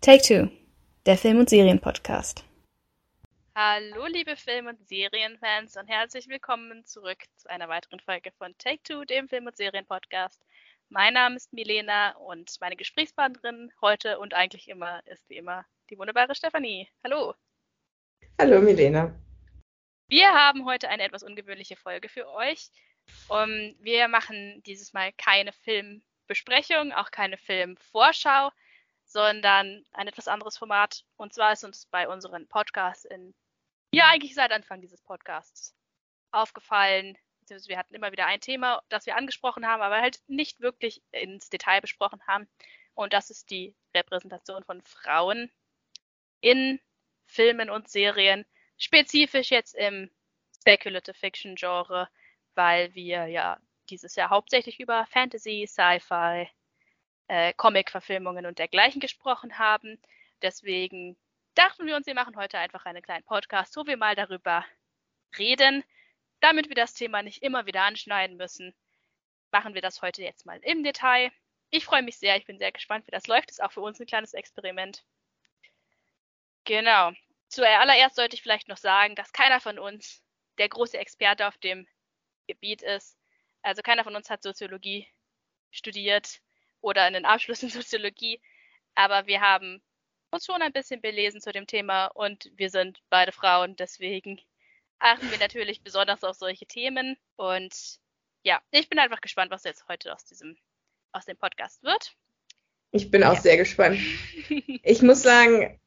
Take Two, der Film- und Serienpodcast. Hallo, liebe Film- und Serienfans und herzlich willkommen zurück zu einer weiteren Folge von Take Two, dem Film- und Serienpodcast. Mein Name ist Milena und meine Gesprächspartnerin heute und eigentlich immer ist wie immer die wunderbare Stefanie. Hallo. Hallo, Milena. Wir haben heute eine etwas ungewöhnliche Folge für euch. Um, wir machen dieses Mal keine Filmbesprechung, auch keine Filmvorschau, sondern ein etwas anderes Format. Und zwar ist uns bei unseren Podcasts in, ja, eigentlich seit Anfang dieses Podcasts aufgefallen, beziehungsweise wir hatten immer wieder ein Thema, das wir angesprochen haben, aber halt nicht wirklich ins Detail besprochen haben. Und das ist die Repräsentation von Frauen in Filmen und Serien, spezifisch jetzt im Speculative Fiction Genre, weil wir ja dieses Jahr hauptsächlich über Fantasy, Sci-Fi, äh, Comic-Verfilmungen und dergleichen gesprochen haben. Deswegen dachten wir uns, wir machen heute einfach einen kleinen Podcast, wo wir mal darüber reden. Damit wir das Thema nicht immer wieder anschneiden müssen, machen wir das heute jetzt mal im Detail. Ich freue mich sehr, ich bin sehr gespannt, wie das läuft. Ist auch für uns ein kleines Experiment. Genau. Zuallererst sollte ich vielleicht noch sagen, dass keiner von uns der große Experte auf dem Gebiet ist. Also keiner von uns hat Soziologie studiert oder einen Abschluss in Soziologie, aber wir haben uns schon ein bisschen belesen zu dem Thema und wir sind beide Frauen, deswegen achten wir natürlich besonders auf solche Themen und ja, ich bin einfach gespannt, was jetzt heute aus diesem aus dem Podcast wird. Ich bin auch ja. sehr gespannt. Ich muss sagen,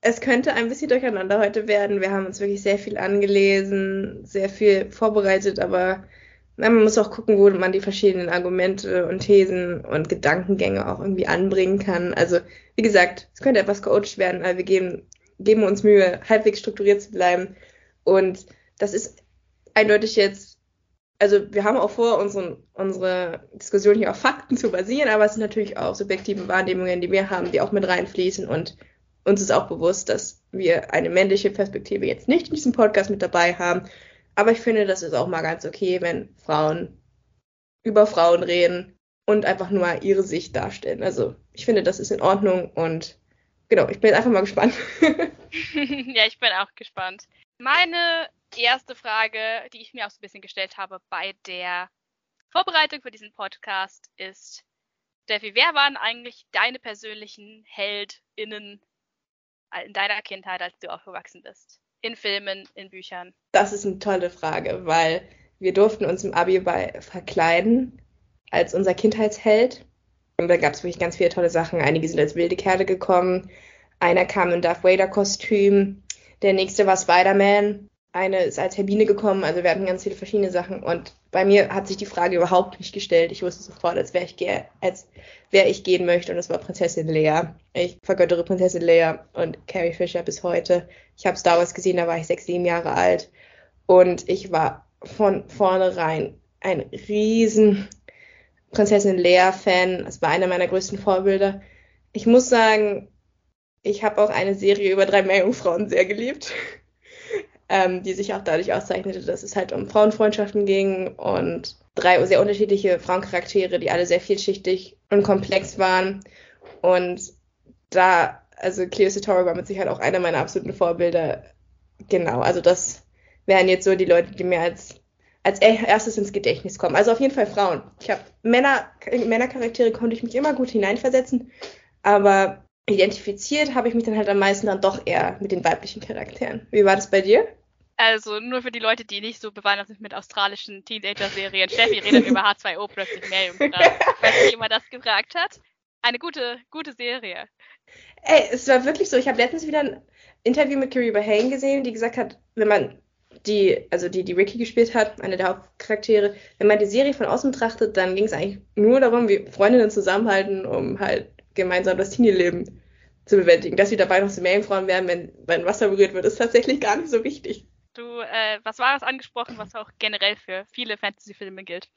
es könnte ein bisschen durcheinander heute werden. Wir haben uns wirklich sehr viel angelesen, sehr viel vorbereitet, aber man muss auch gucken, wo man die verschiedenen Argumente und Thesen und Gedankengänge auch irgendwie anbringen kann. Also, wie gesagt, es könnte etwas coacht werden, aber wir geben, geben uns Mühe, halbwegs strukturiert zu bleiben. Und das ist eindeutig jetzt, also wir haben auch vor, unseren, unsere Diskussion hier auf Fakten zu basieren, aber es sind natürlich auch subjektive Wahrnehmungen, die wir haben, die auch mit reinfließen. Und uns ist auch bewusst, dass wir eine männliche Perspektive jetzt nicht in diesem Podcast mit dabei haben aber ich finde, das ist auch mal ganz okay, wenn Frauen über Frauen reden und einfach nur ihre Sicht darstellen. Also ich finde, das ist in Ordnung und genau, ich bin jetzt einfach mal gespannt. ja, ich bin auch gespannt. Meine erste Frage, die ich mir auch so ein bisschen gestellt habe bei der Vorbereitung für diesen Podcast ist, Steffi, wer waren eigentlich deine persönlichen HeldInnen in deiner Kindheit, als du aufgewachsen bist? In Filmen, in Büchern? Das ist eine tolle Frage, weil wir durften uns im Abi bei verkleiden als unser Kindheitsheld. Und da gab es wirklich ganz viele tolle Sachen. Einige sind als wilde Kerle gekommen. Einer kam in Darth Vader-Kostüm. Der nächste war Spider-Man. Eine ist als Hermine gekommen. Also wir hatten ganz viele verschiedene Sachen. Und bei mir hat sich die Frage überhaupt nicht gestellt. Ich wusste sofort, als wer ich, als wer ich gehen möchte. Und das war Prinzessin Leia. Ich vergöttere Prinzessin Leia und Carrie Fisher bis heute. Ich habe Star Wars gesehen, da war ich sechs, sieben Jahre alt. Und ich war von vornherein ein riesen Prinzessin Leia-Fan. Das war einer meiner größten Vorbilder. Ich muss sagen, ich habe auch eine Serie über drei Meerjungfrauen sehr geliebt, ähm, die sich auch dadurch auszeichnete, dass es halt um Frauenfreundschaften ging und drei sehr unterschiedliche Frauencharaktere, die alle sehr vielschichtig und komplex waren. Und da also Cleo Satori war mit Sicherheit auch einer meiner absoluten Vorbilder. Genau, also das wären jetzt so die Leute, die mir als, als erstes ins Gedächtnis kommen. Also auf jeden Fall Frauen. Ich habe Männer, Männercharaktere konnte ich mich immer gut hineinversetzen, aber identifiziert habe ich mich dann halt am meisten dann doch eher mit den weiblichen Charakteren. Wie war das bei dir? Also nur für die Leute, die nicht so bewandert sind mit australischen Teenager-Serien. Steffi redet über H2O plötzlich mehr, Jungs. Falls jemand das gefragt hat. Eine gute, gute Serie. Ey, es war wirklich so. Ich habe letztens wieder ein Interview mit Carrie Bahane gesehen, die gesagt hat, wenn man die, also die, die Ricky gespielt hat, eine der Hauptcharaktere, wenn man die Serie von außen betrachtet, dann ging es eigentlich nur darum, wie Freundinnen zusammenhalten, um halt gemeinsam das Teenie-Leben zu bewältigen. Dass sie dabei noch so Meerjungfrauen werden, wenn, wenn Wasser berührt wird, ist tatsächlich gar nicht so wichtig. Du, äh, was war das angesprochen, was auch generell für viele Fantasy-Filme gilt?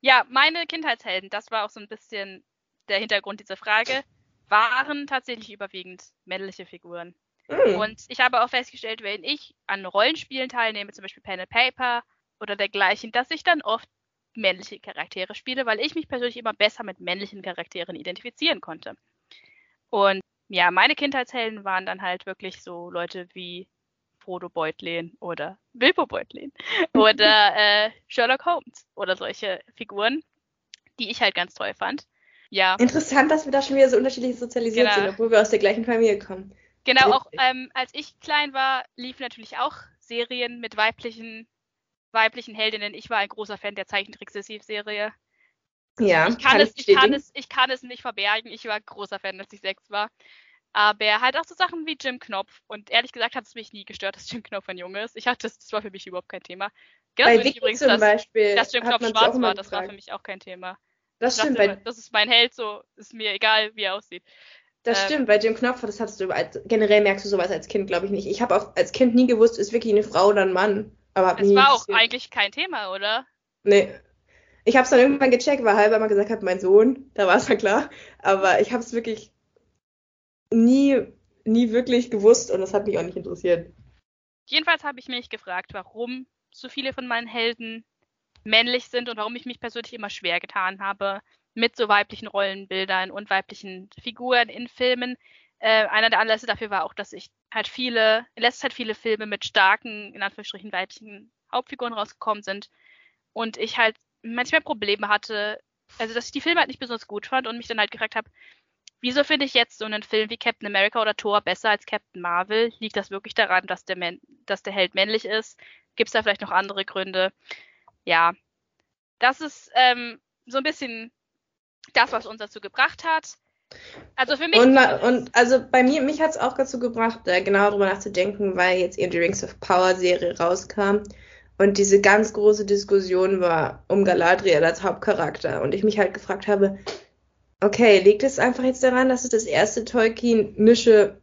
Ja, meine Kindheitshelden, das war auch so ein bisschen der Hintergrund dieser Frage waren tatsächlich überwiegend männliche Figuren. Mhm. Und ich habe auch festgestellt, wenn ich an Rollenspielen teilnehme, zum Beispiel Pen and Paper oder dergleichen, dass ich dann oft männliche Charaktere spiele, weil ich mich persönlich immer besser mit männlichen Charakteren identifizieren konnte. Und ja, meine Kindheitshelden waren dann halt wirklich so Leute wie Frodo Beutlin oder Bilbo Beutlin oder äh, Sherlock Holmes oder solche Figuren, die ich halt ganz toll fand. Ja. Interessant, dass wir da schon wieder so unterschiedlich sozialisiert genau. sind, obwohl wir aus der gleichen Familie kommen. Genau, auch ähm, als ich klein war, liefen natürlich auch Serien mit weiblichen, weiblichen Heldinnen. Ich war ein großer Fan der Zeichentrick-Serie. Ja, ich kann, kann es, ich, kann es, ich kann es nicht verbergen. Ich war großer Fan, als ich sechs war. Aber halt auch so Sachen wie Jim Knopf. Und ehrlich gesagt hat es mich nie gestört, dass Jim Knopf ein Junge ist. Ich hatte das, das war für mich überhaupt kein Thema. Genau Bei Wiki übrigens, zum dass, Beispiel dass Jim Knopf schwarz war, das war für mich auch kein Thema. Das stimmt. Dachte, das ist mein Held, so ist mir egal, wie er aussieht. Das ähm, stimmt, bei Jim Knopf, das hattest du generell merkst du sowas als Kind, glaube ich nicht. Ich habe auch als Kind nie gewusst, ist wirklich eine Frau oder ein Mann. Aber es war auch eigentlich kein Thema, oder? Nee. Ich habe es dann irgendwann gecheckt, weil halber mal gesagt hat, mein Sohn, da war es dann klar. Aber ich habe es wirklich nie, nie wirklich gewusst und das hat mich auch nicht interessiert. Jedenfalls habe ich mich gefragt, warum so viele von meinen Helden männlich sind und warum ich mich persönlich immer schwer getan habe, mit so weiblichen Rollenbildern und weiblichen Figuren in Filmen. Äh, einer der Anlässe dafür war auch, dass ich halt viele, in letzter Zeit viele Filme mit starken, in Anführungsstrichen weiblichen Hauptfiguren rausgekommen sind und ich halt manchmal Probleme hatte, also dass ich die Filme halt nicht besonders gut fand und mich dann halt gefragt habe, wieso finde ich jetzt so einen Film wie Captain America oder Thor besser als Captain Marvel? Liegt das wirklich daran, dass der, Man dass der Held männlich ist? Gibt es da vielleicht noch andere Gründe? Ja, das ist ähm, so ein bisschen das, was uns dazu gebracht hat. Also für mich. Und, und also bei mir, mich hat es auch dazu gebracht, da genau darüber nachzudenken, weil jetzt eben die Rings of Power Serie rauskam und diese ganz große Diskussion war um Galadriel als Hauptcharakter und ich mich halt gefragt habe, okay, liegt es einfach jetzt daran, dass es das erste Tolkien-nische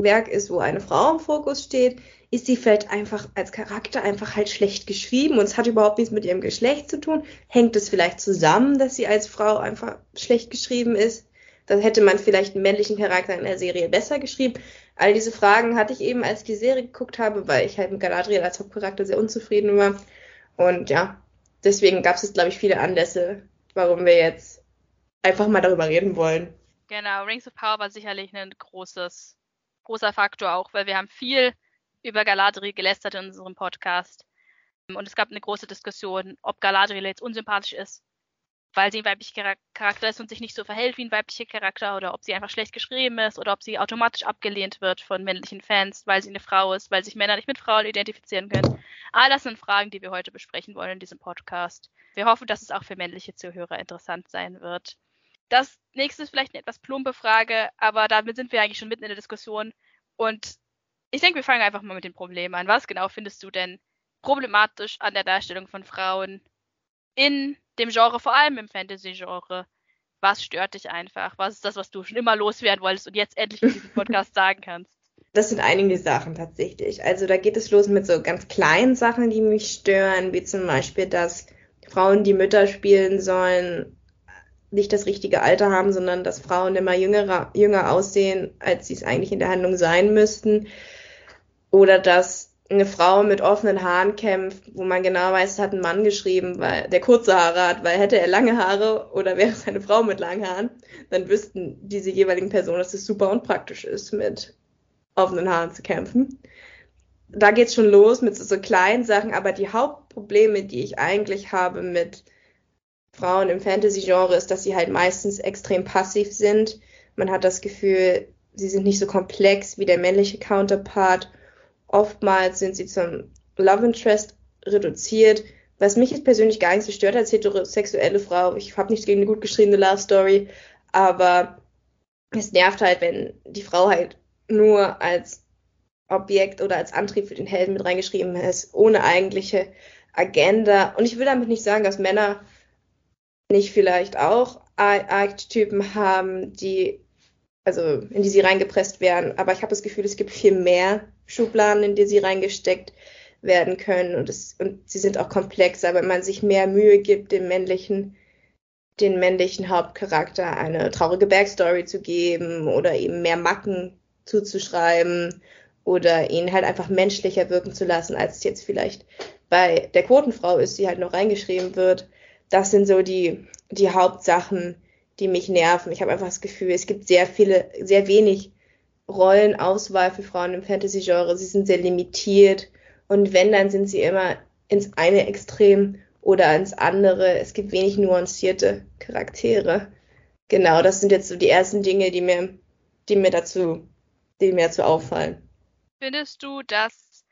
Werk ist, wo eine Frau im Fokus steht? ist sie vielleicht einfach als Charakter einfach halt schlecht geschrieben und es hat überhaupt nichts mit ihrem Geschlecht zu tun? Hängt es vielleicht zusammen, dass sie als Frau einfach schlecht geschrieben ist? Dann hätte man vielleicht einen männlichen Charakter in der Serie besser geschrieben. All diese Fragen hatte ich eben, als ich die Serie geguckt habe, weil ich halt mit Galadriel als Hauptcharakter sehr unzufrieden war. Und ja, deswegen gab es, glaube ich, viele Anlässe, warum wir jetzt einfach mal darüber reden wollen. Genau, Rings of Power war sicherlich ein großes, großer Faktor auch, weil wir haben viel über Galadriel gelästert in unserem Podcast. Und es gab eine große Diskussion, ob Galadriel jetzt unsympathisch ist, weil sie ein weiblicher Charakter ist und sich nicht so verhält wie ein weiblicher Charakter oder ob sie einfach schlecht geschrieben ist oder ob sie automatisch abgelehnt wird von männlichen Fans, weil sie eine Frau ist, weil sich Männer nicht mit Frauen identifizieren können. All das sind Fragen, die wir heute besprechen wollen in diesem Podcast. Wir hoffen, dass es auch für männliche Zuhörer interessant sein wird. Das nächste ist vielleicht eine etwas plumpe Frage, aber damit sind wir eigentlich schon mitten in der Diskussion. Und ich denke, wir fangen einfach mal mit dem Problem an. Was genau findest du denn problematisch an der Darstellung von Frauen in dem Genre, vor allem im Fantasy-Genre? Was stört dich einfach? Was ist das, was du schon immer loswerden wolltest und jetzt endlich in diesem Podcast sagen kannst? Das sind einige Sachen tatsächlich. Also da geht es los mit so ganz kleinen Sachen, die mich stören, wie zum Beispiel, dass Frauen, die Mütter spielen sollen, nicht das richtige Alter haben, sondern dass Frauen immer jünger, jünger aussehen, als sie es eigentlich in der Handlung sein müssten. Oder dass eine Frau mit offenen Haaren kämpft, wo man genau weiß, hat ein Mann geschrieben, weil der kurze Haare hat, weil hätte er lange Haare oder wäre es eine Frau mit langen Haaren, dann wüssten diese jeweiligen Personen, dass es super unpraktisch ist, mit offenen Haaren zu kämpfen. Da geht's schon los mit so, so kleinen Sachen, aber die Hauptprobleme, die ich eigentlich habe mit Frauen im Fantasy-Genre, ist, dass sie halt meistens extrem passiv sind. Man hat das Gefühl, sie sind nicht so komplex wie der männliche Counterpart Oftmals sind sie zum Love Interest reduziert, was mich jetzt persönlich gar nicht so stört als heterosexuelle Frau. Ich habe nichts gegen eine gut geschriebene Love Story, aber es nervt halt, wenn die Frau halt nur als Objekt oder als Antrieb für den Helden mit reingeschrieben ist, ohne eigentliche Agenda. Und ich will damit nicht sagen, dass Männer nicht vielleicht auch Archetypen haben, die also in die sie reingepresst werden. Aber ich habe das Gefühl, es gibt viel mehr Schubladen, in die sie reingesteckt werden können. Und, es, und sie sind auch komplexer, wenn man sich mehr Mühe gibt, dem männlichen, den männlichen Hauptcharakter eine traurige Backstory zu geben oder eben mehr Macken zuzuschreiben oder ihn halt einfach menschlicher wirken zu lassen, als es jetzt vielleicht bei der Quotenfrau ist, die halt noch reingeschrieben wird. Das sind so die, die Hauptsachen, die mich nerven. Ich habe einfach das Gefühl, es gibt sehr viele, sehr wenig Rollenauswahl für Frauen im Fantasy-Genre. Sie sind sehr limitiert und wenn, dann sind sie immer ins eine Extrem oder ins andere. Es gibt wenig nuancierte Charaktere. Genau, das sind jetzt so die ersten Dinge, die mir, die mir dazu, die mir dazu auffallen. Findest du, dass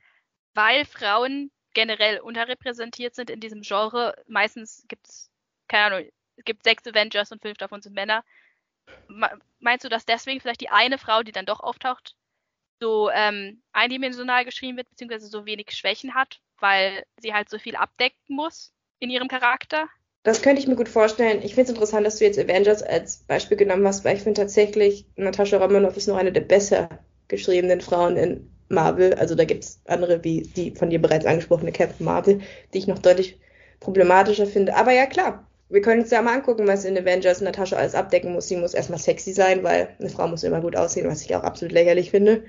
weil Frauen generell unterrepräsentiert sind in diesem Genre, meistens gibt es, keine Ahnung, es gibt sechs Avengers und fünf davon sind Männer. Meinst du, dass deswegen vielleicht die eine Frau, die dann doch auftaucht, so ähm, eindimensional geschrieben wird, beziehungsweise so wenig Schwächen hat, weil sie halt so viel abdecken muss in ihrem Charakter? Das könnte ich mir gut vorstellen. Ich finde es interessant, dass du jetzt Avengers als Beispiel genommen hast, weil ich finde tatsächlich, Natascha Romanoff ist noch eine der besser geschriebenen Frauen in Marvel. Also da gibt es andere wie die von dir bereits angesprochene Captain Marvel, die ich noch deutlich problematischer finde. Aber ja, klar, wir können uns ja mal angucken, was in Avengers Natascha alles abdecken muss. Sie muss erstmal sexy sein, weil eine Frau muss immer gut aussehen, was ich auch absolut lächerlich finde.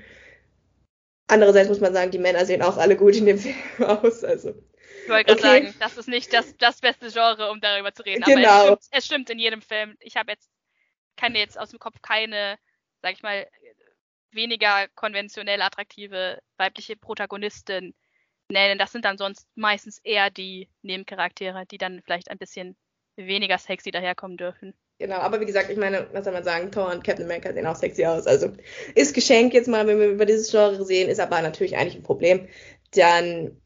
Andererseits muss man sagen, die Männer sehen auch alle gut in dem Film aus. Also ich wollte gerade okay. sagen, das ist nicht das, das beste Genre, um darüber zu reden. Genau. Aber es stimmt, es stimmt in jedem Film. Ich habe jetzt, kann jetzt aus dem Kopf keine, sag ich mal, weniger konventionell attraktive weibliche Protagonistin nennen. Das sind dann sonst meistens eher die Nebencharaktere, die dann vielleicht ein bisschen weniger sexy daherkommen dürfen. Genau, aber wie gesagt, ich meine, was soll man sagen, Thor und Captain America sehen auch sexy aus. Also ist geschenkt jetzt mal, wenn wir über dieses Genre sehen, ist aber natürlich eigentlich ein Problem. Dann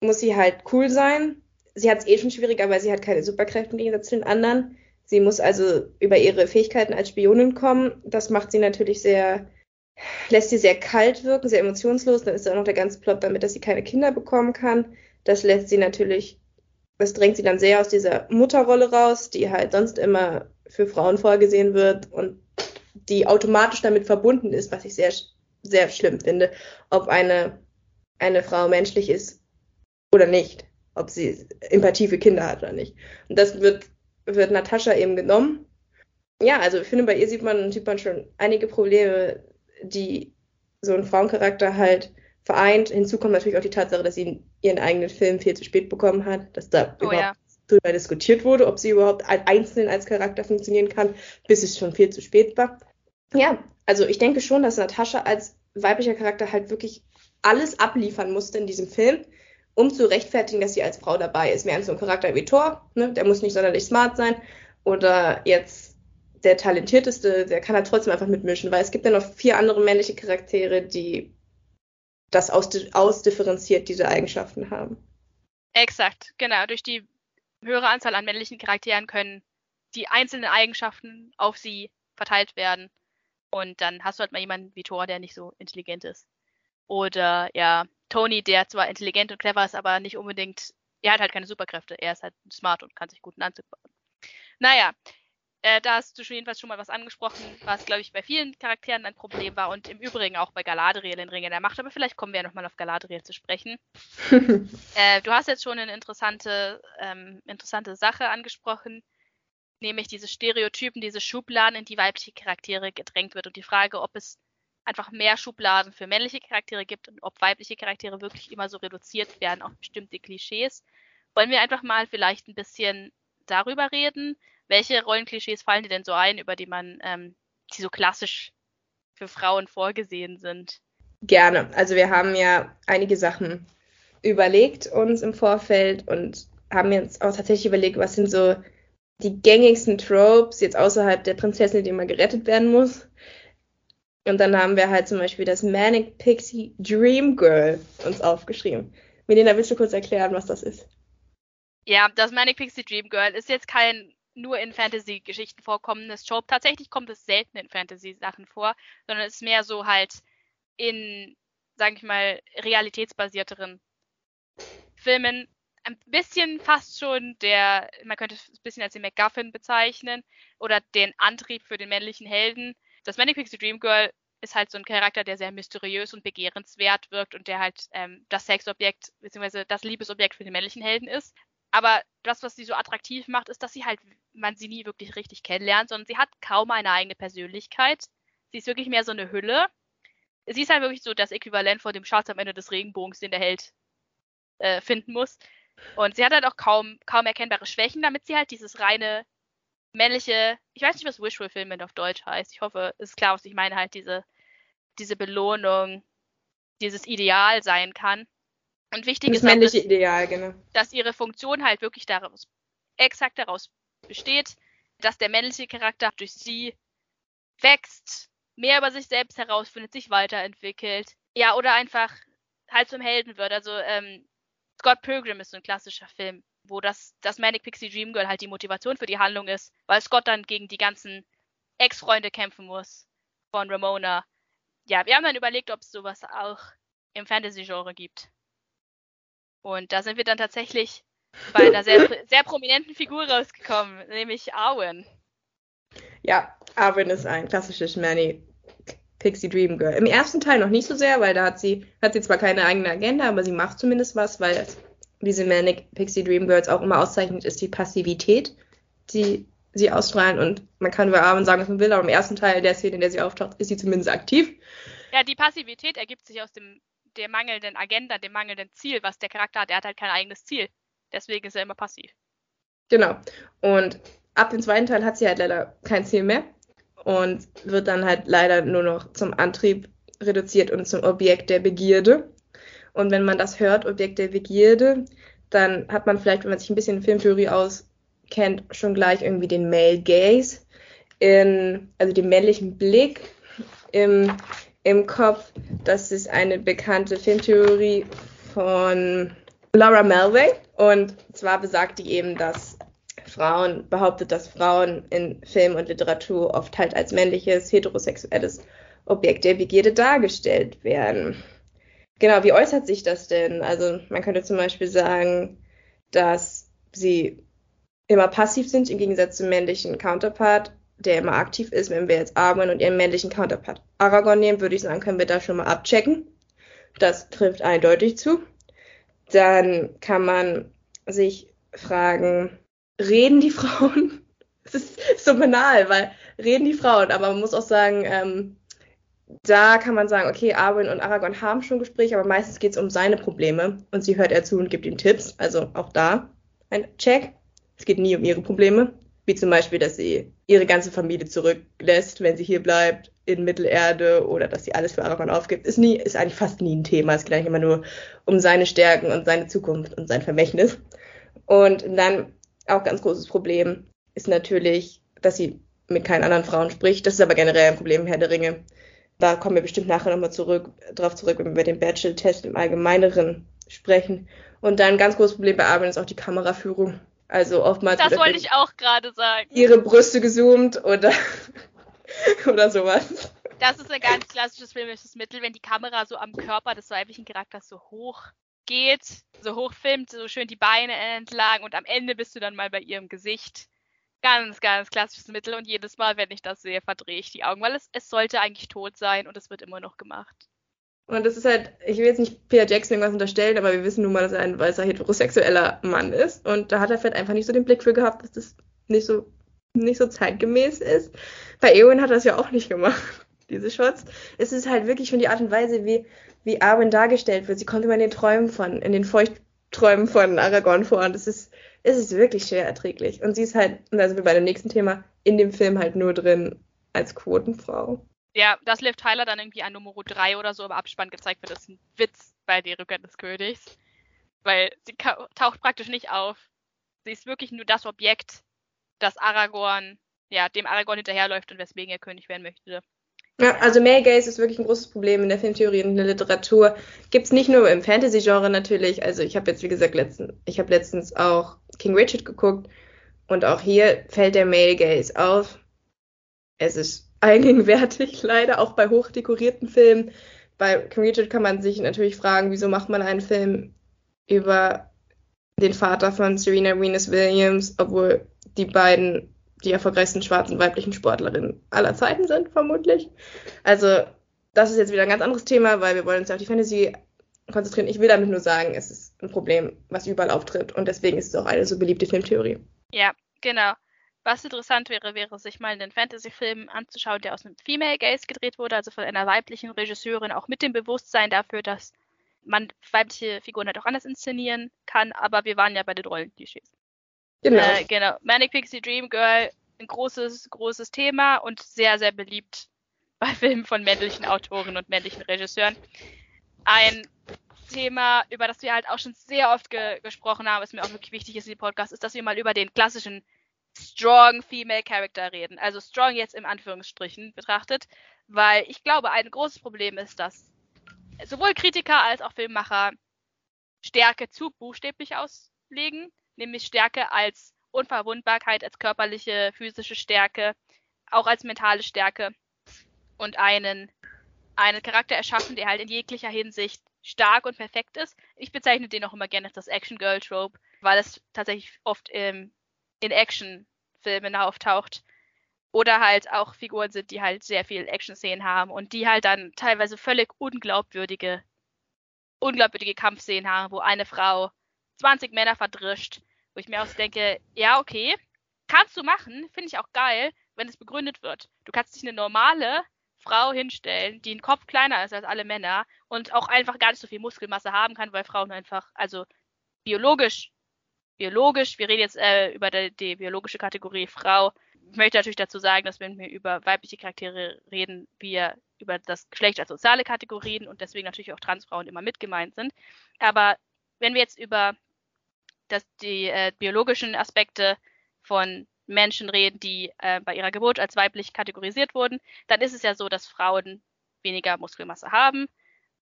muss sie halt cool sein. Sie hat es eh schon schwieriger, weil sie hat keine Superkräfte im Gegensatz zu den anderen. Sie muss also über ihre Fähigkeiten als Spionin kommen. Das macht sie natürlich sehr, lässt sie sehr kalt wirken, sehr emotionslos. Dann ist da auch noch der ganze Plot damit, dass sie keine Kinder bekommen kann. Das lässt sie natürlich, das drängt sie dann sehr aus dieser Mutterrolle raus, die halt sonst immer für Frauen vorgesehen wird und die automatisch damit verbunden ist, was ich sehr, sehr schlimm finde, ob eine, eine Frau menschlich ist oder nicht, ob sie Empathie für Kinder hat oder nicht. Und das wird, wird Natascha eben genommen. Ja, also ich finde, bei ihr sieht man, sieht man schon einige Probleme, die so ein Frauencharakter halt vereint. Hinzu kommt natürlich auch die Tatsache, dass sie ihren eigenen Film viel zu spät bekommen hat, dass da oh, überhaupt ja. darüber diskutiert wurde, ob sie überhaupt einzeln als Charakter funktionieren kann, bis es schon viel zu spät war. Ja, also ich denke schon, dass Natascha als weiblicher Charakter halt wirklich alles abliefern musste in diesem Film um zu rechtfertigen, dass sie als Frau dabei ist. Während so ein Charakter wie Thor, ne, der muss nicht sonderlich smart sein oder jetzt der talentierteste, der kann halt trotzdem einfach mitmischen, weil es gibt ja noch vier andere männliche Charaktere, die das ausdifferenziert diese Eigenschaften haben. Exakt, genau. Durch die höhere Anzahl an männlichen Charakteren können die einzelnen Eigenschaften auf sie verteilt werden. Und dann hast du halt mal jemanden wie Thor, der nicht so intelligent ist. Oder ja, Tony, der zwar intelligent und clever ist, aber nicht unbedingt, er hat halt keine Superkräfte. Er ist halt smart und kann sich gut einen Anzug bauen. Naja, äh, da hast du schon jedenfalls schon mal was angesprochen, was, glaube ich, bei vielen Charakteren ein Problem war und im Übrigen auch bei Galadriel in Ringe der Macht. Aber vielleicht kommen wir ja nochmal auf Galadriel zu sprechen. äh, du hast jetzt schon eine interessante, ähm, interessante Sache angesprochen, nämlich diese Stereotypen, diese Schubladen, in die weibliche Charaktere gedrängt wird und die Frage, ob es einfach mehr Schubladen für männliche Charaktere gibt und ob weibliche Charaktere wirklich immer so reduziert werden auf bestimmte Klischees. Wollen wir einfach mal vielleicht ein bisschen darüber reden? Welche Rollenklischees fallen dir denn so ein, über die man, ähm, die so klassisch für Frauen vorgesehen sind? Gerne. Also wir haben ja einige Sachen überlegt uns im Vorfeld und haben jetzt auch tatsächlich überlegt, was sind so die gängigsten Tropes jetzt außerhalb der Prinzessin, die immer gerettet werden muss, und dann haben wir halt zum Beispiel das Manic Pixie Dream Girl uns aufgeschrieben. Melina, willst du kurz erklären, was das ist? Ja, das Manic Pixie Dream Girl ist jetzt kein nur in Fantasy-Geschichten vorkommendes Trope. Tatsächlich kommt es selten in Fantasy-Sachen vor, sondern es ist mehr so halt in, sag ich mal, realitätsbasierteren Filmen. Ein bisschen fast schon der, man könnte es ein bisschen als den MacGuffin bezeichnen oder den Antrieb für den männlichen Helden das Manic Pixie Dream Girl ist halt so ein Charakter, der sehr mysteriös und begehrenswert wirkt und der halt ähm, das Sexobjekt bzw. das Liebesobjekt für den männlichen Helden ist. Aber das, was sie so attraktiv macht, ist, dass sie halt, man sie nie wirklich richtig kennenlernt, sondern sie hat kaum eine eigene Persönlichkeit. Sie ist wirklich mehr so eine Hülle. Sie ist halt wirklich so das Äquivalent vor dem Schatz am Ende des Regenbogens, den der Held äh, finden muss. Und sie hat halt auch kaum, kaum erkennbare Schwächen, damit sie halt dieses reine männliche, ich weiß nicht, was Wishful Fulfillment auf Deutsch heißt. Ich hoffe, es ist klar, was ich meine, halt diese, diese Belohnung, dieses Ideal sein kann. Und wichtig Das ist auch, dass, Ideal, genau. dass ihre Funktion halt wirklich daraus, exakt daraus besteht, dass der männliche Charakter durch sie wächst, mehr über sich selbst herausfindet, sich weiterentwickelt. Ja, oder einfach halt zum Helden wird. Also ähm, Scott Pilgrim ist so ein klassischer Film, wo das, das Manic Pixie Dream Girl halt die Motivation für die Handlung ist, weil Scott dann gegen die ganzen Ex-Freunde kämpfen muss von Ramona. Ja, wir haben dann überlegt, ob es sowas auch im Fantasy-Genre gibt. Und da sind wir dann tatsächlich bei einer sehr, sehr prominenten Figur rausgekommen, nämlich Arwen. Ja, Arwen ist ein klassisches Manny Pixie Dream Girl. Im ersten Teil noch nicht so sehr, weil da hat sie, hat sie zwar keine eigene Agenda, aber sie macht zumindest was, weil diese Manic Pixie Dream Girls auch immer auszeichnet, ist die Passivität, die sie ausstrahlen. Und man kann über Arwen sagen, was man will, aber im ersten Teil der Szene, in der sie auftaucht, ist sie zumindest aktiv. Ja, die Passivität ergibt sich aus dem der mangelnden Agenda, dem mangelnden Ziel, was der Charakter hat. Er hat halt kein eigenes Ziel. Deswegen ist er immer passiv. Genau. Und ab dem zweiten Teil hat sie halt leider kein Ziel mehr und wird dann halt leider nur noch zum Antrieb reduziert und zum Objekt der Begierde. Und wenn man das hört, Objekt der Begierde, dann hat man vielleicht, wenn man sich ein bisschen Filmtheorie auskennt, schon gleich irgendwie den Male Gaze, in, also den männlichen Blick im, im Kopf. Das ist eine bekannte Filmtheorie von Laura Melvey. Und zwar besagt die eben, dass Frauen, behauptet, dass Frauen in Film und Literatur oft halt als männliches, heterosexuelles Objekt der Begierde dargestellt werden. Genau, wie äußert sich das denn? Also man könnte zum Beispiel sagen, dass sie immer passiv sind im Gegensatz zum männlichen Counterpart, der immer aktiv ist. Wenn wir jetzt Arwen und ihren männlichen Counterpart Aragorn nehmen, würde ich sagen, können wir da schon mal abchecken. Das trifft eindeutig zu. Dann kann man sich fragen, reden die Frauen? Es ist so banal, weil reden die Frauen, aber man muss auch sagen, ähm, da kann man sagen, okay, Arwen und Aragorn haben schon Gespräche, aber meistens geht es um seine Probleme und sie hört er zu und gibt ihm Tipps. Also auch da ein Check. Es geht nie um ihre Probleme, wie zum Beispiel, dass sie ihre ganze Familie zurücklässt, wenn sie hier bleibt in Mittelerde oder dass sie alles für Aragorn aufgibt. Ist nie, ist eigentlich fast nie ein Thema. Es geht eigentlich immer nur um seine Stärken und seine Zukunft und sein Vermächtnis. Und dann auch ganz großes Problem ist natürlich, dass sie mit keinen anderen Frauen spricht. Das ist aber generell ein Problem im Herr der Ringe. Da kommen wir bestimmt nachher nochmal zurück, drauf zurück, wenn wir über den Bachelor-Test im Allgemeineren sprechen. Und dann ein ganz großes Problem bei Arwen ist auch die Kameraführung. Also oftmals Das wollte ich auch gerade sagen. ihre Brüste gezoomt oder, oder sowas. Das ist ein ganz klassisches filmisches Mittel, wenn die Kamera so am Körper des weiblichen Charakters so hoch geht, so hoch filmt, so schön die Beine entlang und am Ende bist du dann mal bei ihrem Gesicht. Ganz, ganz klassisches Mittel und jedes Mal, wenn ich das sehe, verdrehe ich die Augen, weil es, es sollte eigentlich tot sein und es wird immer noch gemacht. Und das ist halt, ich will jetzt nicht Peter Jackson irgendwas unterstellen, aber wir wissen nun mal, dass er ein weißer heterosexueller Mann ist. Und da hat er vielleicht einfach nicht so den Blick für gehabt, dass das nicht so, nicht so zeitgemäß ist. Bei Eowyn hat er das ja auch nicht gemacht, diese Shots. Es ist halt wirklich schon die Art und Weise, wie, wie Arwen dargestellt wird. Sie kommt immer in den Träumen von, in den Feuchtträumen von Aragorn vor. Und es ist, es ist wirklich schwer erträglich. Und sie ist halt, und da sind wir bei dem nächsten Thema, in dem Film halt nur drin als Quotenfrau. Ja, dass Liv Tyler dann irgendwie an Nummer 3 oder so im Abspann gezeigt wird, ist ein Witz bei Die Rückkehr des Königs. Weil sie taucht praktisch nicht auf. Sie ist wirklich nur das Objekt, das Aragorn, ja, dem Aragorn hinterherläuft und weswegen er König werden möchte. Ja, also Male Gaze ist wirklich ein großes Problem in der Filmtheorie und in der Literatur. Gibt's nicht nur im Fantasy-Genre natürlich. Also ich habe jetzt, wie gesagt, letztens, ich habe letztens auch King Richard geguckt und auch hier fällt der Male Gaze auf. Es ist allgegenwärtig, leider, auch bei hochdekorierten Filmen. Bei Richard kann man sich natürlich fragen, wieso macht man einen Film über den Vater von Serena Venus Williams, obwohl die beiden die erfolgreichsten schwarzen weiblichen Sportlerinnen aller Zeiten sind, vermutlich. Also, das ist jetzt wieder ein ganz anderes Thema, weil wir wollen uns ja auf die Fantasy konzentrieren. Ich will damit nur sagen, es ist ein Problem, was überall auftritt und deswegen ist es auch eine so beliebte Filmtheorie. Ja, genau. Was interessant wäre, wäre sich mal einen Fantasy-Film anzuschauen, der aus einem Female Gaze gedreht wurde, also von einer weiblichen Regisseurin, auch mit dem Bewusstsein dafür, dass man weibliche Figuren halt auch anders inszenieren kann, aber wir waren ja bei den Rollenklischees. Genau. Äh, genau. Manic Pixie Dream Girl, ein großes, großes Thema und sehr, sehr beliebt bei Filmen von männlichen Autoren und männlichen Regisseuren. Ein Thema, über das wir halt auch schon sehr oft ge gesprochen haben, was mir auch wirklich wichtig ist in dem Podcast, ist, dass wir mal über den klassischen strong Female Character reden. Also strong jetzt im Anführungsstrichen betrachtet, weil ich glaube, ein großes Problem ist, dass sowohl Kritiker als auch Filmmacher Stärke zu buchstäblich auslegen, nämlich Stärke als Unverwundbarkeit, als körperliche, physische Stärke, auch als mentale Stärke und einen, einen Charakter erschaffen, der halt in jeglicher Hinsicht stark und perfekt ist. Ich bezeichne den auch immer gerne als das Action Girl Trope, weil es tatsächlich oft im, in Actionfilmen auftaucht. Oder halt auch Figuren sind, die halt sehr viel Action-Szenen haben und die halt dann teilweise völlig unglaubwürdige, unglaubwürdige Kampfszenen haben, wo eine Frau 20 Männer verdrischt, wo ich mir auch denke, ja, okay, kannst du machen, finde ich auch geil, wenn es begründet wird. Du kannst dich eine normale Frau hinstellen, die ein Kopf kleiner ist als alle Männer und auch einfach gar nicht so viel Muskelmasse haben kann, weil Frauen einfach, also biologisch, biologisch, wir reden jetzt äh, über die, die, biologische Kategorie Frau. Ich möchte natürlich dazu sagen, dass wenn wir über weibliche Charaktere reden, wir über das Geschlecht als soziale Kategorien und deswegen natürlich auch Transfrauen immer mit gemeint sind. Aber wenn wir jetzt über das, die äh, biologischen Aspekte von Menschen reden, die äh, bei ihrer Geburt als weiblich kategorisiert wurden, dann ist es ja so, dass Frauen weniger Muskelmasse haben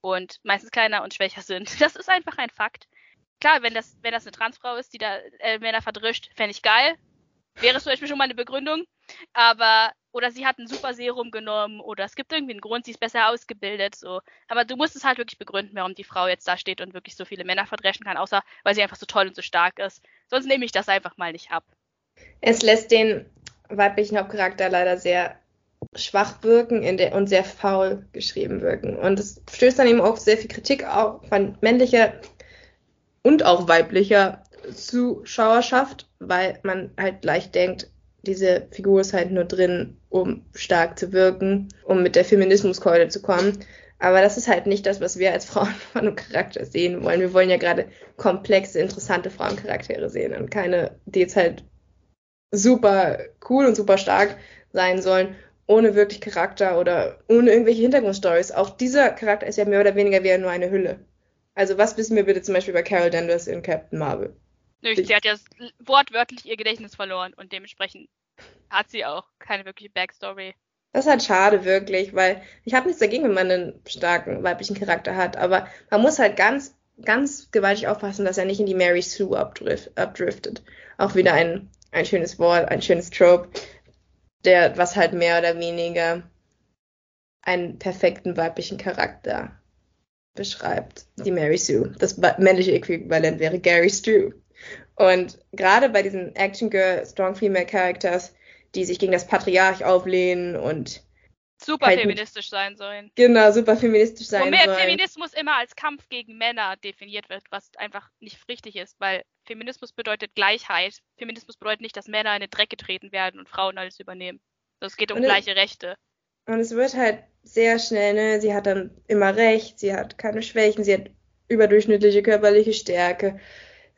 und meistens kleiner und schwächer sind. Das ist einfach ein Fakt. Klar, wenn das, wenn das eine Transfrau ist, die da äh, Männer verdrischt, fände ich geil. Wäre es zum Beispiel schon mal eine Begründung. Aber, oder sie hat ein super Serum genommen oder es gibt irgendwie einen Grund, sie ist besser ausgebildet. So. Aber du musst es halt wirklich begründen, warum die Frau jetzt da steht und wirklich so viele Männer verdreschen kann, außer weil sie einfach so toll und so stark ist. Sonst nehme ich das einfach mal nicht ab. Es lässt den weiblichen Hauptcharakter leider sehr schwach wirken und sehr faul geschrieben wirken. Und es stößt dann eben auch sehr viel Kritik auch von männlicher und auch weiblicher Zuschauerschaft, weil man halt gleich denkt, diese Figur ist halt nur drin, um stark zu wirken, um mit der Feminismuskeule zu kommen. Aber das ist halt nicht das, was wir als Frauen von einem Charakter sehen wollen. Wir wollen ja gerade komplexe, interessante Frauencharaktere sehen und keine, die jetzt halt super cool und super stark sein sollen, ohne wirklich Charakter oder ohne irgendwelche Hintergrundstories. Auch dieser Charakter ist ja mehr oder weniger wie nur eine Hülle. Also was wissen wir bitte zum Beispiel über Carol Danvers in Captain Marvel? Nö, sie hat ja wortwörtlich ihr Gedächtnis verloren und dementsprechend hat sie auch keine wirkliche Backstory. Das ist halt schade, wirklich, weil ich habe nichts dagegen, wenn man einen starken weiblichen Charakter hat, aber man muss halt ganz, ganz gewaltig aufpassen, dass er nicht in die Mary Sue abdrift, abdriftet. Auch wieder ein ein schönes Wort, ein schönes Trope, der, was halt mehr oder weniger einen perfekten weiblichen Charakter beschreibt. Die Mary Sue. Das männliche Äquivalent wäre Gary Stu. Und gerade bei diesen Action Girl, Strong Female Characters, die sich gegen das Patriarch auflehnen und super halt feministisch sein sollen. Genau, super feministisch sein Womit sollen. Feminismus immer als Kampf gegen Männer definiert wird, was einfach nicht richtig ist, weil Feminismus bedeutet Gleichheit. Feminismus bedeutet nicht, dass Männer in den Dreck getreten werden und Frauen alles übernehmen. Es geht um und gleiche Rechte. Und es wird halt sehr schnell, ne? Sie hat dann immer recht, sie hat keine Schwächen, sie hat überdurchschnittliche körperliche Stärke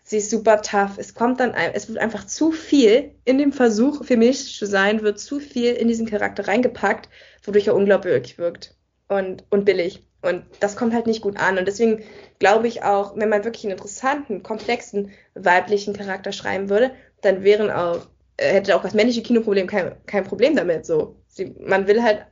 sie ist super tough. Es kommt dann, es wird einfach zu viel in dem Versuch, feministisch zu sein, wird zu viel in diesen Charakter reingepackt, wodurch er unglaubwürdig wirkt und, und billig. Und das kommt halt nicht gut an. Und deswegen glaube ich auch, wenn man wirklich einen interessanten, komplexen weiblichen Charakter schreiben würde, dann wären auch, äh, hätte auch das männliche Kinoproblem kein, kein Problem damit. So, sie, man will halt,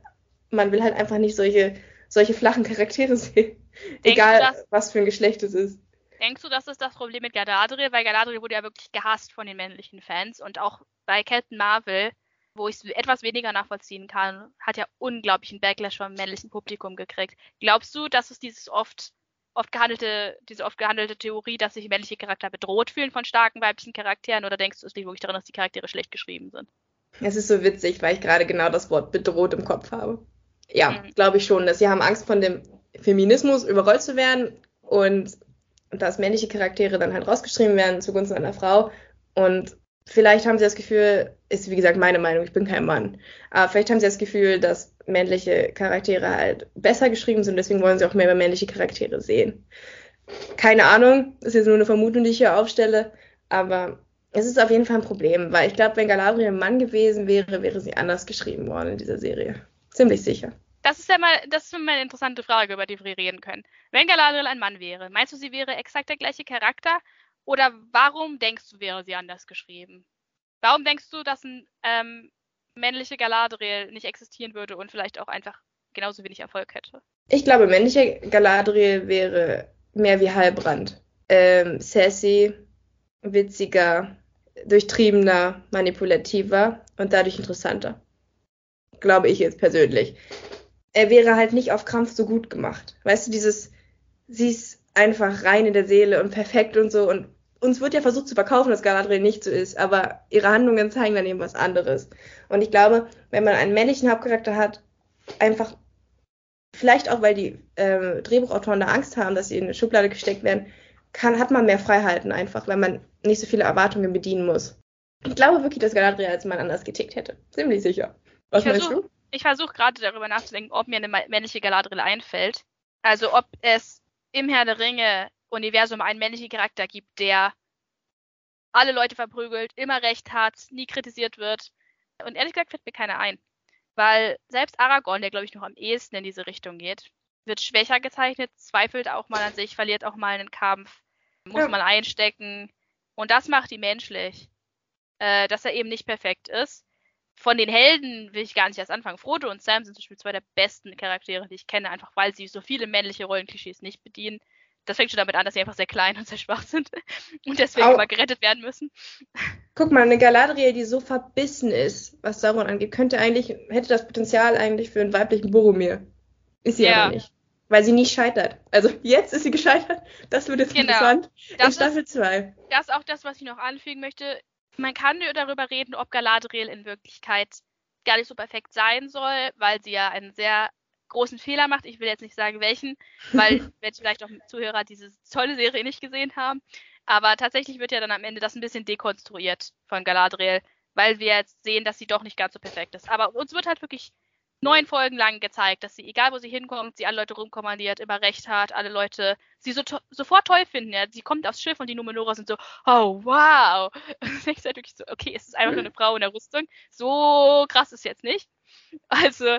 man will halt einfach nicht solche, solche flachen Charaktere sehen. Egal, was für ein Geschlecht es ist. Denkst du, das ist das Problem mit Galadriel? Weil Galadriel wurde ja wirklich gehasst von den männlichen Fans und auch bei Captain Marvel, wo ich es etwas weniger nachvollziehen kann, hat ja unglaublichen Backlash vom männlichen Publikum gekriegt. Glaubst du, dass es dieses oft oft gehandelte, diese oft gehandelte Theorie, dass sich männliche Charakter bedroht fühlen von starken weiblichen Charakteren oder denkst du, es liegt wirklich daran, dass die Charaktere schlecht geschrieben sind? Es ist so witzig, weil ich gerade genau das Wort bedroht im Kopf habe. Ja, mhm. glaube ich schon, dass sie haben Angst von dem Feminismus überrollt zu werden und dass männliche Charaktere dann halt rausgeschrieben werden zugunsten einer Frau. Und vielleicht haben sie das Gefühl, ist wie gesagt meine Meinung, ich bin kein Mann, aber vielleicht haben sie das Gefühl, dass männliche Charaktere halt besser geschrieben sind, deswegen wollen sie auch mehr männliche Charaktere sehen. Keine Ahnung, ist jetzt nur eine Vermutung, die ich hier aufstelle, aber es ist auf jeden Fall ein Problem, weil ich glaube, wenn Galadriel ein Mann gewesen wäre, wäre sie anders geschrieben worden in dieser Serie. Ziemlich sicher. Das ist ja mal, das ist mal eine interessante Frage, über die wir reden können. Wenn Galadriel ein Mann wäre, meinst du, sie wäre exakt der gleiche Charakter? Oder warum denkst du, wäre sie anders geschrieben? Warum denkst du, dass ein ähm, männliche Galadriel nicht existieren würde und vielleicht auch einfach genauso wenig Erfolg hätte? Ich glaube, männliche Galadriel wäre mehr wie Halbrand. Ähm, sassy, witziger, durchtriebener, manipulativer und dadurch interessanter. Glaube ich jetzt persönlich. Er wäre halt nicht auf Krampf so gut gemacht. Weißt du, dieses, sie ist einfach rein in der Seele und perfekt und so und uns wird ja versucht zu verkaufen, dass Galadriel nicht so ist, aber ihre Handlungen zeigen dann eben was anderes. Und ich glaube, wenn man einen männlichen Hauptcharakter hat, einfach, vielleicht auch, weil die äh, Drehbuchautoren da Angst haben, dass sie in eine Schublade gesteckt werden, kann, hat man mehr Freiheiten einfach, weil man nicht so viele Erwartungen bedienen muss. Ich glaube wirklich, dass Galadriel als Mann anders getickt hätte. Ziemlich sicher. Was ich meinst du? Ich versuche gerade darüber nachzudenken, ob mir eine männliche Galadriel einfällt. Also ob es im Herr der Ringe Universum einen männlichen Charakter gibt, der alle Leute verprügelt, immer recht hat, nie kritisiert wird. Und ehrlich gesagt fällt mir keiner ein. Weil selbst Aragorn, der glaube ich noch am ehesten in diese Richtung geht, wird schwächer gezeichnet, zweifelt auch mal an sich, verliert auch mal einen Kampf, muss ja. man einstecken. Und das macht ihn menschlich. Äh, dass er eben nicht perfekt ist. Von den Helden will ich gar nicht erst anfangen. Frodo und Sam sind zum Beispiel zwei der besten Charaktere, die ich kenne, einfach weil sie so viele männliche Rollenklischees nicht bedienen das fängt schon damit an, dass sie einfach sehr klein und sehr schwach sind und deswegen Au. immer gerettet werden müssen. Guck mal, eine Galadriel, die so verbissen ist, was Sauron angeht, könnte eigentlich, hätte das Potenzial eigentlich für einen weiblichen Boromir. Ist sie ja. aber nicht. Weil sie nie scheitert. Also jetzt ist sie gescheitert. Das wird jetzt genau. interessant. Das in Staffel 2. Das ist auch das, was ich noch anfügen möchte. Man kann darüber reden, ob Galadriel in Wirklichkeit gar nicht so perfekt sein soll, weil sie ja einen sehr großen Fehler macht. Ich will jetzt nicht sagen, welchen, weil wenn vielleicht auch Zuhörer diese tolle Serie nicht gesehen haben. Aber tatsächlich wird ja dann am Ende das ein bisschen dekonstruiert von Galadriel, weil wir jetzt sehen, dass sie doch nicht ganz so perfekt ist. Aber uns wird halt wirklich neun Folgen lang gezeigt, dass sie, egal wo sie hinkommt, sie alle Leute rumkommandiert, immer recht hat, alle Leute sie so to sofort toll finden. Ja. Sie kommt aufs Schiff und die Numenora sind so, oh wow. Und denkst halt wirklich so, okay, es ist einfach nur eine Frau in der Rüstung. So krass ist jetzt nicht. Also,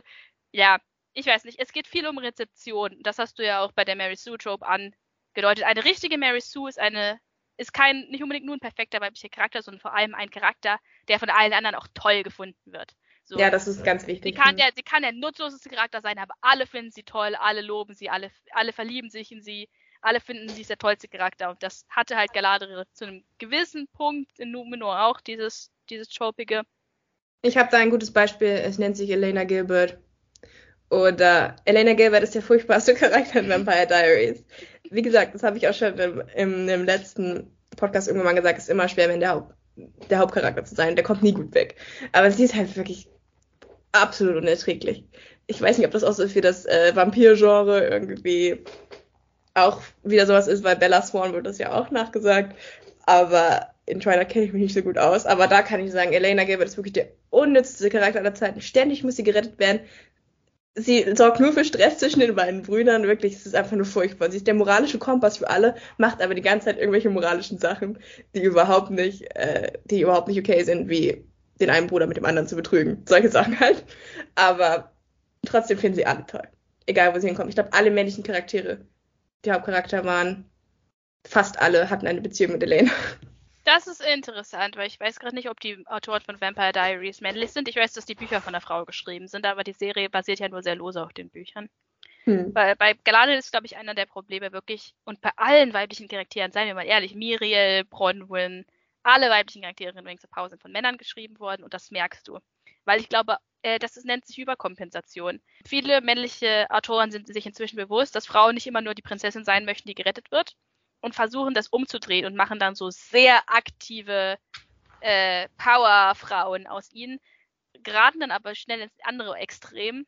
ja, ich weiß nicht, es geht viel um Rezeption. Das hast du ja auch bei der Mary Sue Trope angedeutet. Eine richtige Mary Sue ist eine ist kein nicht unbedingt nur ein perfekter weiblicher Charakter, sondern vor allem ein Charakter, der von allen anderen auch toll gefunden wird. So. Ja, das ist ganz wichtig. Sie kann, der, sie kann der nutzloseste Charakter sein, aber alle finden sie toll, alle loben sie, alle, alle verlieben sich in sie, alle finden sie ist der tollste Charakter. Und das hatte halt Galadriel zu einem gewissen Punkt in Numenor auch, dieses, dieses Tropige. Ich habe da ein gutes Beispiel, es nennt sich Elena Gilbert. Oder Elena Gilbert ist der furchtbarste Charakter in Vampire Diaries. Wie gesagt, das habe ich auch schon im, im, im, letzten Podcast irgendwann mal gesagt, es ist immer schwer, wenn der, Haupt, der Hauptcharakter zu sein. Der kommt nie gut weg. Aber sie ist halt wirklich absolut unerträglich. Ich weiß nicht, ob das auch so für das äh, Vampir-Genre irgendwie auch wieder sowas ist, weil Bella Swan wird das ja auch nachgesagt. Aber in Twilight kenne ich mich nicht so gut aus. Aber da kann ich sagen, Elena Gilbert ist wirklich der unnützste Charakter aller Zeiten. Ständig muss sie gerettet werden sie sorgt nur für Stress zwischen den beiden Brüdern. Wirklich, es ist einfach nur furchtbar. Sie ist der moralische Kompass für alle, macht aber die ganze Zeit irgendwelche moralischen Sachen, die überhaupt nicht, äh, die überhaupt nicht okay sind, wie den einen Bruder mit dem anderen zu betrügen. Solche Sachen halt. Aber trotzdem finden sie alle toll. Egal, wo sie hinkommen. Ich glaube, alle männlichen Charaktere, die Hauptcharakter waren, fast alle hatten eine Beziehung mit Elena. Das ist interessant, weil ich weiß gerade nicht, ob die Autoren von Vampire Diaries männlich sind. Ich weiß, dass die Bücher von der Frau geschrieben sind, aber die Serie basiert ja nur sehr lose auf den Büchern. Hm. Weil bei Galadriel ist, glaube ich, einer der Probleme wirklich, und bei allen weiblichen Charakteren, seien wir mal ehrlich, Miriel, Bronwyn, alle weiblichen Charaktere in Rings of Power sind von Männern geschrieben worden und das merkst du. Weil ich glaube, äh, das ist, nennt sich Überkompensation. Viele männliche Autoren sind sich inzwischen bewusst, dass Frauen nicht immer nur die Prinzessin sein möchten, die gerettet wird, und versuchen das umzudrehen und machen dann so sehr aktive äh, Powerfrauen aus ihnen, geraten dann aber schnell ins andere Extrem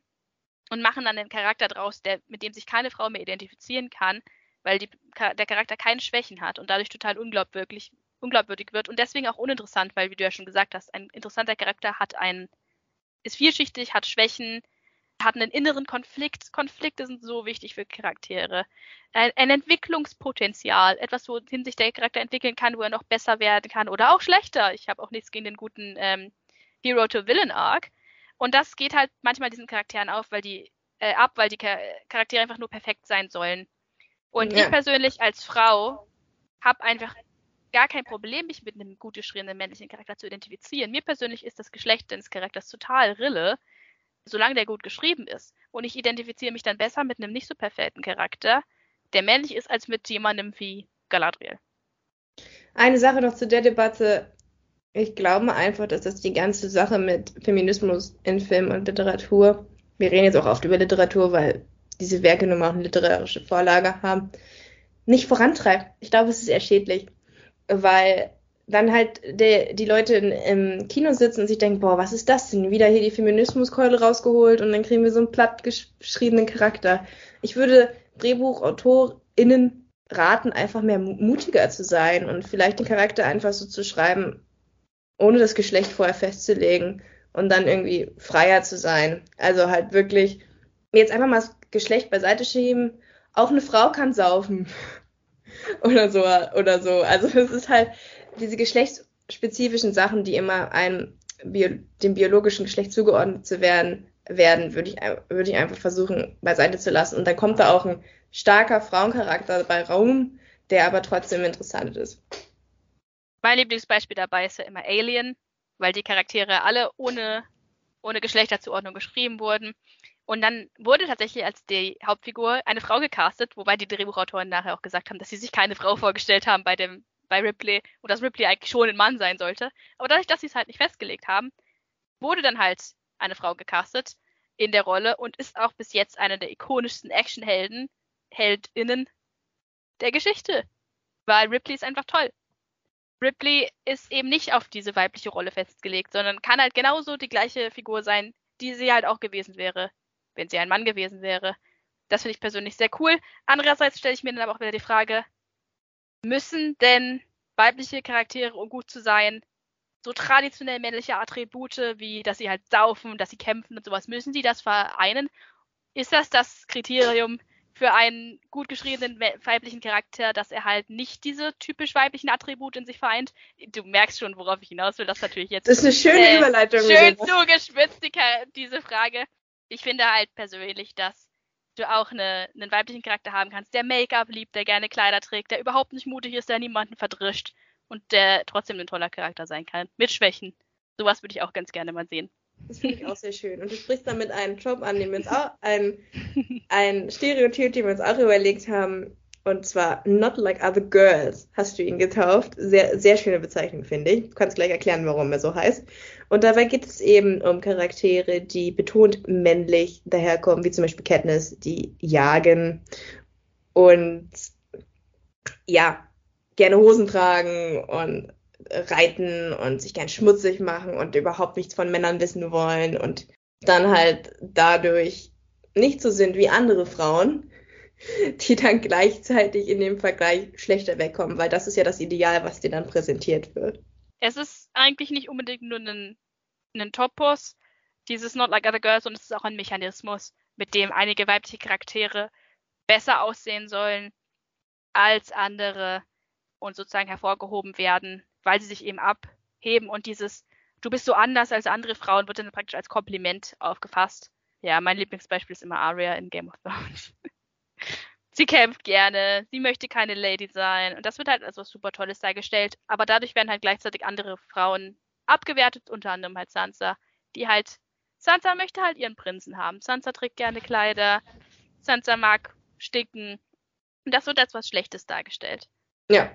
und machen dann einen Charakter draus, der, mit dem sich keine Frau mehr identifizieren kann, weil die, der Charakter keine Schwächen hat und dadurch total unglaubwürdig, unglaubwürdig wird und deswegen auch uninteressant, weil, wie du ja schon gesagt hast, ein interessanter Charakter hat einen, ist vielschichtig, hat Schwächen, hat einen inneren Konflikt. Konflikte sind so wichtig für Charaktere. Ein, ein Entwicklungspotenzial, etwas, wohin sich der Charakter entwickeln kann, wo er noch besser werden kann oder auch schlechter. Ich habe auch nichts gegen den guten ähm, Hero to Villain Arc. Und das geht halt manchmal diesen Charakteren auf, weil die äh, ab, weil die Charaktere einfach nur perfekt sein sollen. Und Ja. ich persönlich als Frau habe einfach gar kein Problem, mich mit einem gut geschriebenen männlichen Charakter zu identifizieren. Mir persönlich ist das Geschlecht des Charakters total Rille, solange der gut geschrieben ist. Und ich identifiziere mich dann besser mit einem nicht so perfekten Charakter, der männlich ist, als mit jemandem wie Galadriel. Eine Sache noch zu der Debatte. Ich glaube einfach, dass das die ganze Sache mit Feminismus in Film und Literatur, wir reden jetzt auch oft über Literatur, weil diese Werke nun mal auch eine literarische Vorlage haben, nicht vorantreibt. Ich glaube, es ist eher schädlich, weil dann halt der, die Leute in, im Kino sitzen und sich denken, boah, was ist das denn? Wieder hier die Feminismuskeule rausgeholt und dann kriegen wir so einen platt gesch- geschriebenen Charakter. Ich würde DrehbuchautorInnen raten, einfach mehr mu- mutiger zu sein und vielleicht den Charakter einfach so zu schreiben, ohne das Geschlecht vorher festzulegen und dann irgendwie freier zu sein. Also halt wirklich jetzt einfach mal das Geschlecht beiseite schieben. Auch eine Frau kann saufen. Oder so, oder so. Also es ist halt diese geschlechtsspezifischen Sachen, die immer einem Bio dem biologischen Geschlecht zugeordnet zu werden, werden, würde ich, würde ich einfach versuchen, beiseite zu lassen. Und dann kommt da auch ein starker Frauencharakter bei Raum, der aber trotzdem interessant ist. Mein Lieblingsbeispiel dabei ist ja immer Alien, weil die Charaktere alle ohne, ohne Geschlechterzuordnung geschrieben wurden. Und dann wurde tatsächlich als die Hauptfigur eine Frau gecastet, wobei die Drehbuchautoren nachher auch gesagt haben, dass sie sich keine Frau vorgestellt haben bei dem bei Ripley und dass Ripley eigentlich schon ein Mann sein sollte. Aber dadurch, dass sie es halt nicht festgelegt haben, wurde dann halt eine Frau gecastet in der Rolle und ist auch bis jetzt eine der ikonischsten Actionhelden, Heldinnen der Geschichte. Weil Ripley ist einfach toll. Ripley ist eben nicht auf diese weibliche Rolle festgelegt, sondern kann halt genauso die gleiche Figur sein, die sie halt auch gewesen wäre, wenn sie ein Mann gewesen wäre. Das finde ich persönlich sehr cool. Andererseits stelle ich mir dann aber auch wieder die Frage, müssen denn weibliche Charaktere, um gut zu sein, so traditionell männliche Attribute wie, dass sie halt saufen, dass sie kämpfen und sowas, müssen sie das vereinen? Ist das das Kriterium für einen gut geschriebenen we- weiblichen Charakter, dass er halt nicht diese typisch weiblichen Attribute in sich vereint? Du merkst schon, worauf ich hinaus will. Das natürlich jetzt Das ist eine schöne Überleitung. schön zugespitzt, die, diese Frage. Ich finde halt persönlich, dass du auch eine, einen weiblichen Charakter haben kannst, der Make-up liebt, der gerne Kleider trägt, der überhaupt nicht mutig ist, der niemanden verdrischt und der trotzdem ein toller Charakter sein kann. Mit Schwächen. Sowas würde ich auch ganz gerne mal sehen. Das finde ich auch sehr schön. Und du sprichst damit einen Trope an, den wir uns auch, ein, ein Stereotyp, den wir uns auch überlegt haben. Und zwar Not Like Other Girls hast du ihn getauft. Sehr, sehr schöne Bezeichnung, finde ich. Du kannst gleich erklären, warum er so heißt. Und dabei geht es eben um Charaktere, die betont männlich daherkommen, wie zum Beispiel Katniss, die jagen und ja, gerne Hosen tragen und reiten und sich gern schmutzig machen und überhaupt nichts von Männern wissen wollen und dann halt dadurch nicht so sind wie andere Frauen, die dann gleichzeitig in dem Vergleich schlechter wegkommen, weil das ist ja das Ideal, was dir dann präsentiert wird. Es ist eigentlich nicht unbedingt nur ein, ein Topos, dieses Not Like Other Girls, sondern es ist auch ein Mechanismus, mit dem einige weibliche Charaktere besser aussehen sollen als andere und sozusagen hervorgehoben werden, weil sie sich eben abheben und dieses Du bist so anders als andere Frauen wird dann praktisch als Kompliment aufgefasst. Ja, mein Lieblingsbeispiel ist immer Arya in Game of Thrones. Sie kämpft gerne, sie möchte keine Lady sein und das wird halt als was super Tolles dargestellt, aber dadurch werden halt gleichzeitig andere Frauen abgewertet, unter anderem halt Sansa, die halt Sansa möchte halt ihren Prinzen haben. Sansa trägt gerne Kleider, Sansa mag sticken und das wird als was Schlechtes dargestellt. Ja,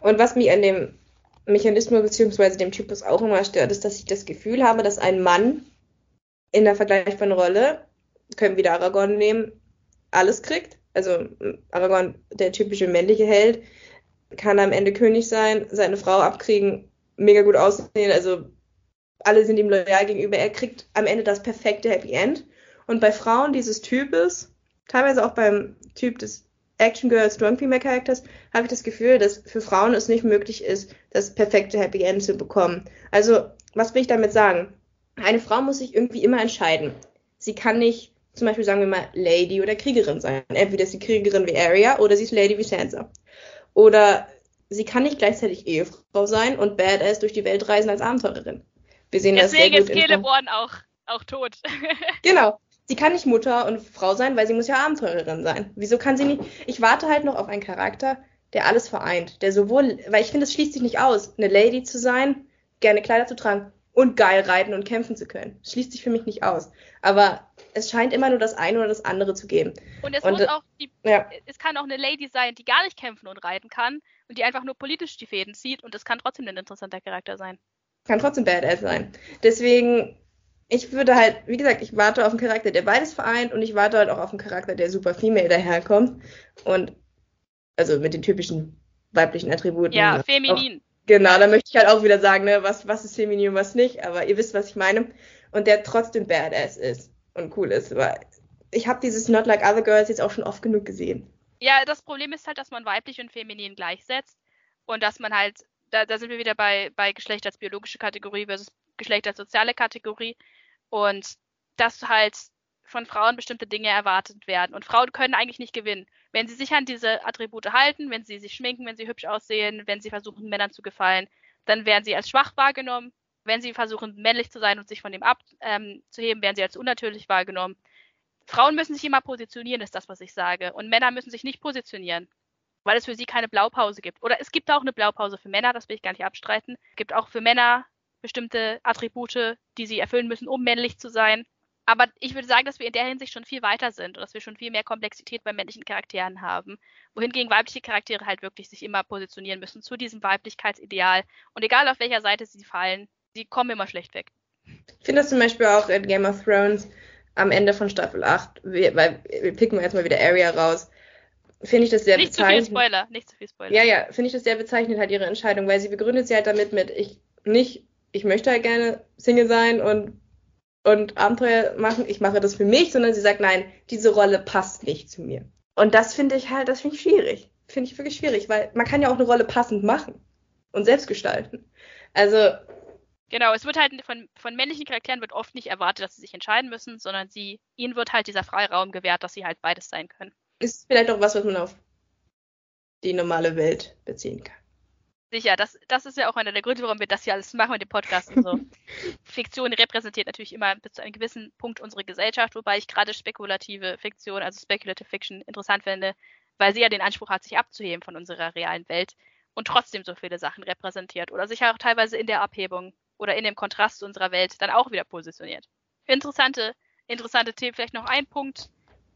und was mich an dem Mechanismus beziehungsweise dem Typus auch immer stört, ist, dass ich das Gefühl habe, dass ein Mann in der vergleichbaren Rolle, können wir wieder Aragorn nehmen, alles kriegt. Also Aragorn, der typische männliche Held, kann am Ende König sein, seine Frau abkriegen, mega gut aussehen, also alle sind ihm loyal gegenüber. Er kriegt am Ende das perfekte Happy End. Und bei Frauen dieses Types, teilweise auch beim Typ des Action Girl Strong Female Characters, habe ich das Gefühl, dass für Frauen es nicht möglich ist, das perfekte Happy End zu bekommen. Also, was will ich damit sagen? Eine Frau muss sich irgendwie immer entscheiden. Sie kann nicht, zum Beispiel sagen wir mal, Lady oder Kriegerin sein. Entweder ist sie Kriegerin wie Arya oder sie ist Lady wie Sansa. Oder sie kann nicht gleichzeitig Ehefrau sein und Badass durch die Welt reisen als Abenteurerin. Wir sehen das sehr Deswegen gut ist Celeborn auch, auch tot. Genau. Sie kann nicht Mutter und Frau sein, weil sie muss ja Abenteurerin sein. Wieso kann sie nicht? Ich warte halt noch auf einen Charakter, der alles vereint, der sowohl, weil ich finde, es schließt sich nicht aus, eine Lady zu sein, gerne Kleider zu tragen und geil reiten und kämpfen zu können. Schließt sich für mich nicht aus. Aber es scheint immer nur das eine oder das andere zu geben. Und es und, muss auch die, ja. es kann auch eine Lady sein, die gar nicht kämpfen und reiten kann und die einfach nur politisch die Fäden zieht und es kann trotzdem ein interessanter Charakter sein. Kann trotzdem Badass sein. Deswegen, ich würde halt, wie gesagt, ich warte auf einen Charakter, der beides vereint und ich warte halt auch auf einen Charakter, der super female daherkommt. Und also mit den typischen weiblichen Attributen. Ja, feminin. Genau, da möchte ich halt auch wieder sagen, ne, was, was ist feminin und was nicht, aber ihr wisst, was ich meine. Und der trotzdem badass ist und cool ist. Aber ich habe dieses Not Like Other Girls jetzt auch schon oft genug gesehen. Ja, das Problem ist halt, dass man weiblich und feminin gleichsetzt und dass man halt, da, da sind wir wieder bei, bei Geschlecht als biologische Kategorie versus Geschlecht als soziale Kategorie und dass halt von Frauen bestimmte Dinge erwartet werden. Und Frauen können eigentlich nicht gewinnen. Wenn sie sich an diese Attribute halten, wenn sie sich schminken, wenn sie hübsch aussehen, wenn sie versuchen, Männern zu gefallen, dann werden sie als schwach wahrgenommen. Wenn sie versuchen, männlich zu sein und sich von dem abzuheben, ähm, werden sie als unnatürlich wahrgenommen. Frauen müssen sich immer positionieren, ist das, was ich sage. Und Männer müssen sich nicht positionieren, weil es für sie keine Blaupause gibt. Oder es gibt auch eine Blaupause für Männer, das will ich gar nicht abstreiten. Es gibt auch für Männer bestimmte Attribute, die sie erfüllen müssen, um männlich zu sein. Aber ich würde sagen, dass wir in der Hinsicht schon viel weiter sind und dass wir schon viel mehr Komplexität bei männlichen Charakteren haben. Wohingegen weibliche Charaktere halt wirklich sich immer positionieren müssen zu diesem Weiblichkeitsideal. Und egal auf welcher Seite sie fallen, sie kommen immer schlecht weg. Ich finde das zum Beispiel auch in Game of Thrones am Ende von Staffel 8, weil wir picken jetzt mal wieder Arya raus, finde ich das sehr nicht bezeichnend. Nicht zu viel Spoiler, nicht zu viel Spoiler. Ja, ja, finde ich das sehr bezeichnend halt ihre Entscheidung, weil sie begründet sie halt damit mit, ich nicht, ich möchte halt gerne Single sein und und Abenteuer machen, ich mache das für mich, sondern sie sagt, nein, diese Rolle passt nicht zu mir. Und das finde ich halt, das finde ich schwierig. Finde ich wirklich schwierig, weil man kann ja auch eine Rolle passend machen und selbst gestalten. Also. Genau, es wird halt von, von männlichen Charakteren wird oft nicht erwartet, dass sie sich entscheiden müssen, sondern sie, ihnen wird halt dieser Freiraum gewährt, dass sie halt beides sein können. Ist vielleicht auch was, was man auf die normale Welt beziehen kann. Sicher, das, das ist ja auch einer der Gründe, warum wir das hier alles machen mit dem Podcast und so. Fiktion repräsentiert natürlich immer bis zu einem gewissen Punkt unsere Gesellschaft, wobei ich gerade spekulative Fiktion, also Speculative Fiction, interessant finde, weil sie ja den Anspruch hat, sich abzuheben von unserer realen Welt und trotzdem so viele Sachen repräsentiert oder sich auch teilweise in der Abhebung oder in dem Kontrast zu unserer Welt dann auch wieder positioniert. Interessante, interessante Themen. Vielleicht noch ein Punkt,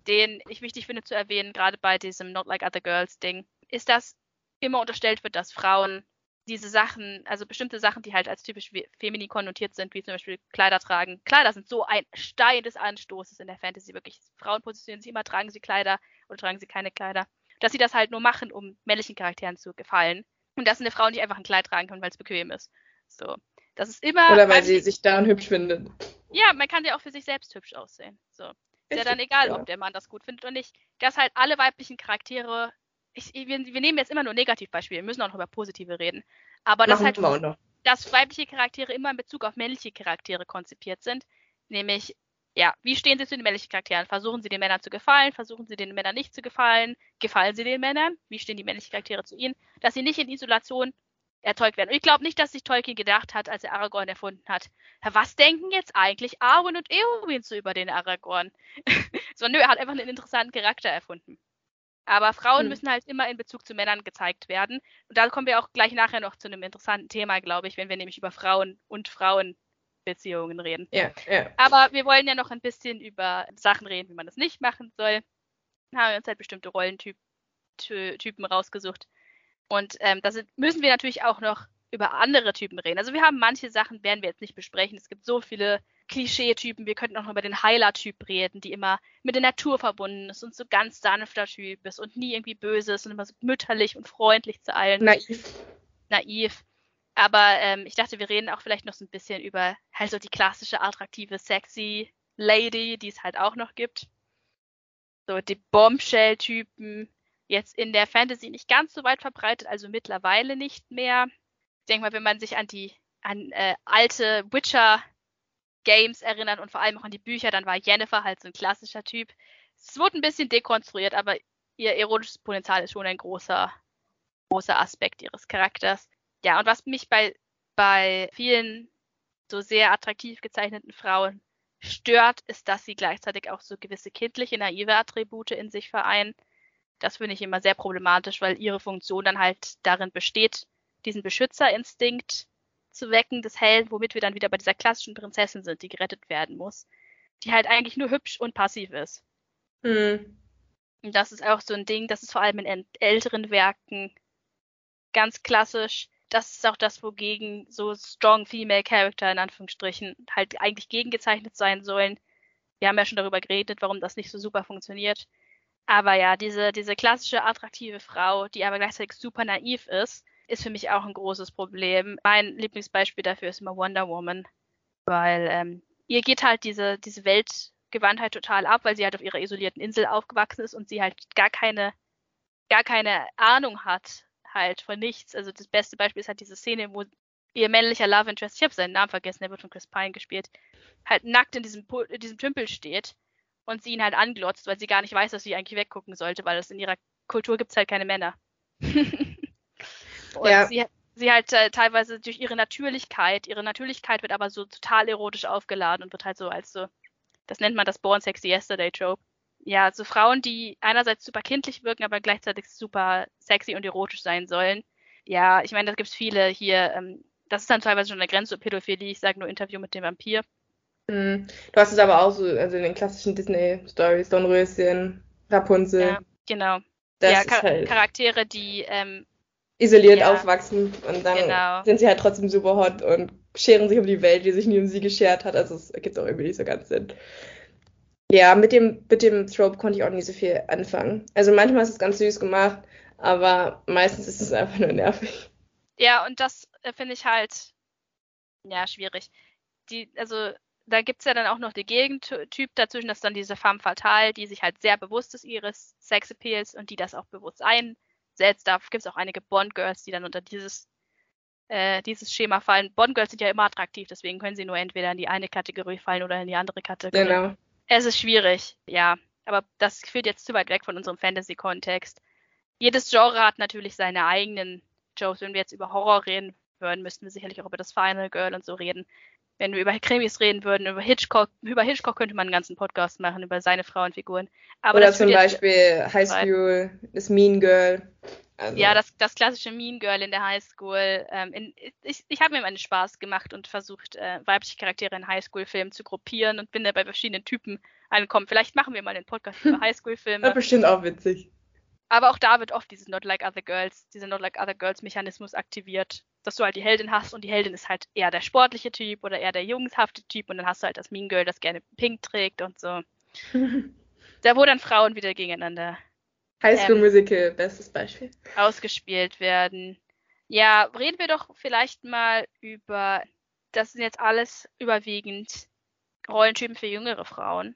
den ich wichtig finde zu erwähnen, gerade bei diesem Not Like Other Girls Ding, ist, dass immer unterstellt wird, dass Frauen diese Sachen, also bestimmte Sachen, die halt als typisch feminin konnotiert sind, wie zum Beispiel Kleider tragen. Kleider sind so ein Stein des Anstoßes in der Fantasy. Wirklich, Frauen positionieren sich immer, tragen sie Kleider oder tragen sie keine Kleider. Dass sie das halt nur machen, um männlichen Charakteren zu gefallen. Und das sind eine Frau, die einfach ein Kleid tragen kann, weil es bequem ist. So. Das ist immer. Oder weil sie sich daran hübsch findet. Ja, man kann ja auch für sich selbst hübsch aussehen. So. Ist ja dann egal, ja. ob der Mann das gut findet oder nicht. Dass halt alle weiblichen Charaktere ich, wir, wir, nehmen jetzt immer nur Negativbeispiele, wir müssen auch noch über positive reden. Aber das halt, dass weibliche Charaktere immer in Bezug auf männliche Charaktere konzipiert sind. Nämlich, ja, wie stehen sie zu den männlichen Charakteren? Versuchen sie den Männern zu gefallen? Versuchen sie den Männern nicht zu gefallen? Gefallen sie den Männern? Wie stehen die männlichen Charaktere zu ihnen? Dass sie nicht in Isolation erzeugt werden. Und ich glaube nicht, dass sich Tolkien gedacht hat, als er Aragorn erfunden hat. Was denken jetzt eigentlich Arwen und Eowyn so über den Aragorn? Sondern er hat einfach einen interessanten Charakter erfunden. Aber Frauen mhm. müssen halt immer in Bezug zu Männern gezeigt werden. Und da kommen wir auch gleich nachher noch zu einem interessanten Thema, glaube ich, wenn wir nämlich über Frauen und Frauenbeziehungen reden. Ja, ja. Aber wir wollen ja noch ein bisschen über Sachen reden, wie man das nicht machen soll. Dann haben wir uns halt bestimmte Rollentypen rausgesucht. Und ähm, da müssen wir natürlich auch noch über andere Typen reden. Also wir haben manche Sachen, werden wir jetzt nicht besprechen. Es gibt so viele Klischeetypen. Wir könnten auch noch über den Heiler-Typ reden, die immer mit der Natur verbunden ist und so ganz sanfter Typ ist und nie irgendwie böse ist und immer so mütterlich und freundlich zu allen. Naiv. Naiv. Aber ähm, ich dachte, wir reden auch vielleicht noch so ein bisschen über halt so die klassische, attraktive, sexy Lady, die es halt auch noch gibt. So die Bombshell-Typen. Jetzt in der Fantasy nicht ganz so weit verbreitet, also mittlerweile nicht mehr. Ich denke mal, wenn man sich an die an äh, alte Witcher Games erinnert und vor allem auch an die Bücher, dann war Jennifer halt so ein klassischer Typ. Es wurde ein bisschen dekonstruiert, aber ihr erotisches Potenzial ist schon ein großer, großer Aspekt ihres Charakters. Ja, und was mich bei, bei vielen so sehr attraktiv gezeichneten Frauen stört, ist, dass sie gleichzeitig auch so gewisse kindliche, naive Attribute in sich vereinen. Das finde ich immer sehr problematisch, weil ihre Funktion dann halt darin besteht, diesen Beschützerinstinkt zu wecken des Helden, womit wir dann wieder bei dieser klassischen Prinzessin sind, die gerettet werden muss, die halt eigentlich nur hübsch und passiv ist. Hm. Und das ist auch so ein Ding, das ist vor allem in älteren Werken ganz klassisch. Das ist auch das, wogegen so strong female Character in Anführungsstrichen halt eigentlich gegengezeichnet sein sollen. Wir haben ja schon darüber geredet, warum das nicht so super funktioniert. Aber ja, diese, diese klassische attraktive Frau, die aber gleichzeitig super naiv ist, ist für mich auch ein großes Problem. Mein Lieblingsbeispiel dafür ist immer Wonder Woman, weil ähm, ihr geht halt diese, diese Weltgewandtheit total ab, weil sie halt auf ihrer isolierten Insel aufgewachsen ist und sie halt gar keine, gar keine Ahnung hat halt von nichts. Also das beste Beispiel ist halt diese Szene, wo ihr männlicher Love Interest, ich habe seinen Namen vergessen, der wird von Chris Pine gespielt, halt nackt in diesem, in diesem Tümpel steht und sie ihn halt anglotzt, weil sie gar nicht weiß, dass sie eigentlich weggucken sollte, weil es in ihrer Kultur gibt es halt keine Männer. Und ja. sie, sie halt äh, teilweise durch ihre Natürlichkeit, ihre Natürlichkeit wird aber so total erotisch aufgeladen und wird halt so als so, das nennt man das Born Sexy Yesterday Trope. Ja, so Frauen, die einerseits super kindlich wirken, aber gleichzeitig super sexy und erotisch sein sollen. Ja, ich meine, da gibt es viele hier. Ähm, das ist dann teilweise schon eine Grenze zur Pädophilie. Ich sage nur Interview mit dem Vampir. Mhm. Du hast es aber auch so, also in den klassischen Disney-Stories, Dornröschen, Rapunzel. Ja, genau. Das ja, Char halt Charaktere, die ähm, isoliert ja. aufwachsen und dann genau. sind sie halt trotzdem super hot und scheren sich um die Welt, die sich nie um sie geschert hat. Also es ergibt auch irgendwie nicht so ganz Sinn. Ja, mit dem, mit dem Trope konnte ich auch nicht so viel anfangen. Also manchmal ist es ganz süß gemacht, aber meistens ist es einfach nur nervig. Ja, und das äh, finde ich halt, ja, schwierig. Die, also da gibt es ja dann auch noch den Gegentyp dazwischen, das ist dann diese femme fatale, die sich halt sehr bewusst ist ihres Sexappeals und die das auch bewusst ein setzt. Da gibt es auch einige Bond-Girls, die dann unter dieses, äh, dieses Schema fallen. Bond-Girls sind ja immer attraktiv, deswegen können sie nur entweder in die eine Kategorie fallen oder in die andere Kategorie. Genau. Es ist schwierig, ja. Aber das führt jetzt zu weit weg von unserem Fantasy-Kontext. Jedes Genre hat natürlich seine eigenen Jokes. Wenn wir jetzt über Horror reden würden, müssten wir sicherlich auch über das Final Girl und so reden wenn wir über Krimis reden würden, über Hitchcock, über Hitchcock könnte man einen ganzen Podcast machen, über seine Frauenfiguren. Aber Oder zum Beispiel High School, das Mean Girl. Also. Ja, das, das klassische Mean Girl in der High School. Ähm, in, ich ich habe mir meinen Spaß gemacht und versucht, äh, weibliche Charaktere in Highschool-Filmen zu gruppieren und bin da bei verschiedenen Typen angekommen. Vielleicht machen wir mal einen Podcast über Highschool-Filme. Das bestimmt auch witzig. Aber auch da wird oft dieses Not Like Other Girls, dieser Not Like Other Girls Mechanismus aktiviert dass du halt die Heldin hast und die Heldin ist halt eher der sportliche Typ oder eher der jugendhafte Typ und dann hast du halt das Mean Girl, das gerne Pink trägt und so. da wo dann Frauen wieder gegeneinander High School ähm, Musical, bestes Beispiel. Ausgespielt werden. Ja, reden wir doch vielleicht mal über, das sind jetzt alles überwiegend Rollentypen für jüngere Frauen,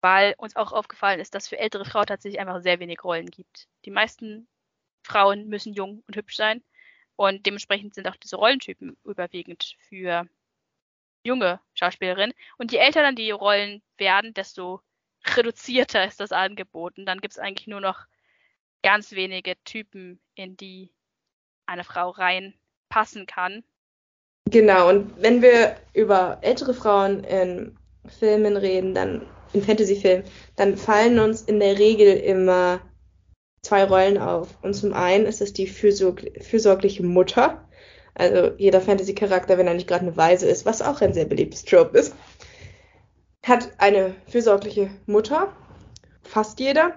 weil uns auch aufgefallen ist, dass für ältere Frauen tatsächlich einfach sehr wenig Rollen gibt. Die meisten Frauen müssen jung und hübsch sein und dementsprechend sind auch diese Rollentypen überwiegend für junge Schauspielerinnen. Und je älter dann die Rollen werden, desto reduzierter ist das Angebot. Und dann gibt es eigentlich nur noch ganz wenige Typen, in die eine Frau reinpassen kann. Genau, und wenn wir über ältere Frauen in Filmen reden, dann in Fantasy-Filmen, dann fallen uns in der Regel immer zwei Rollen auf. Und zum einen ist es die fürsorg fürsorgliche Mutter. Also jeder Fantasy-Charakter, wenn er nicht gerade eine Weise ist, was auch ein sehr beliebtes Trope ist, hat eine fürsorgliche Mutter. Fast jeder.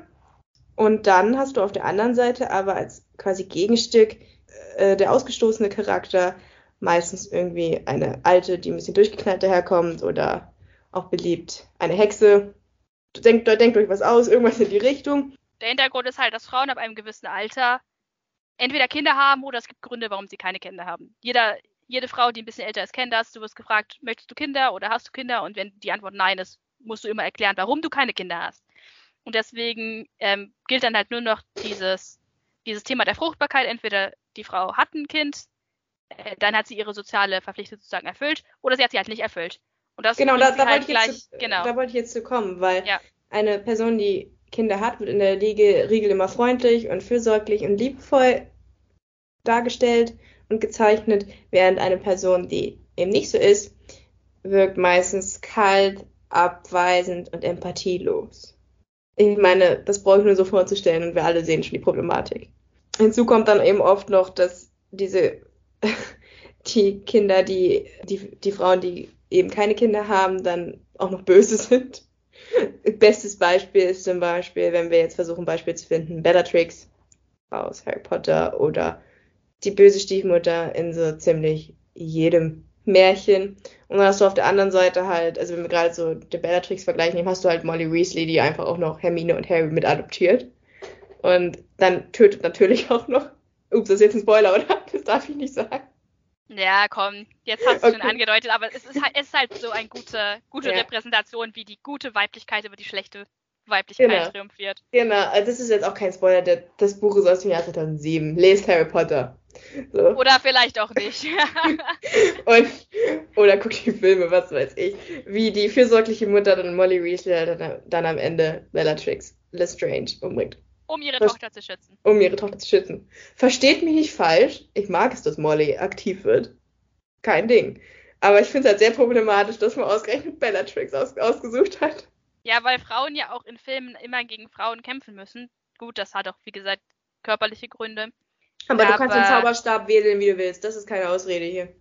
Und dann hast du auf der anderen Seite aber als quasi Gegenstück äh, der ausgestoßene Charakter meistens irgendwie eine alte, die ein bisschen durchgeknallt daherkommt oder auch beliebt eine Hexe. Denkt, denkt euch was aus, irgendwas in die Richtung. Der Hintergrund ist halt, dass Frauen ab einem gewissen Alter entweder Kinder haben oder es gibt Gründe, warum sie keine Kinder haben. Jeder, jede Frau, die ein bisschen älter ist, kennt das. Du wirst gefragt, möchtest du Kinder oder hast du Kinder? Und wenn die Antwort nein ist, musst du immer erklären, warum du keine Kinder hast. Und deswegen ähm, gilt dann halt nur noch dieses, dieses Thema der Fruchtbarkeit. Entweder die Frau hat ein Kind, äh, dann hat sie ihre soziale Verpflichtung sozusagen erfüllt, oder sie hat sie halt nicht erfüllt. Und das genau, da, da, halt wollte gleich, zu, genau. da wollte ich jetzt zu kommen, weil ja. eine Person, die Kinder hat, wird in der Regel immer freundlich und fürsorglich und liebevoll dargestellt und gezeichnet, während eine Person, die eben nicht so ist, wirkt meistens kalt, abweisend und empathielos. Ich meine, das brauche ich nur so vorzustellen und wir alle sehen schon die Problematik. Hinzu kommt dann eben oft noch, dass diese, die Kinder, die, die, die Frauen, die eben keine Kinder haben, dann auch noch böse sind. Bestes Beispiel ist zum Beispiel, wenn wir jetzt versuchen, Beispiel zu finden, Bellatrix aus Harry Potter oder die böse Stiefmutter in so ziemlich jedem Märchen. Und dann hast du auf der anderen Seite halt, also wenn wir gerade so die Bellatrix vergleichen, hast du halt Molly Weasley, die einfach auch noch Hermine und Harry mit adoptiert. Und dann tötet natürlich auch noch. Ups, das ist jetzt ein Spoiler, oder? Das darf ich nicht sagen. Ja, komm, jetzt hast du okay. schon angedeutet, aber es ist halt, es ist halt so eine gute, gute ja. Repräsentation, wie die gute Weiblichkeit über die schlechte Weiblichkeit genau. triumphiert. Genau, also das ist jetzt auch kein Spoiler, das Buch ist aus dem Jahr 2007. Lest Harry Potter. So. Oder vielleicht auch nicht. und, oder guck die Filme, was weiß ich. Wie die fürsorgliche Mutter dann Molly Weasley dann, dann am Ende Bellatrix Lestrange umbringt. Um ihre Ver Tochter zu schützen. Um ihre Tochter zu schützen. Versteht mich nicht falsch. Ich mag es, dass Molly aktiv wird. Kein Ding. Aber ich finde es halt sehr problematisch, dass man ausgerechnet Bellatrix aus ausgesucht hat. Ja, weil Frauen ja auch in Filmen immer gegen Frauen kämpfen müssen. Gut, das hat auch, wie gesagt, körperliche Gründe. Aber, Aber du kannst den Zauberstab wählen, wie du willst. Das ist keine Ausrede hier.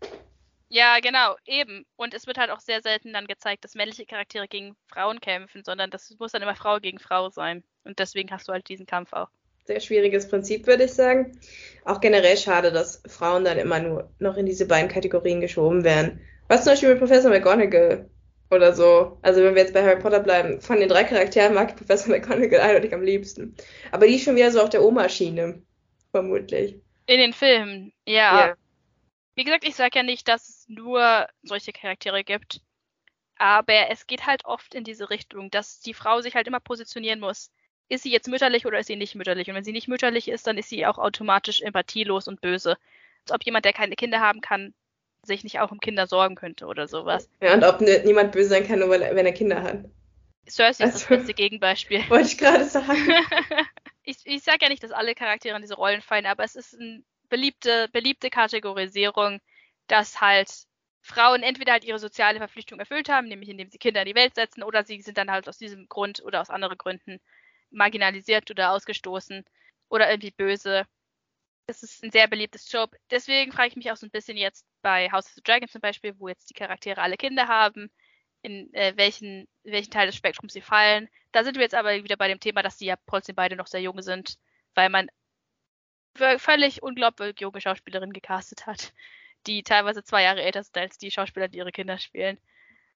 Ja, genau, eben. Und es wird halt auch sehr selten dann gezeigt, dass männliche Charaktere gegen Frauen kämpfen, sondern das muss dann immer Frau gegen Frau sein. Und deswegen hast du halt diesen Kampf auch. Sehr schwieriges Prinzip, würde ich sagen. Auch generell schade, dass Frauen dann immer nur noch in diese beiden Kategorien geschoben werden. Was zum Beispiel mit Professor McGonagall oder so. Also wenn wir jetzt bei Harry Potter bleiben, von den drei Charakteren mag ich Professor McGonagall eindeutig am liebsten. Aber die ist schon wieder so auf der Oma-Schiene, vermutlich. In den Filmen, ja. ja. Wie gesagt, ich sage ja nicht, dass es nur solche Charaktere gibt. Aber es geht halt oft in diese Richtung, dass die Frau sich halt immer positionieren muss. Ist sie jetzt mütterlich oder ist sie nicht mütterlich? Und wenn sie nicht mütterlich ist, dann ist sie auch automatisch empathielos und böse. Als ob jemand, der keine Kinder haben kann, sich nicht auch um Kinder sorgen könnte oder sowas. Ja, und ob niemand böse sein kann, nur weil, wenn er Kinder hat. Cersei also, ist das beste Gegenbeispiel. Wollte ich gerade sagen. ich ich sage ja nicht, dass alle Charaktere in diese Rollen fallen, aber es ist eine beliebte, beliebte Kategorisierung, dass halt Frauen entweder halt ihre soziale Verpflichtung erfüllt haben, nämlich indem sie Kinder in die Welt setzen, oder sie sind dann halt aus diesem Grund oder aus anderen Gründen marginalisiert oder ausgestoßen oder irgendwie böse. Das ist ein sehr beliebtes Job. Deswegen frage ich mich auch so ein bisschen jetzt bei House of the Dragon zum Beispiel, wo jetzt die Charaktere alle Kinder haben, in äh, welchen, welchen Teil des Spektrums sie fallen. Da sind wir jetzt aber wieder bei dem Thema, dass die ja trotzdem beide noch sehr jung sind, weil man völlig unglaublich junge Schauspielerinnen gecastet hat, die teilweise zwei Jahre älter sind als die Schauspieler, die ihre Kinder spielen.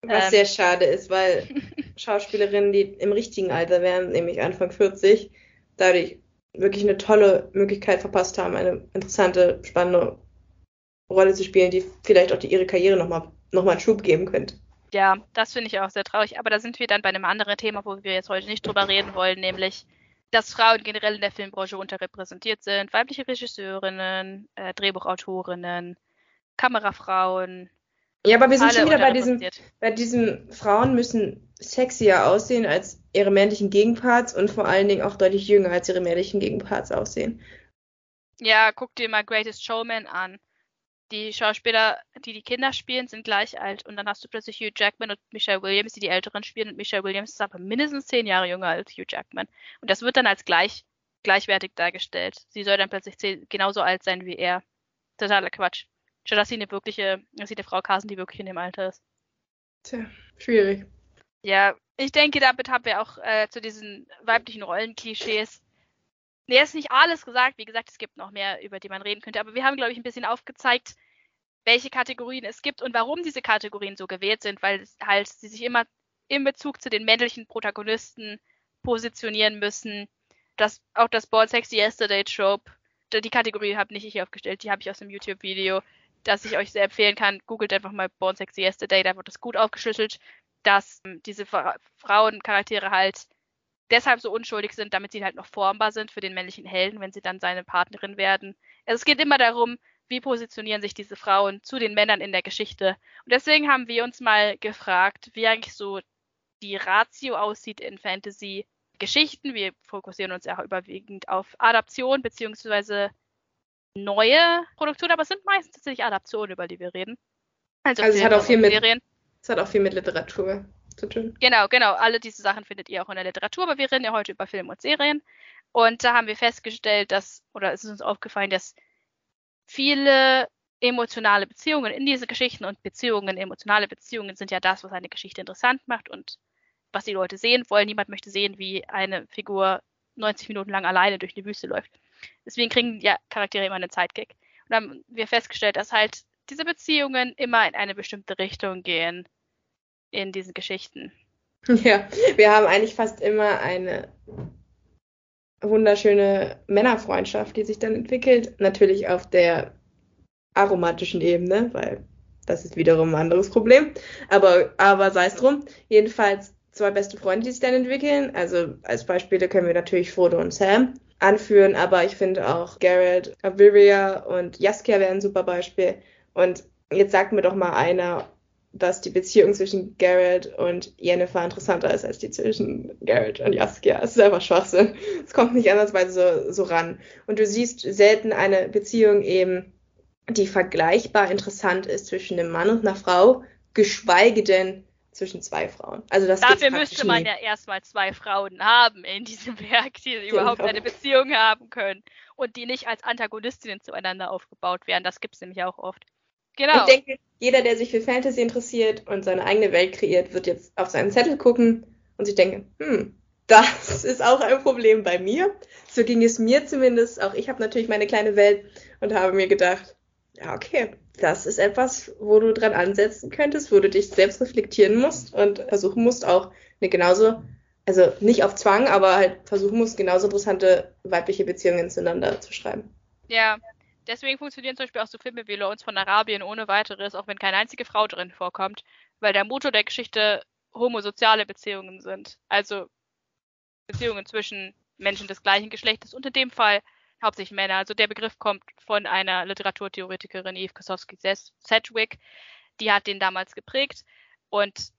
Was ähm, sehr schade ist, weil Schauspielerinnen, die im richtigen Alter wären, nämlich Anfang 40, dadurch wirklich eine tolle Möglichkeit verpasst haben, eine interessante, spannende Rolle zu spielen, die vielleicht auch die, ihre Karriere nochmal noch mal einen Schub geben könnte. Ja, das finde ich auch sehr traurig. Aber da sind wir dann bei einem anderen Thema, wo wir jetzt heute nicht drüber reden wollen, nämlich, dass Frauen generell in der Filmbranche unterrepräsentiert sind. Weibliche Regisseurinnen, äh, Drehbuchautorinnen, Kamerafrauen, ja, aber wir sind schon wieder bei diesem, bei diesen Frauen müssen sexier aussehen als ihre männlichen Gegenparts und vor allen Dingen auch deutlich jünger als ihre männlichen Gegenparts aussehen. Ja, guck dir mal Greatest Showman an. Die Schauspieler, die die Kinder spielen, sind gleich alt und dann hast du plötzlich Hugh Jackman und Michelle Williams, die die Älteren spielen und Michelle Williams ist aber mindestens zehn Jahre jünger als Hugh Jackman. Und das wird dann als gleich, gleichwertig dargestellt. Sie soll dann plötzlich genauso alt sein wie er. Totaler Quatsch. Statt dass sie eine wirkliche, dass sie eine Frau Carson, die wirklich in dem Alter ist. Tja, schwierig. Ja, ich denke, damit haben wir auch äh, zu diesen weiblichen Rollenklischees. Nee, ist nicht alles gesagt. Wie gesagt, es gibt noch mehr, über die man reden könnte. Aber wir haben, glaube ich, ein bisschen aufgezeigt, welche Kategorien es gibt und warum diese Kategorien so gewählt sind, weil halt sie sich immer in Bezug zu den männlichen Protagonisten positionieren müssen. Das, auch das Born Sexy Yesterday Trope, die Kategorie habe nicht ich aufgestellt, die habe ich aus dem YouTube-Video das ich euch sehr empfehlen kann. Googelt einfach mal Born Sexy Yesterday, da wird das gut aufgeschlüsselt, dass ähm, diese Frauencharaktere halt deshalb so unschuldig sind, damit sie halt noch formbar sind für den männlichen Helden, wenn sie dann seine Partnerin werden. Also es geht immer darum, wie positionieren sich diese Frauen zu den Männern in der Geschichte. Und deswegen haben wir uns mal gefragt, wie eigentlich so die Ratio aussieht in Fantasy-Geschichten. Wir fokussieren uns ja auch überwiegend auf Adaption beziehungsweise neue Produktionen, aber es sind meistens tatsächlich Adaptionen, über die wir reden. Also, also es, hat auch viel mit, Serien. es hat auch viel mit Literatur zu tun. Genau, genau. Alle diese Sachen findet ihr auch in der Literatur, aber wir reden ja heute über Filme und Serien. Und da haben wir festgestellt, dass, oder es ist uns aufgefallen, dass viele emotionale Beziehungen in diese Geschichten und Beziehungen, emotionale Beziehungen sind ja das, was eine Geschichte interessant macht und was die Leute sehen wollen. Niemand möchte sehen, wie eine Figur 90 Minuten lang alleine durch die Wüste läuft. Deswegen kriegen ja Charaktere immer einen Zeitkick. Und dann haben wir festgestellt, dass halt diese Beziehungen immer in eine bestimmte Richtung gehen in diesen Geschichten. Ja, wir haben eigentlich fast immer eine wunderschöne Männerfreundschaft, die sich dann entwickelt. Natürlich auf der aromatischen Ebene, weil das ist wiederum ein anderes Problem. Aber, aber sei es drum. Jedenfalls zwei beste Freunde, die sich dann entwickeln. Also als Beispiele können wir natürlich Frodo und Sam anführen, aber ich finde auch Garrett, Aviria und Jaskia wären ein super Beispiel. Und jetzt sagt mir doch mal einer, dass die Beziehung zwischen Garrett und Jennifer interessanter ist als die zwischen Garrett und Jaskia. Es ist einfach Schwachsinn. Es kommt nicht andersweise so, so ran. Und du siehst selten eine Beziehung eben, die vergleichbar interessant ist zwischen einem Mann und einer Frau, geschweige denn zwischen zwei Frauen. Also das Dafür müsste man nie. ja erstmal zwei Frauen haben in diesem Werk, die ja, überhaupt eine Beziehung haben können und die nicht als Antagonistinnen zueinander aufgebaut werden. Das gibt es nämlich auch oft. Genau. Ich denke, jeder, der sich für Fantasy interessiert und seine eigene Welt kreiert, wird jetzt auf seinen Zettel gucken und sich denken, hm, das ist auch ein Problem bei mir. So ging es mir zumindest. Auch ich habe natürlich meine kleine Welt und habe mir gedacht, ja, okay, das ist etwas, wo du dran ansetzen könntest, wo du dich selbst reflektieren musst und versuchen musst, auch eine genauso, also nicht auf Zwang, aber halt versuchen musst, genauso interessante weibliche Beziehungen zueinander zu schreiben. Ja, deswegen funktionieren zum Beispiel auch so Filme wie Lawrence von Arabien ohne weiteres, auch wenn keine einzige Frau drin vorkommt, weil der Motor der Geschichte homosoziale Beziehungen sind. Also Beziehungen zwischen Menschen des gleichen Geschlechtes und in dem Fall hauptsächlich Männer. Also der Begriff kommt von einer Literaturtheoretikerin, Eve Kosowski-Sedgwick. Die hat den damals geprägt. Und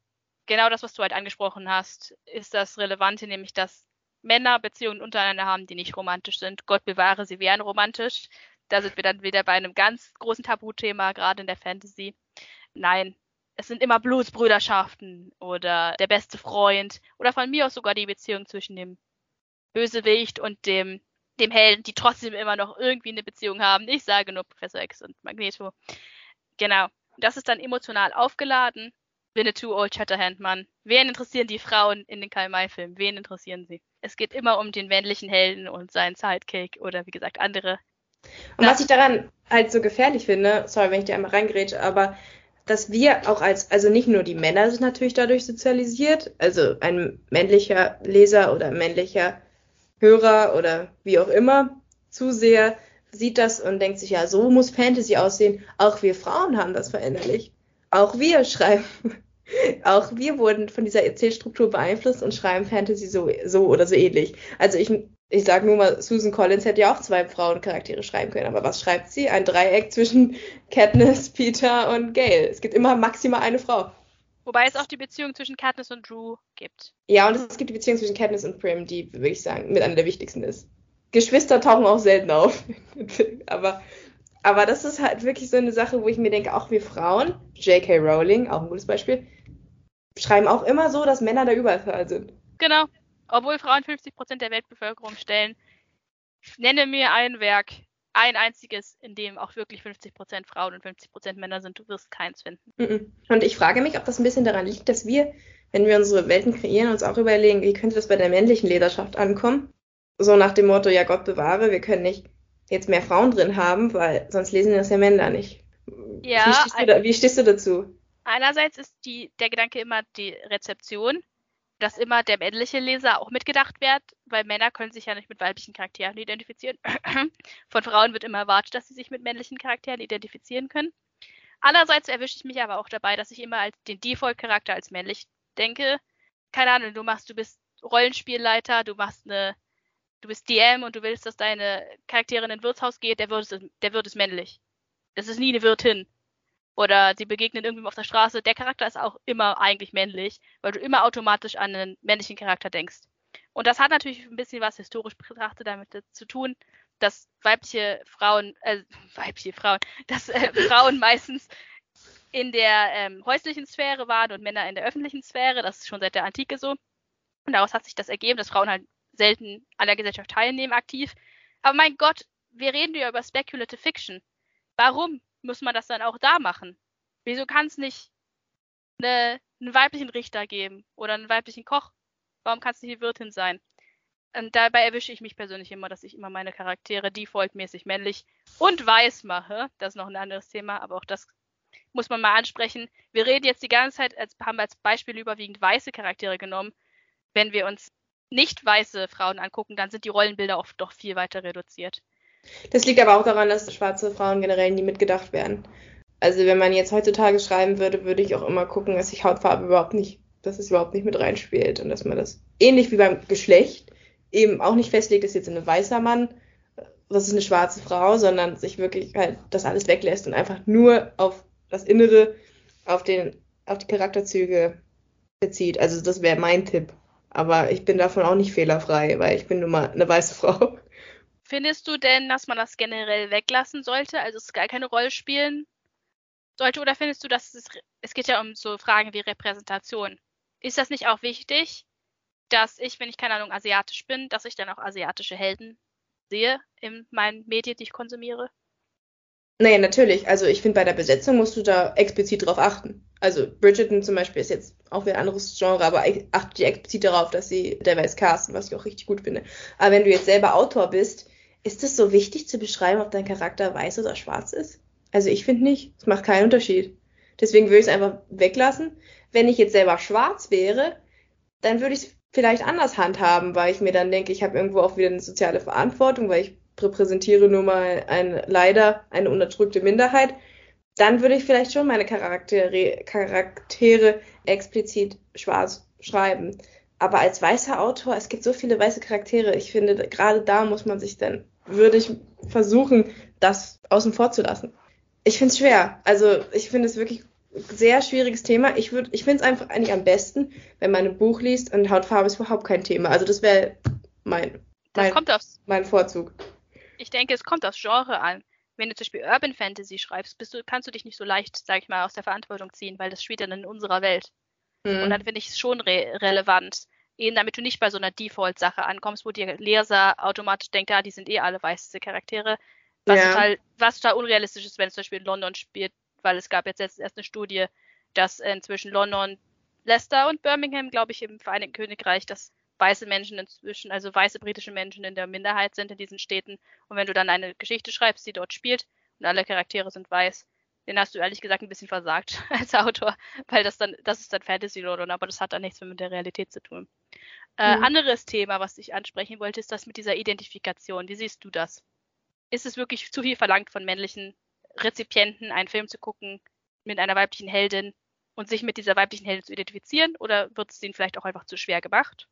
genau das, was du halt angesprochen hast, ist das Relevante, nämlich dass Männer Beziehungen untereinander haben, die nicht romantisch sind. Gott bewahre, sie wären romantisch. Da sind wir dann wieder bei einem ganz großen Tabuthema, gerade in der Fantasy. Nein, es sind immer Blutsbrüderschaften oder der beste Freund oder von mir aus sogar die Beziehung zwischen dem Bösewicht und dem dem Helden, die trotzdem immer noch irgendwie eine Beziehung haben. Ich sage nur Professor X und Magneto. Genau. Das ist dann emotional aufgeladen. Winnetou, Old Shatterhand, Mann. Wen interessieren die Frauen in den Karl-May-Filmen? Wen interessieren sie? Es geht immer um den männlichen Helden und seinen Sidekick oder wie gesagt andere. Und was ich daran halt so gefährlich finde, sorry, wenn ich dir einmal reingrätsche, aber dass wir auch als, also nicht nur die Männer sind natürlich dadurch sozialisiert, also ein männlicher Leser oder ein männlicher Hörer oder wie auch immer, Zuseher sieht das und denkt sich, ja, so muss Fantasy aussehen. Auch wir Frauen haben das verinnerlicht. Auch wir schreiben, auch wir wurden von dieser Erzählstruktur beeinflusst und schreiben Fantasy so, so oder so ähnlich. Also ich, ich sage nur mal, Susan Collins hätte ja auch zwei Frauencharaktere schreiben können, aber was schreibt sie? Ein Dreieck zwischen Katniss, Peter und Gail. Es gibt immer maximal eine Frau. Wobei es auch die Beziehung zwischen Katniss und Drew gibt. Ja, und es gibt die Beziehung zwischen Katniss und Prim, die, würde ich sagen, mit einer der wichtigsten ist. Geschwister tauchen auch selten auf. aber, aber das ist halt wirklich so eine Sache, wo ich mir denke, auch wir Frauen, J.K. Rowling, auch ein gutes Beispiel, schreiben auch immer so, dass Männer da überall sind. Genau. Obwohl Frauen 50% der Weltbevölkerung stellen. Nenne mir ein Werk, ein einziges, in dem auch wirklich 50% Frauen und 50% Männer sind. Du wirst keins finden. Und ich frage mich, ob das ein bisschen daran liegt, dass wir, wenn wir unsere Welten kreieren, uns auch überlegen, wie könnte das bei der männlichen Leserschaft ankommen? So nach dem Motto, ja Gott bewahre, wir können nicht jetzt mehr Frauen drin haben, weil sonst lesen das ja Männer nicht. Ja, wie stehst du, da, wie stehst du dazu? Einerseits ist die, der Gedanke immer die Rezeption dass immer der männliche Leser auch mitgedacht wird, weil Männer können sich ja nicht mit weiblichen Charakteren identifizieren. Von Frauen wird immer erwartet, dass sie sich mit männlichen Charakteren identifizieren können. Andererseits erwische ich mich aber auch dabei, dass ich immer als den Default-Charakter als männlich denke. Keine Ahnung, du machst, du bist Rollenspielleiter, du machst eine, du bist DM und du willst, dass deine Charaktere in ein Wirtshaus geht, der wird es, der wird es männlich. Das ist nie eine Wirtin oder sie begegnen irgendwem auf der Straße, der Charakter ist auch immer eigentlich männlich, weil du immer automatisch an einen männlichen Charakter denkst. Und das hat natürlich ein bisschen was historisch betrachtet damit zu tun, dass weibliche Frauen, äh, weibliche Frauen, dass äh, Frauen meistens in der ähm, häuslichen Sphäre waren und Männer in der öffentlichen Sphäre. Das ist schon seit der Antike so. Und daraus hat sich das ergeben, dass Frauen halt selten an der Gesellschaft teilnehmen aktiv. Aber mein Gott, wir reden ja über Speculative Fiction. Warum muss man das dann auch da machen? Wieso kann es nicht eine, einen weiblichen Richter geben oder einen weiblichen Koch? Warum kann es nicht die Wirtin sein? Und dabei erwische ich mich persönlich immer, dass ich immer meine Charaktere defaultmäßig männlich und weiß mache. Das ist noch ein anderes Thema, aber auch das muss man mal ansprechen. Wir reden jetzt die ganze Zeit, als, haben als Beispiel überwiegend weiße Charaktere genommen. Wenn wir uns nicht weiße Frauen angucken, dann sind die Rollenbilder oft doch viel weiter reduziert. Das liegt aber auch daran, dass schwarze Frauen generell nie mitgedacht werden. Also wenn man jetzt heutzutage schreiben würde, würde ich auch immer gucken, dass sich Hautfarbe überhaupt nicht, dass es überhaupt nicht mit reinspielt und dass man das ähnlich wie beim Geschlecht eben auch nicht festlegt, dass jetzt ein weißer Mann, das ist eine schwarze Frau, sondern sich wirklich halt das alles weglässt und einfach nur auf das Innere, auf den, auf die Charakterzüge bezieht. Also das wäre mein Tipp. Aber ich bin davon auch nicht fehlerfrei, weil ich bin nun mal eine weiße Frau. Findest du denn, dass man das generell weglassen sollte, also es gar keine Rolle spielen sollte? Oder findest du, dass es, es geht ja um so Fragen wie Repräsentation. Ist das nicht auch wichtig, dass ich, wenn ich keine Ahnung asiatisch bin, dass ich dann auch asiatische Helden sehe in meinen Medien, die ich konsumiere? Nee, natürlich. Also ich finde, bei der Besetzung musst du da explizit drauf achten. Also Bridgerton zum Beispiel ist jetzt auch wieder ein anderes Genre, aber achte die explizit darauf, dass sie weiß casten, was ich auch richtig gut finde. Aber wenn du jetzt selber Autor bist, ist es so wichtig zu beschreiben, ob dein Charakter weiß oder schwarz ist? Also ich finde nicht. Es macht keinen Unterschied. Deswegen würde ich es einfach weglassen. Wenn ich jetzt selber schwarz wäre, dann würde ich es vielleicht anders handhaben, weil ich mir dann denke, ich habe irgendwo auch wieder eine soziale Verantwortung, weil ich repräsentiere nur mal ein, leider eine unterdrückte Minderheit. Dann würde ich vielleicht schon meine Charaktere, Charaktere explizit schwarz schreiben. Aber als weißer Autor, es gibt so viele weiße Charaktere, ich finde, gerade da muss man sich dann, würde ich versuchen, das außen vor zu lassen. Ich finde es schwer. Also ich finde es wirklich sehr schwieriges Thema. Ich würde, ich finde es einfach eigentlich am besten, wenn man ein Buch liest und Hautfarbe ist überhaupt kein Thema. Also das wäre mein, mein, mein Vorzug. Ich denke, es kommt aufs Genre an. Wenn du zum Beispiel Urban Fantasy schreibst, bist du, kannst du dich nicht so leicht, sag ich mal, aus der Verantwortung ziehen, weil das spielt dann in unserer Welt. Mhm. Und dann finde ich es schon re relevant. Eben damit du nicht bei so einer Default-Sache ankommst, wo der Leser automatisch denkt, ja, die sind eh alle weiße Charaktere. Was, ja. total, was total unrealistisch ist, wenn es zum Beispiel in London spielt, weil es gab jetzt erst eine Studie, dass inzwischen London, Leicester und Birmingham, glaube ich, im Vereinigten Königreich, dass weiße Menschen inzwischen, also weiße britische Menschen in der Minderheit sind in diesen Städten. Und wenn du dann eine Geschichte schreibst, die dort spielt und alle Charaktere sind weiß, den hast du ehrlich gesagt ein bisschen versagt als Autor, weil das dann, das ist dann Fantasy London, aber das hat dann nichts mehr mit der Realität zu tun. Äh, mhm. Anderes Thema, was ich ansprechen wollte, ist das mit dieser Identifikation. Wie siehst du das? Ist es wirklich zu viel verlangt von männlichen Rezipienten, einen Film zu gucken mit einer weiblichen Heldin und sich mit dieser weiblichen Heldin zu identifizieren oder wird es ihnen vielleicht auch einfach zu schwer gemacht?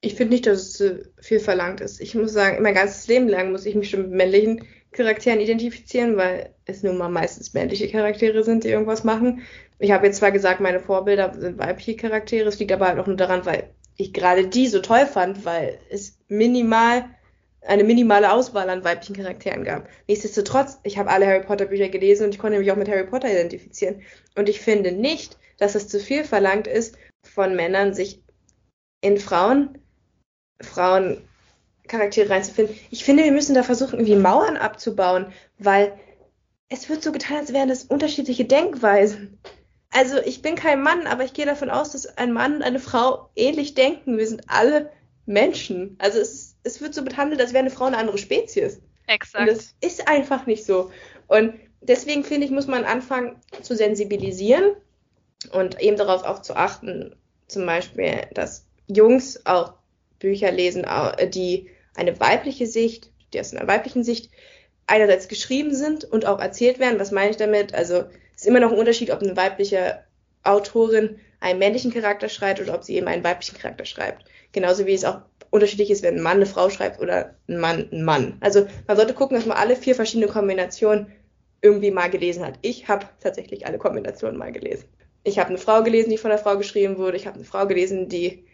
Ich finde nicht, dass es zu viel verlangt ist. Ich muss sagen, mein ganzes Leben lang muss ich mich schon mit männlichen Charakteren identifizieren, weil es nun mal meistens männliche Charaktere sind, die irgendwas machen. Ich habe jetzt zwar gesagt, meine Vorbilder sind weibliche Charaktere, es liegt aber halt auch nur daran, weil ich gerade die so toll fand, weil es minimal eine minimale Auswahl an weiblichen Charakteren gab. Nichtsdestotrotz, ich habe alle Harry Potter Bücher gelesen und ich konnte mich auch mit Harry Potter identifizieren. Und ich finde nicht, dass es zu viel verlangt ist, von Männern sich in Frauen, Frauencharaktere reinzufinden. Ich finde, wir müssen da versuchen, irgendwie Mauern abzubauen, weil es wird so getan, als wären das unterschiedliche Denkweisen. Also ich bin kein Mann, aber ich gehe davon aus, dass ein Mann und eine Frau ähnlich denken. Wir sind alle Menschen. Also es es wird so behandelt, als wäre eine Frau eine andere Spezies. Exakt. Und das ist einfach nicht so. Und deswegen finde ich, muss man anfangen zu sensibilisieren und eben darauf auch zu achten, zum Beispiel, dass Jungs auch Bücher lesen, die eine weibliche Sicht, die aus einer weiblichen Sicht einerseits geschrieben sind und auch erzählt werden. Was meine ich damit? Also ist immer noch ein Unterschied, ob eine weibliche Autorin einen männlichen Charakter schreibt oder ob sie eben einen weiblichen Charakter schreibt. Genauso wie es auch unterschiedlich ist, wenn ein Mann eine Frau schreibt oder ein Mann ein Mann. Also man sollte gucken, dass man alle vier verschiedene Kombinationen irgendwie mal gelesen hat. Ich habe tatsächlich alle Kombinationen mal gelesen. Ich habe eine Frau gelesen, die von der Frau geschrieben wurde. Ich habe eine Frau gelesen, die,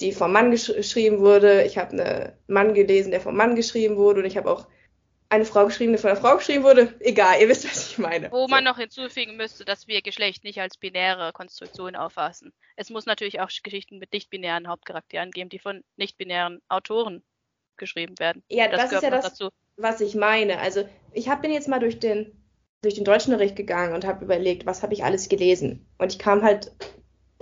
die vom Mann gesch geschrieben wurde. Ich habe einen Mann gelesen, der vom Mann geschrieben wurde. Und ich habe auch eine Frau geschrieben, die von einer Frau geschrieben wurde. Egal, ihr wisst, was ich meine. Wo so. man noch hinzufügen müsste, dass wir Geschlecht nicht als binäre Konstruktion auffassen. Es muss natürlich auch Geschichten mit nicht-binären Hauptcharakteren geben, die von nicht-binären Autoren geschrieben werden. Ja, das, das ist ja das, dazu. was ich meine. Also ich hab, bin jetzt mal durch den, durch den Deutschunterricht gegangen und habe überlegt, was habe ich alles gelesen. Und ich kam halt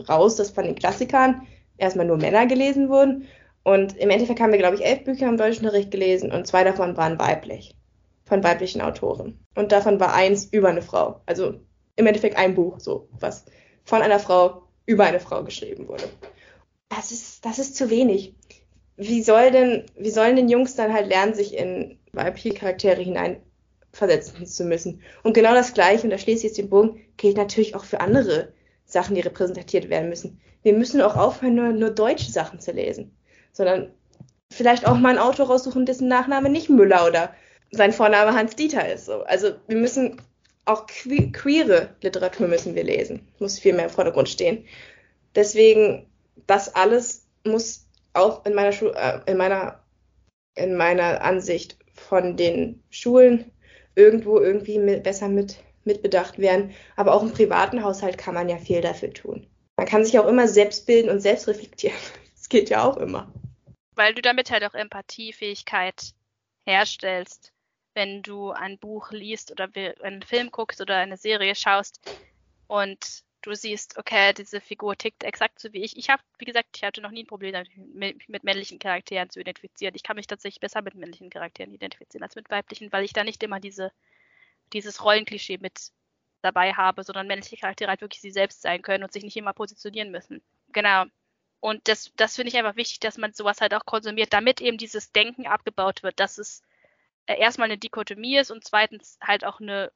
raus, dass von den Klassikern erstmal nur Männer gelesen wurden. Und im Endeffekt haben wir, glaube ich, elf Bücher im Deutschunterricht gelesen und zwei davon waren weiblich von weiblichen Autoren. Und davon war eins über eine Frau. Also im Endeffekt ein Buch, so, was von einer Frau über eine Frau geschrieben wurde. Das ist, das ist zu wenig. Wie soll denn, wie sollen denn Jungs dann halt lernen, sich in weibliche Charaktere hineinversetzen zu müssen? Und genau das Gleiche, und da schließe ich jetzt den Bogen, gilt natürlich auch für andere Sachen, die repräsentiert werden müssen. Wir müssen auch aufhören, nur, nur deutsche Sachen zu lesen, sondern vielleicht auch mal ein Autor raussuchen, dessen Nachname nicht Müller oder sein Vorname Hans Dieter ist. So. Also wir müssen auch que queere Literatur müssen wir lesen. Muss viel mehr im Vordergrund stehen. Deswegen, das alles muss auch in meiner Schule, äh, in meiner, in meiner Ansicht von den Schulen irgendwo irgendwie mit, besser mit, mitbedacht werden. Aber auch im privaten Haushalt kann man ja viel dafür tun. Man kann sich auch immer selbst bilden und selbst reflektieren. Das geht ja auch immer. Weil du damit halt auch Empathiefähigkeit herstellst wenn du ein Buch liest oder einen Film guckst oder eine Serie schaust und du siehst, okay, diese Figur tickt exakt so wie ich. Ich habe, wie gesagt, ich hatte noch nie ein Problem damit, mich mit männlichen Charakteren zu identifizieren. Ich kann mich tatsächlich besser mit männlichen Charakteren identifizieren als mit weiblichen, weil ich da nicht immer diese, dieses Rollenklischee mit dabei habe, sondern männliche Charaktere halt wirklich sie selbst sein können und sich nicht immer positionieren müssen. Genau. Und das, das finde ich einfach wichtig, dass man sowas halt auch konsumiert, damit eben dieses Denken abgebaut wird, dass es äh, erstmal eine Dichotomie ist und zweitens halt auch eine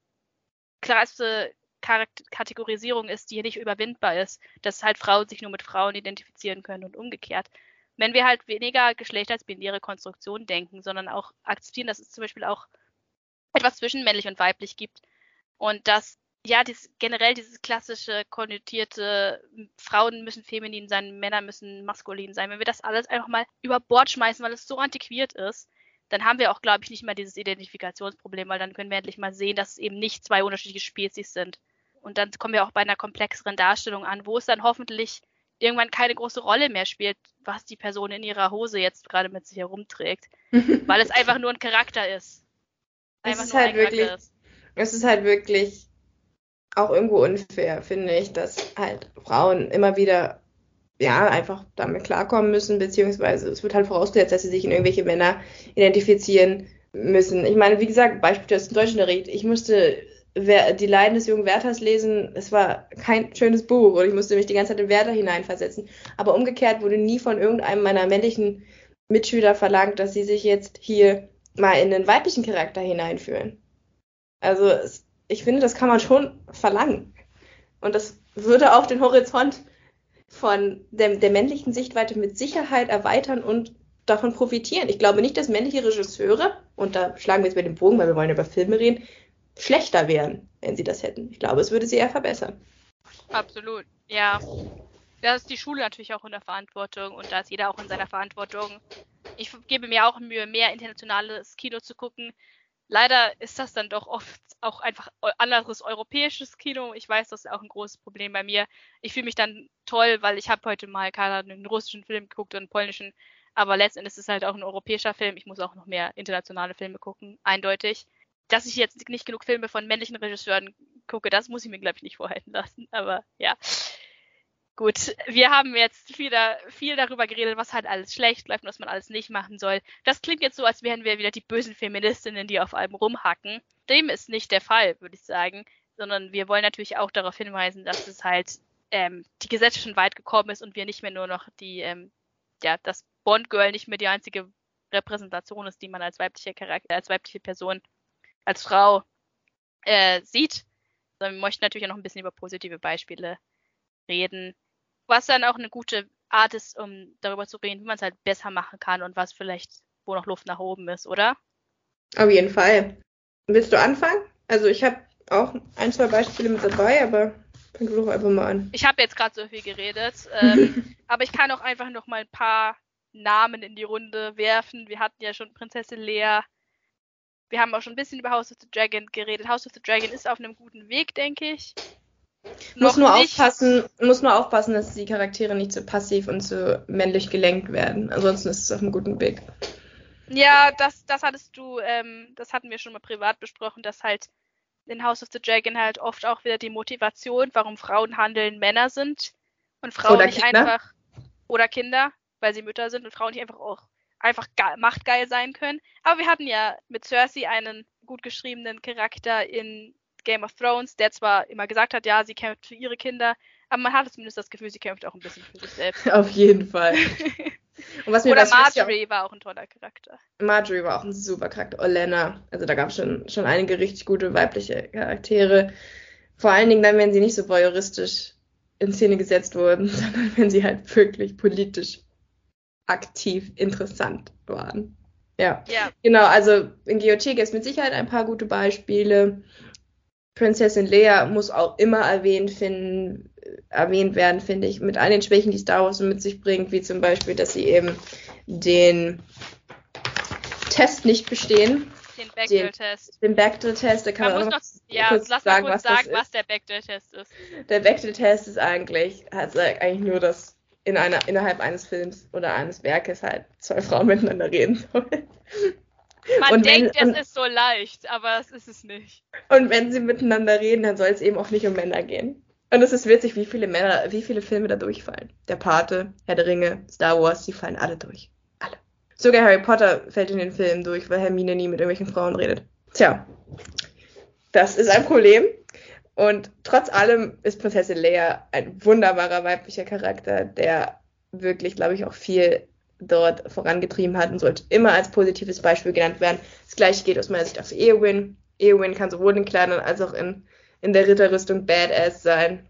krasse Kategorisierung ist, die nicht überwindbar ist, dass halt Frauen sich nur mit Frauen identifizieren können und umgekehrt. Wenn wir halt weniger Geschlecht als binäre Konstruktion denken, sondern auch akzeptieren, dass es zum Beispiel auch etwas zwischen männlich und weiblich gibt und dass ja, dieses, generell dieses klassische konnotierte, Frauen müssen feminin sein, Männer müssen maskulin sein. Wenn wir das alles einfach mal über Bord schmeißen, weil es so antiquiert ist, dann haben wir auch, glaube ich, nicht mehr dieses Identifikationsproblem, weil dann können wir endlich mal sehen, dass es eben nicht zwei unterschiedliche Spezies sind. Und dann kommen wir auch bei einer komplexeren Darstellung an, wo es dann hoffentlich irgendwann keine große Rolle mehr spielt, was die Person in ihrer Hose jetzt gerade mit sich herumträgt. weil es einfach nur ein Charakter ist. Einfach es ist halt wirklich, ist. es ist halt wirklich auch irgendwo unfair, finde ich, dass halt Frauen immer wieder ja, einfach damit klarkommen müssen, beziehungsweise es wird halt vorausgesetzt, dass sie sich in irgendwelche Männer identifizieren müssen. Ich meine, wie gesagt, Beispiel aus dem Deutschunterricht. Ich musste die Leiden des jungen Werthers lesen. Es war kein schönes Buch und ich musste mich die ganze Zeit in Werther hineinversetzen. Aber umgekehrt wurde nie von irgendeinem meiner männlichen Mitschüler verlangt, dass sie sich jetzt hier mal in den weiblichen Charakter hineinführen. Also ich finde, das kann man schon verlangen. Und das würde auch den Horizont von der, der männlichen Sichtweite mit Sicherheit erweitern und davon profitieren. Ich glaube nicht, dass männliche Regisseure, und da schlagen wir jetzt mit dem Bogen, weil wir wollen über Filme reden, schlechter wären, wenn sie das hätten. Ich glaube, es würde sie eher verbessern. Absolut, ja. Da ist die Schule natürlich auch in der Verantwortung und da ist jeder auch in seiner Verantwortung. Ich gebe mir auch Mühe, mehr internationales Kino zu gucken. Leider ist das dann doch oft auch einfach anderes europäisches Kino. Ich weiß, das ist auch ein großes Problem bei mir. Ich fühle mich dann toll, weil ich habe heute mal keine einen russischen Film geguckt und einen polnischen. Aber letztendlich ist es halt auch ein europäischer Film. Ich muss auch noch mehr internationale Filme gucken, eindeutig. Dass ich jetzt nicht genug Filme von männlichen Regisseuren gucke, das muss ich mir, glaube ich, nicht vorhalten lassen. Aber ja. Gut, wir haben jetzt wieder viel darüber geredet, was halt alles schlecht läuft und was man alles nicht machen soll. Das klingt jetzt so, als wären wir wieder die bösen Feministinnen, die auf allem rumhacken. Dem ist nicht der Fall, würde ich sagen, sondern wir wollen natürlich auch darauf hinweisen, dass es halt ähm, die Gesetze schon weit gekommen ist und wir nicht mehr nur noch die, ähm, ja, das Bond-Girl nicht mehr die einzige Repräsentation ist, die man als weibliche Charakter, als weibliche Person, als Frau äh, sieht. Sondern wir möchten natürlich auch noch ein bisschen über positive Beispiele reden, was dann auch eine gute Art ist, um darüber zu reden, wie man es halt besser machen kann und was vielleicht, wo noch Luft nach oben ist, oder? Auf jeden Fall. Willst du anfangen? Also ich habe auch ein, zwei Beispiele mit dabei, aber fang du doch einfach mal an. Ich habe jetzt gerade so viel geredet, ähm, aber ich kann auch einfach noch mal ein paar Namen in die Runde werfen. Wir hatten ja schon Prinzessin Lea, Wir haben auch schon ein bisschen über House of the Dragon geredet. House of the Dragon ist auf einem guten Weg, denke ich. Muss nur nicht. aufpassen, muss nur aufpassen, dass die Charaktere nicht zu passiv und zu männlich gelenkt werden. Ansonsten ist es auf einem guten Weg. Ja, das, das hattest du, ähm, das hatten wir schon mal privat besprochen, dass halt in House of the Dragon halt oft auch wieder die Motivation, warum Frauen handeln, Männer sind und Frauen oder nicht Kinder. einfach oder Kinder, weil sie Mütter sind und Frauen nicht einfach auch einfach machtgeil sein können. Aber wir hatten ja mit Cersei einen gut geschriebenen Charakter in Game of Thrones, der zwar immer gesagt hat, ja, sie kämpft für ihre Kinder, aber man hatte zumindest das Gefühl, sie kämpft auch ein bisschen für sich selbst. Auf jeden Fall. Oder Marjorie auch, war auch ein toller Charakter. Marjorie war auch ein super Charakter. Olena, also da gab es schon, schon einige richtig gute weibliche Charaktere. Vor allen Dingen dann, wenn sie nicht so voyeuristisch in Szene gesetzt wurden, sondern wenn sie halt wirklich politisch aktiv interessant waren. Ja. ja. Genau, also in GOT gibt es mit Sicherheit ein paar gute Beispiele. Prinzessin Leia muss auch immer erwähnt, finden, erwähnt werden, finde ich, mit all den Schwächen, die Star Wars mit sich bringt, wie zum Beispiel, dass sie eben den Test nicht bestehen. Den Bechdel-Test. Den, Bechdel-Test, da kann man, man auch noch, ja, kurz lass sagen, kurz was, sagen, was der Bechdel-Test ist. Der Bechdel-Test ist eigentlich, hat eigentlich nur das in einer, innerhalb eines Films oder eines Werkes halt zwei Frauen miteinander reden sollen. Man und denkt, wenn, es ist so leicht, aber es ist es nicht. Und wenn sie miteinander reden, dann soll es eben auch nicht um Männer gehen. Und es ist witzig, wie viele Männer, wie viele Filme da durchfallen. Der Pate, Herr der Ringe, Star Wars, die fallen alle durch. Alle. Sogar Harry Potter fällt in den Film durch, weil Hermine nie mit irgendwelchen Frauen redet. Tja, das ist ein Problem. Und trotz allem ist Prinzessin Leia ein wunderbarer weiblicher Charakter, der wirklich, glaube ich, auch viel dort vorangetrieben hat und sollte immer als positives Beispiel genannt werden. Das gleiche geht aus meiner Sicht auch für Eowyn. Eowyn kann sowohl in Kleidern als auch in, in der Ritterrüstung Badass sein.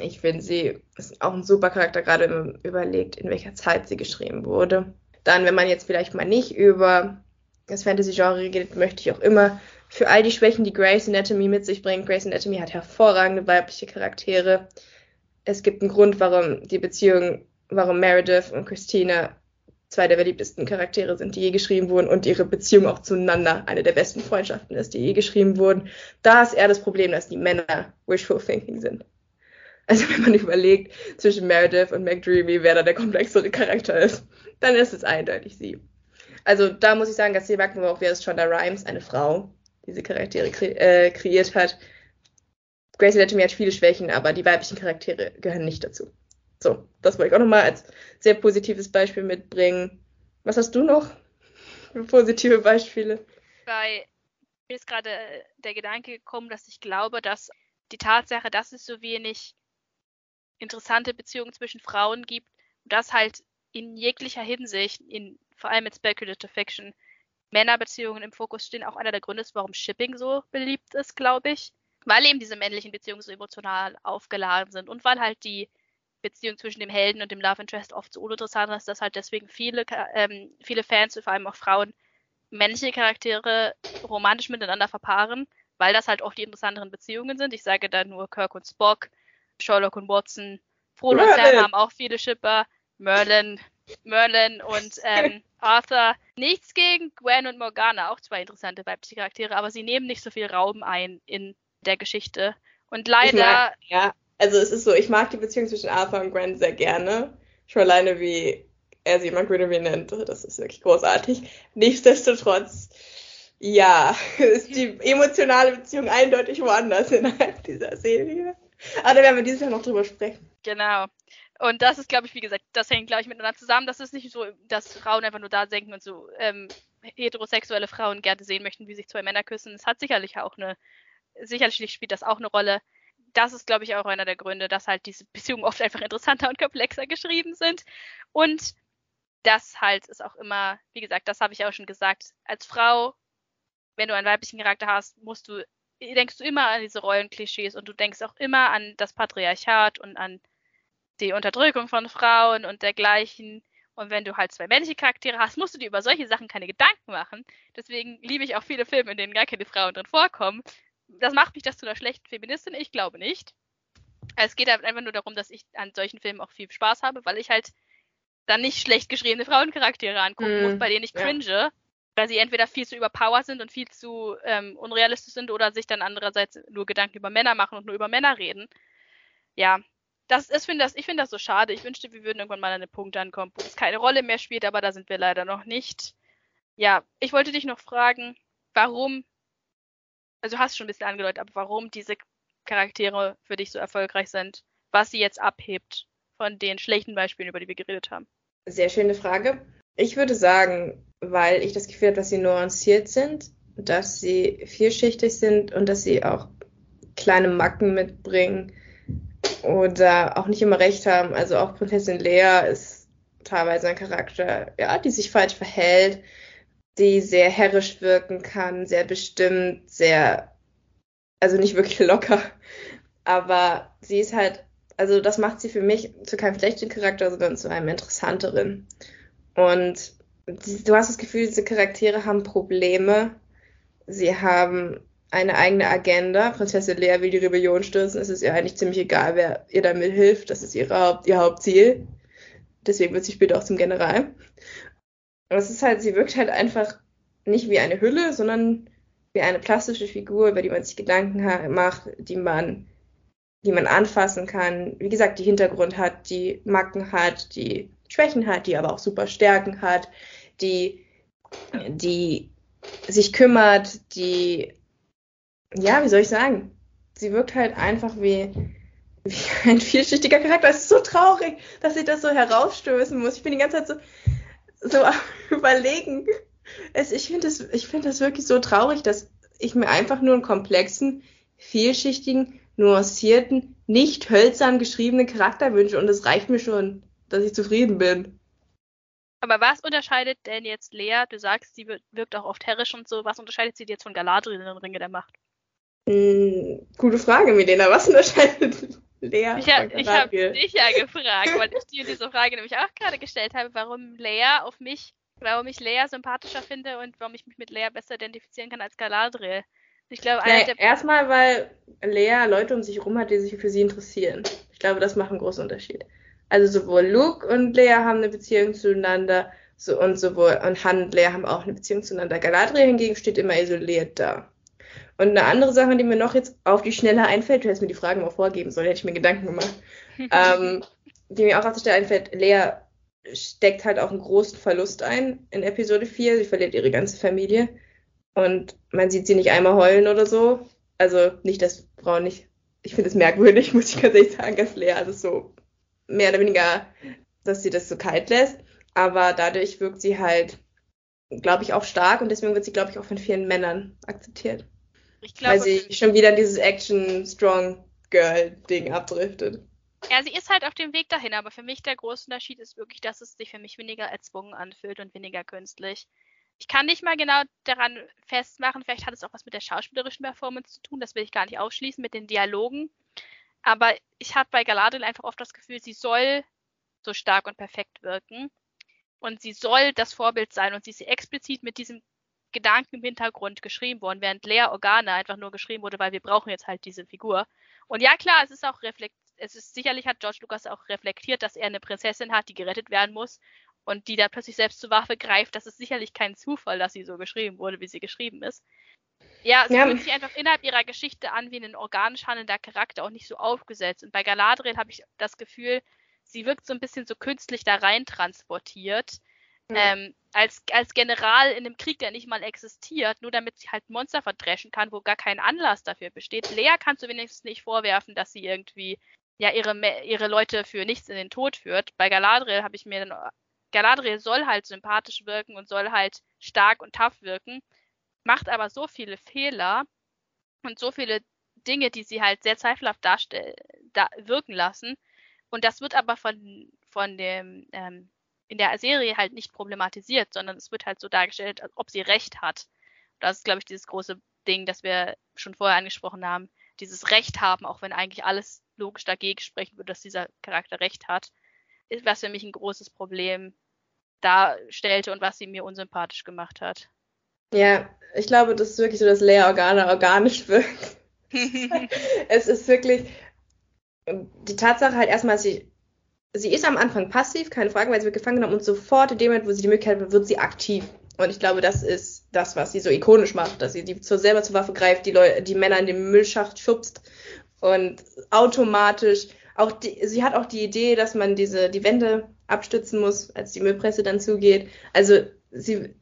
Ich finde, sie ist auch ein super Charakter, gerade wenn man überlegt, in welcher Zeit sie geschrieben wurde. Dann, wenn man jetzt vielleicht mal nicht über das Fantasy-Genre redet, möchte ich auch immer für all die Schwächen, die Grey's Anatomy mit sich bringt. Grey's Anatomy hat hervorragende weibliche Charaktere. Es gibt einen Grund, warum die Beziehung, warum Meredith und Christina zwei der beliebtesten Charaktere sind, die je geschrieben wurden und ihre Beziehung auch zueinander eine der besten Freundschaften ist, die je geschrieben wurden. Da ist eher das Problem, dass die Männer wishful thinking sind. Also wenn man überlegt zwischen Meredith und McDreamy, wer da der komplexere Charakter ist, dann ist es eindeutig sie. Also da muss ich sagen, dass wir auch, wer ist Shonda Rhimes, eine Frau, diese Charaktere kre äh, kreiert hat. Grace Anatomy hat viele Schwächen, aber die weiblichen Charaktere gehören nicht dazu. So, das wollte ich auch nochmal als sehr positives Beispiel mitbringen. Was hast du noch für positive Beispiele? Bei mir ist gerade der Gedanke gekommen, dass ich glaube, dass die Tatsache, dass es so wenig interessante Beziehungen zwischen Frauen gibt, dass halt in jeglicher Hinsicht, in, vor allem mit Speculative Fiction, Männerbeziehungen im Fokus stehen, auch einer der Gründe ist, warum Shipping so beliebt ist, glaube ich. Weil eben diese männlichen Beziehungen so emotional aufgeladen sind und weil halt die Beziehung zwischen dem Helden und dem Love Interest oft so uninteressant ist, dass halt deswegen viele, ähm, viele Fans, vor allem auch Frauen, männliche Charaktere romantisch miteinander verpaaren, weil das halt oft die interessanteren Beziehungen sind. Ich sage da nur Kirk und Spock, Sherlock und Watson, Frodo und Sam haben auch viele Shipper, Merlin, Merlin und ähm, Arthur. Nichts gegen Gwen und Morgana, auch zwei interessante weibliche Charaktere, aber sie nehmen nicht so viel Raum ein in der Geschichte. Und leider. Mag, ja, also es ist so, ich mag die Beziehung zwischen Arthur und Gwen sehr gerne. Schon alleine, wie er sie McGreevy nennt. Das ist wirklich großartig. Nichtsdestotrotz, ja, ist die emotionale Beziehung eindeutig woanders innerhalb dieser Serie. Aber da werden wir dieses Jahr noch drüber sprechen. Genau. Und das ist, glaube ich, wie gesagt, das hängt, glaube ich, miteinander zusammen. Das ist nicht so, dass Frauen einfach nur da denken und so ähm, heterosexuelle Frauen gerne sehen möchten, wie sich zwei Männer küssen. Es hat sicherlich auch eine, sicherlich spielt das auch eine Rolle. Das ist, glaube ich, auch einer der Gründe, dass halt diese Beziehungen oft einfach interessanter und komplexer geschrieben sind. Und das halt ist auch immer, wie gesagt, das habe ich auch schon gesagt, als Frau, wenn du einen weiblichen Charakter hast, musst du, denkst du immer an diese Rollenklischees und du denkst auch immer an das Patriarchat und an die Unterdrückung von Frauen und dergleichen. Und wenn du halt zwei männliche Charaktere hast, musst du dir über solche Sachen keine Gedanken machen. Deswegen liebe ich auch viele Filme, in denen gar keine Frauen drin vorkommen. Das macht mich das zu einer schlechten Feministin? Ich glaube nicht. Es geht halt einfach nur darum, dass ich an solchen Filmen auch viel Spaß habe, weil ich halt dann nicht schlecht geschriebene Frauencharaktere angucken mm, muss, bei denen ich cringe. Ja. weil sie entweder viel zu überpowered sind und viel zu ähm, unrealistisch sind oder sich dann andererseits nur Gedanken über Männer machen und nur über Männer reden. Ja, das ist, find das, ich finde das so schade. Ich wünschte, wir würden irgendwann mal an einen Punkt ankommen, wo es keine Rolle mehr spielt, aber da sind wir leider noch nicht. Ja, ich wollte dich noch fragen, warum, also hast schon ein bisschen angedeutet, aber warum diese Charaktere für dich so erfolgreich sind, was sie jetzt abhebt von den schlechten Beispielen, über die wir geredet haben. Sehr schöne Frage. Ich würde sagen, weil ich das Gefühl habe, dass sie nuanciert sind, dass sie vielschichtig sind und dass sie auch kleine Macken mitbringen oder auch nicht immer recht haben. Also auch Prinzessin Lea ist teilweise ein Charakter, ja, die sich falsch verhält, die sehr herrisch wirken kann, sehr bestimmt, sehr, also nicht wirklich locker. Aber sie ist halt, also das macht sie für mich zu keinem schlechten Charakter, sondern zu einem interessanteren. Und du hast das Gefühl, diese Charaktere haben Probleme. Sie haben eine eigene Agenda. Prinzessin Lea will die Rebellion stürzen. Es ist ihr eigentlich ziemlich egal, wer ihr damit hilft. Das ist ihre Haupt, ihr Hauptziel. Deswegen wird sie später auch zum General. Und es ist halt, sie wirkt halt einfach nicht wie eine Hülle, sondern wie eine plastische Figur, über die man sich Gedanken macht, die man, die man anfassen kann. Wie gesagt, die Hintergrund hat, die Macken hat, die Schwächen hat, die aber auch super Stärken hat, die, die sich kümmert, die, ja, wie soll ich sagen? Sie wirkt halt einfach wie, wie ein vielschichtiger Charakter. Es ist so traurig, dass ich das so herausstößen muss. Ich bin die ganze Zeit so, so überlegen. Es, ich finde das, ich finde das wirklich so traurig, dass ich mir einfach nur einen komplexen, vielschichtigen, nuancierten, nicht hölzern geschriebenen Charakter wünsche und das reicht mir schon dass ich zufrieden bin. Aber was unterscheidet denn jetzt Lea? Du sagst, sie wirkt auch oft herrisch und so. Was unterscheidet sie jetzt von Galadriel in den Ringe der Macht? Hm, gute Frage, Milena. Was unterscheidet Lea ich hab, Ich habe dich ja gefragt, weil ich dir diese Frage nämlich auch gerade gestellt habe, warum Lea auf mich, warum ich Lea sympathischer finde und warum ich mich mit Lea besser identifizieren kann als Galadriel. Ich glaube, ja, erstmal, weil Lea Leute um sich herum hat, die sich für sie interessieren. Ich glaube, das macht einen großen Unterschied. Also sowohl Luke und Lea haben eine Beziehung zueinander so, und sowohl und Han und Lea haben auch eine Beziehung zueinander. Galadriel hingegen steht immer isoliert da. Und eine andere Sache, die mir noch jetzt auf die Schnelle einfällt, du hättest mir die Frage mal vorgeben sollen, hätte ich mir Gedanken gemacht, ähm, die mir auch auf die Schnelle einfällt, Lea steckt halt auch einen großen Verlust ein in Episode 4. Sie verliert ihre ganze Familie und man sieht sie nicht einmal heulen oder so. Also nicht, dass Frauen nicht, ich finde es merkwürdig, muss ich ganz ehrlich sagen, dass Lea alles so mehr oder weniger, dass sie das so kalt lässt. Aber dadurch wirkt sie halt, glaube ich, auch stark und deswegen wird sie, glaube ich, auch von vielen Männern akzeptiert. Ich glaube, Weil sie schon wieder dieses Action-Strong-Girl-Ding abdriftet. Ja, sie ist halt auf dem Weg dahin, aber für mich der große Unterschied ist wirklich, dass es sich für mich weniger erzwungen anfühlt und weniger künstlich. Ich kann nicht mal genau daran festmachen, vielleicht hat es auch was mit der schauspielerischen Performance zu tun, das will ich gar nicht ausschließen, mit den Dialogen. Aber ich habe bei Galadriel einfach oft das Gefühl, sie soll so stark und perfekt wirken. Und sie soll das Vorbild sein und sie ist explizit mit diesem Gedanken im Hintergrund geschrieben worden, während Lea Organa einfach nur geschrieben wurde, weil wir brauchen jetzt halt diese Figur. Und ja, klar, es ist auch reflekt, es ist sicherlich hat George Lucas auch reflektiert, dass er eine Prinzessin hat, die gerettet werden muss und die da plötzlich selbst zur Waffe greift. Das ist sicherlich kein Zufall, dass sie so geschrieben wurde, wie sie geschrieben ist. Ja, sie ja. fühlt sich einfach innerhalb ihrer Geschichte an wie ein organisch handelnder Charakter, auch nicht so aufgesetzt. Und bei Galadriel habe ich das Gefühl, sie wirkt so ein bisschen so künstlich da rein transportiert. Ja. Ähm, als, als General in einem Krieg, der nicht mal existiert, nur damit sie halt Monster verdreschen kann, wo gar kein Anlass dafür besteht. Lea kannst du wenigstens nicht vorwerfen, dass sie irgendwie ja ihre, ihre Leute für nichts in den Tod führt. Bei Galadriel habe ich mir dann, Galadriel soll halt sympathisch wirken und soll halt stark und tough wirken macht aber so viele Fehler und so viele Dinge, die sie halt sehr zweifelhaft darstellen, da wirken lassen. Und das wird aber von, von dem, ähm, in der Serie halt nicht problematisiert, sondern es wird halt so dargestellt, als ob sie recht hat. Das ist, glaube ich, dieses große Ding, das wir schon vorher angesprochen haben. Dieses Recht haben, auch wenn eigentlich alles logisch dagegen sprechen würde, dass dieser Charakter Recht hat, was für mich ein großes Problem darstellte und was sie mir unsympathisch gemacht hat. Ja, ich glaube, das ist wirklich so, dass Lea Organa organisch wirkt. es ist wirklich die Tatsache halt erstmal, sie, sie ist am Anfang passiv, keine Frage, weil sie wird gefangen genommen und sofort in dem Moment, wo sie die Möglichkeit hat, wird sie aktiv Und ich glaube, das ist das, was sie so ikonisch macht, dass sie die zur, selber zur Waffe greift, die, Leute, die Männer in den Müllschacht schubst und automatisch auch die, sie hat auch die Idee, dass man diese die Wände abstützen muss, als die Müllpresse dann zugeht. Also sie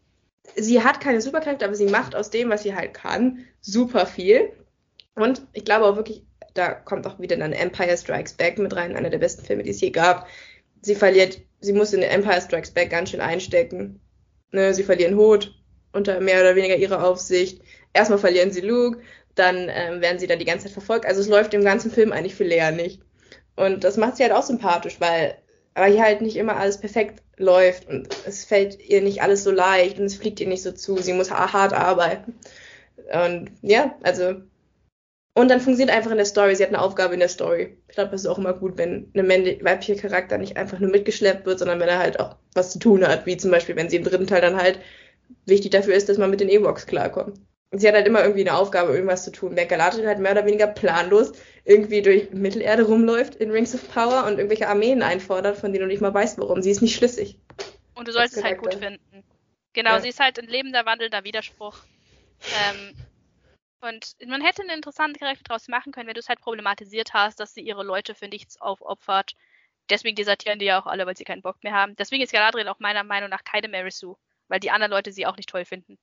sie hat keine Superkräfte, aber sie macht aus dem, was sie halt kann, super viel. Und ich glaube auch wirklich, da kommt auch wieder dann Empire Strikes Back mit rein, einer der besten Filme, die es je gab. Sie verliert, sie muss in Empire Strikes Back ganz schön einstecken. Ne, sie verlieren Hut unter mehr oder weniger ihrer Aufsicht. Erstmal verlieren sie Luke, dann ähm, werden sie da die ganze Zeit verfolgt. Also es läuft im ganzen Film eigentlich für Lea nicht. Und das macht sie halt auch sympathisch, weil aber hier halt nicht immer alles perfekt läuft und es fällt ihr nicht alles so leicht und es fliegt ihr nicht so zu. Sie muss hart arbeiten. Und ja, also. Und dann funktioniert einfach in der Story. Sie hat eine Aufgabe in der Story. Ich glaube, das ist auch immer gut, wenn eine weibliche Charakter nicht einfach nur mitgeschleppt wird, sondern wenn er halt auch was zu tun hat. Wie zum Beispiel, wenn sie im dritten Teil dann halt wichtig dafür ist, dass man mit den Ewoks klarkommt sie hat halt immer irgendwie eine Aufgabe, irgendwas zu tun. Während Galadriel halt mehr oder weniger planlos irgendwie durch Mittelerde rumläuft in Rings of Power und irgendwelche Armeen einfordert, von denen du nicht mal weißt, warum. Sie ist nicht schlüssig. Und du sollst es halt gut finden. Genau, ja. sie ist halt ein lebender, wandelnder Widerspruch. Ähm, und man hätte einen interessanten Charakter daraus machen können, wenn du es halt problematisiert hast, dass sie ihre Leute für nichts aufopfert. Deswegen desertieren die ja auch alle, weil sie keinen Bock mehr haben. Deswegen ist Galadriel auch meiner Meinung nach keine Mary Sue, weil die anderen Leute sie auch nicht toll finden.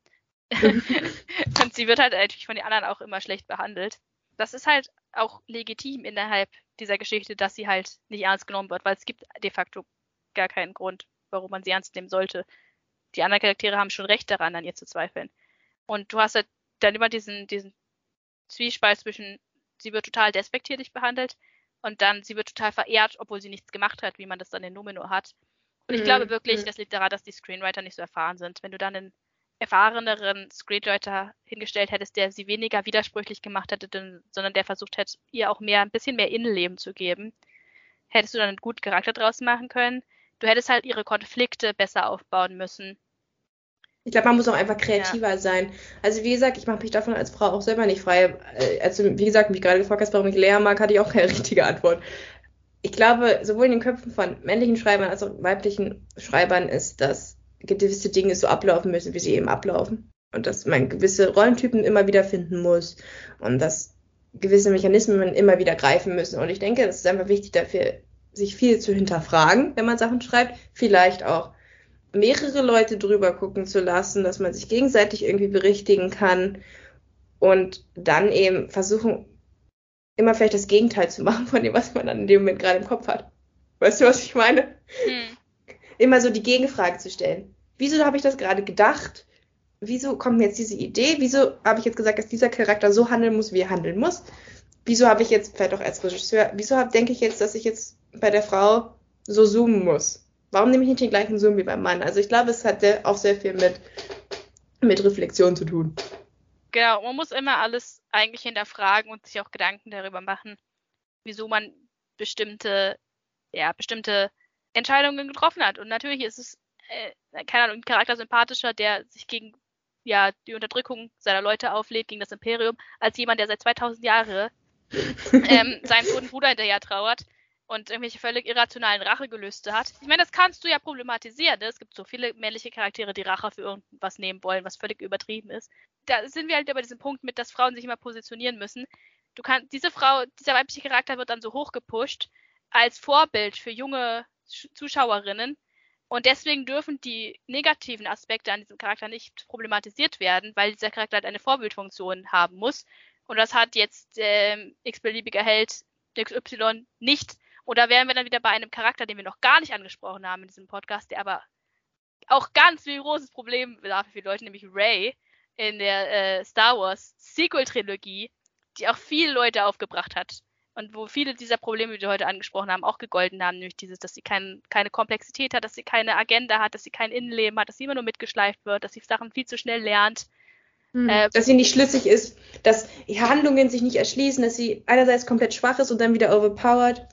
und sie wird halt natürlich von den anderen auch immer schlecht behandelt. Das ist halt auch legitim innerhalb dieser Geschichte, dass sie halt nicht ernst genommen wird, weil es gibt de facto gar keinen Grund, warum man sie ernst nehmen sollte. Die anderen Charaktere haben schon recht daran, an ihr zu zweifeln. Und du hast halt dann immer diesen, diesen Zwiespalt zwischen, sie wird total despektierlich behandelt und dann sie wird total verehrt, obwohl sie nichts gemacht hat, wie man das dann in Numenor hat. Und ich mhm. glaube wirklich, mhm. das liegt daran, dass die Screenwriter nicht so erfahren sind. Wenn du dann einen erfahreneren Screenwriter hingestellt hättest, der sie weniger widersprüchlich gemacht hätte, sondern der versucht hätte, ihr auch mehr, ein bisschen mehr Innenleben zu geben, hättest du dann einen guten Charakter draus machen können. Du hättest halt ihre Konflikte besser aufbauen müssen. Ich glaube, man muss auch einfach kreativer ja. sein. Also wie gesagt, ich mache mich davon als Frau auch selber nicht frei. Also wie gesagt, mich gerade gefragt hast, warum ich Lea mag, hatte ich auch keine richtige Antwort. Ich glaube, sowohl in den Köpfen von männlichen Schreibern als auch weiblichen Schreibern ist das gewisse Dinge so ablaufen müssen, wie sie eben ablaufen. Und dass man gewisse Rollentypen immer wieder finden muss und dass gewisse Mechanismen immer wieder greifen müssen. Und ich denke, es ist einfach wichtig dafür, sich viel zu hinterfragen, wenn man Sachen schreibt. Vielleicht auch mehrere Leute drüber gucken zu lassen, dass man sich gegenseitig irgendwie berichtigen kann und dann eben versuchen, immer vielleicht das Gegenteil zu machen von dem, was man dann in dem Moment gerade im Kopf hat. Weißt du, was ich meine? Hm immer so die Gegenfrage zu stellen. Wieso habe ich das gerade gedacht? Wieso kommt mir jetzt diese Idee? Wieso habe ich jetzt gesagt, dass dieser Charakter so handeln muss, wie er handeln muss? Wieso habe ich jetzt, vielleicht auch als Regisseur, wieso hab, denke ich jetzt, dass ich jetzt bei der Frau so zoomen muss? Warum nehme ich nicht den gleichen Zoom wie beim Mann? Also ich glaube, es hat auch sehr viel mit, mit Reflexion zu tun. Genau, man muss immer alles eigentlich hinterfragen und sich auch Gedanken darüber machen, wieso man bestimmte, ja, bestimmte Entscheidungen getroffen hat. Und natürlich ist es, äh, keine Ahnung, ein Charakter sympathischer, der sich gegen ja, die Unterdrückung seiner Leute auflädt, gegen das Imperium, als jemand, der seit 2000 Jahren ähm, seinen toten Bruder hinterher trauert und irgendwelche völlig irrationalen Rachegelüste hat. Ich meine, das kannst du ja problematisieren. Ne? Es gibt so viele männliche Charaktere, die Rache für irgendwas nehmen wollen, was völlig übertrieben ist. Da sind wir halt über diesen Punkt mit, dass Frauen sich immer positionieren müssen. Du kannst, diese Frau, dieser weibliche Charakter wird dann so hochgepusht als Vorbild für junge Zuschauerinnen. Und deswegen dürfen die negativen Aspekte an diesem Charakter nicht problematisiert werden, weil dieser Charakter halt eine Vorbildfunktion haben muss. Und das hat jetzt ähm, x-beliebiger Held XY nicht. Und da wären wir dann wieder bei einem Charakter, den wir noch gar nicht angesprochen haben in diesem Podcast, der aber auch ganz viel großes Problem war für viele Leute, nämlich Ray in der äh, Star Wars Sequel-Trilogie, die auch viele Leute aufgebracht hat und wo viele dieser Probleme, die wir heute angesprochen haben, auch gegolten haben, nämlich dieses, dass sie kein, keine Komplexität hat, dass sie keine Agenda hat, dass sie kein Innenleben hat, dass sie immer nur mitgeschleift wird, dass sie Sachen viel zu schnell lernt. Hm. Äh, dass sie nicht schlüssig ist, dass Handlungen sich nicht erschließen, dass sie einerseits komplett schwach ist und dann wieder overpowered.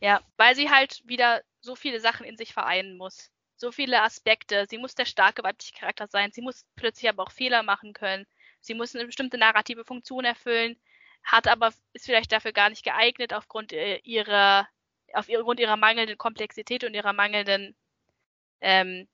Ja, weil sie halt wieder so viele Sachen in sich vereinen muss. So viele Aspekte. Sie muss der starke weibliche Charakter sein. Sie muss plötzlich aber auch Fehler machen können. Sie muss eine bestimmte narrative Funktion erfüllen hat aber, ist vielleicht dafür gar nicht geeignet aufgrund äh, ihrer, aufgrund ihrer mangelnden Komplexität und ihrer mangelnden, ähm,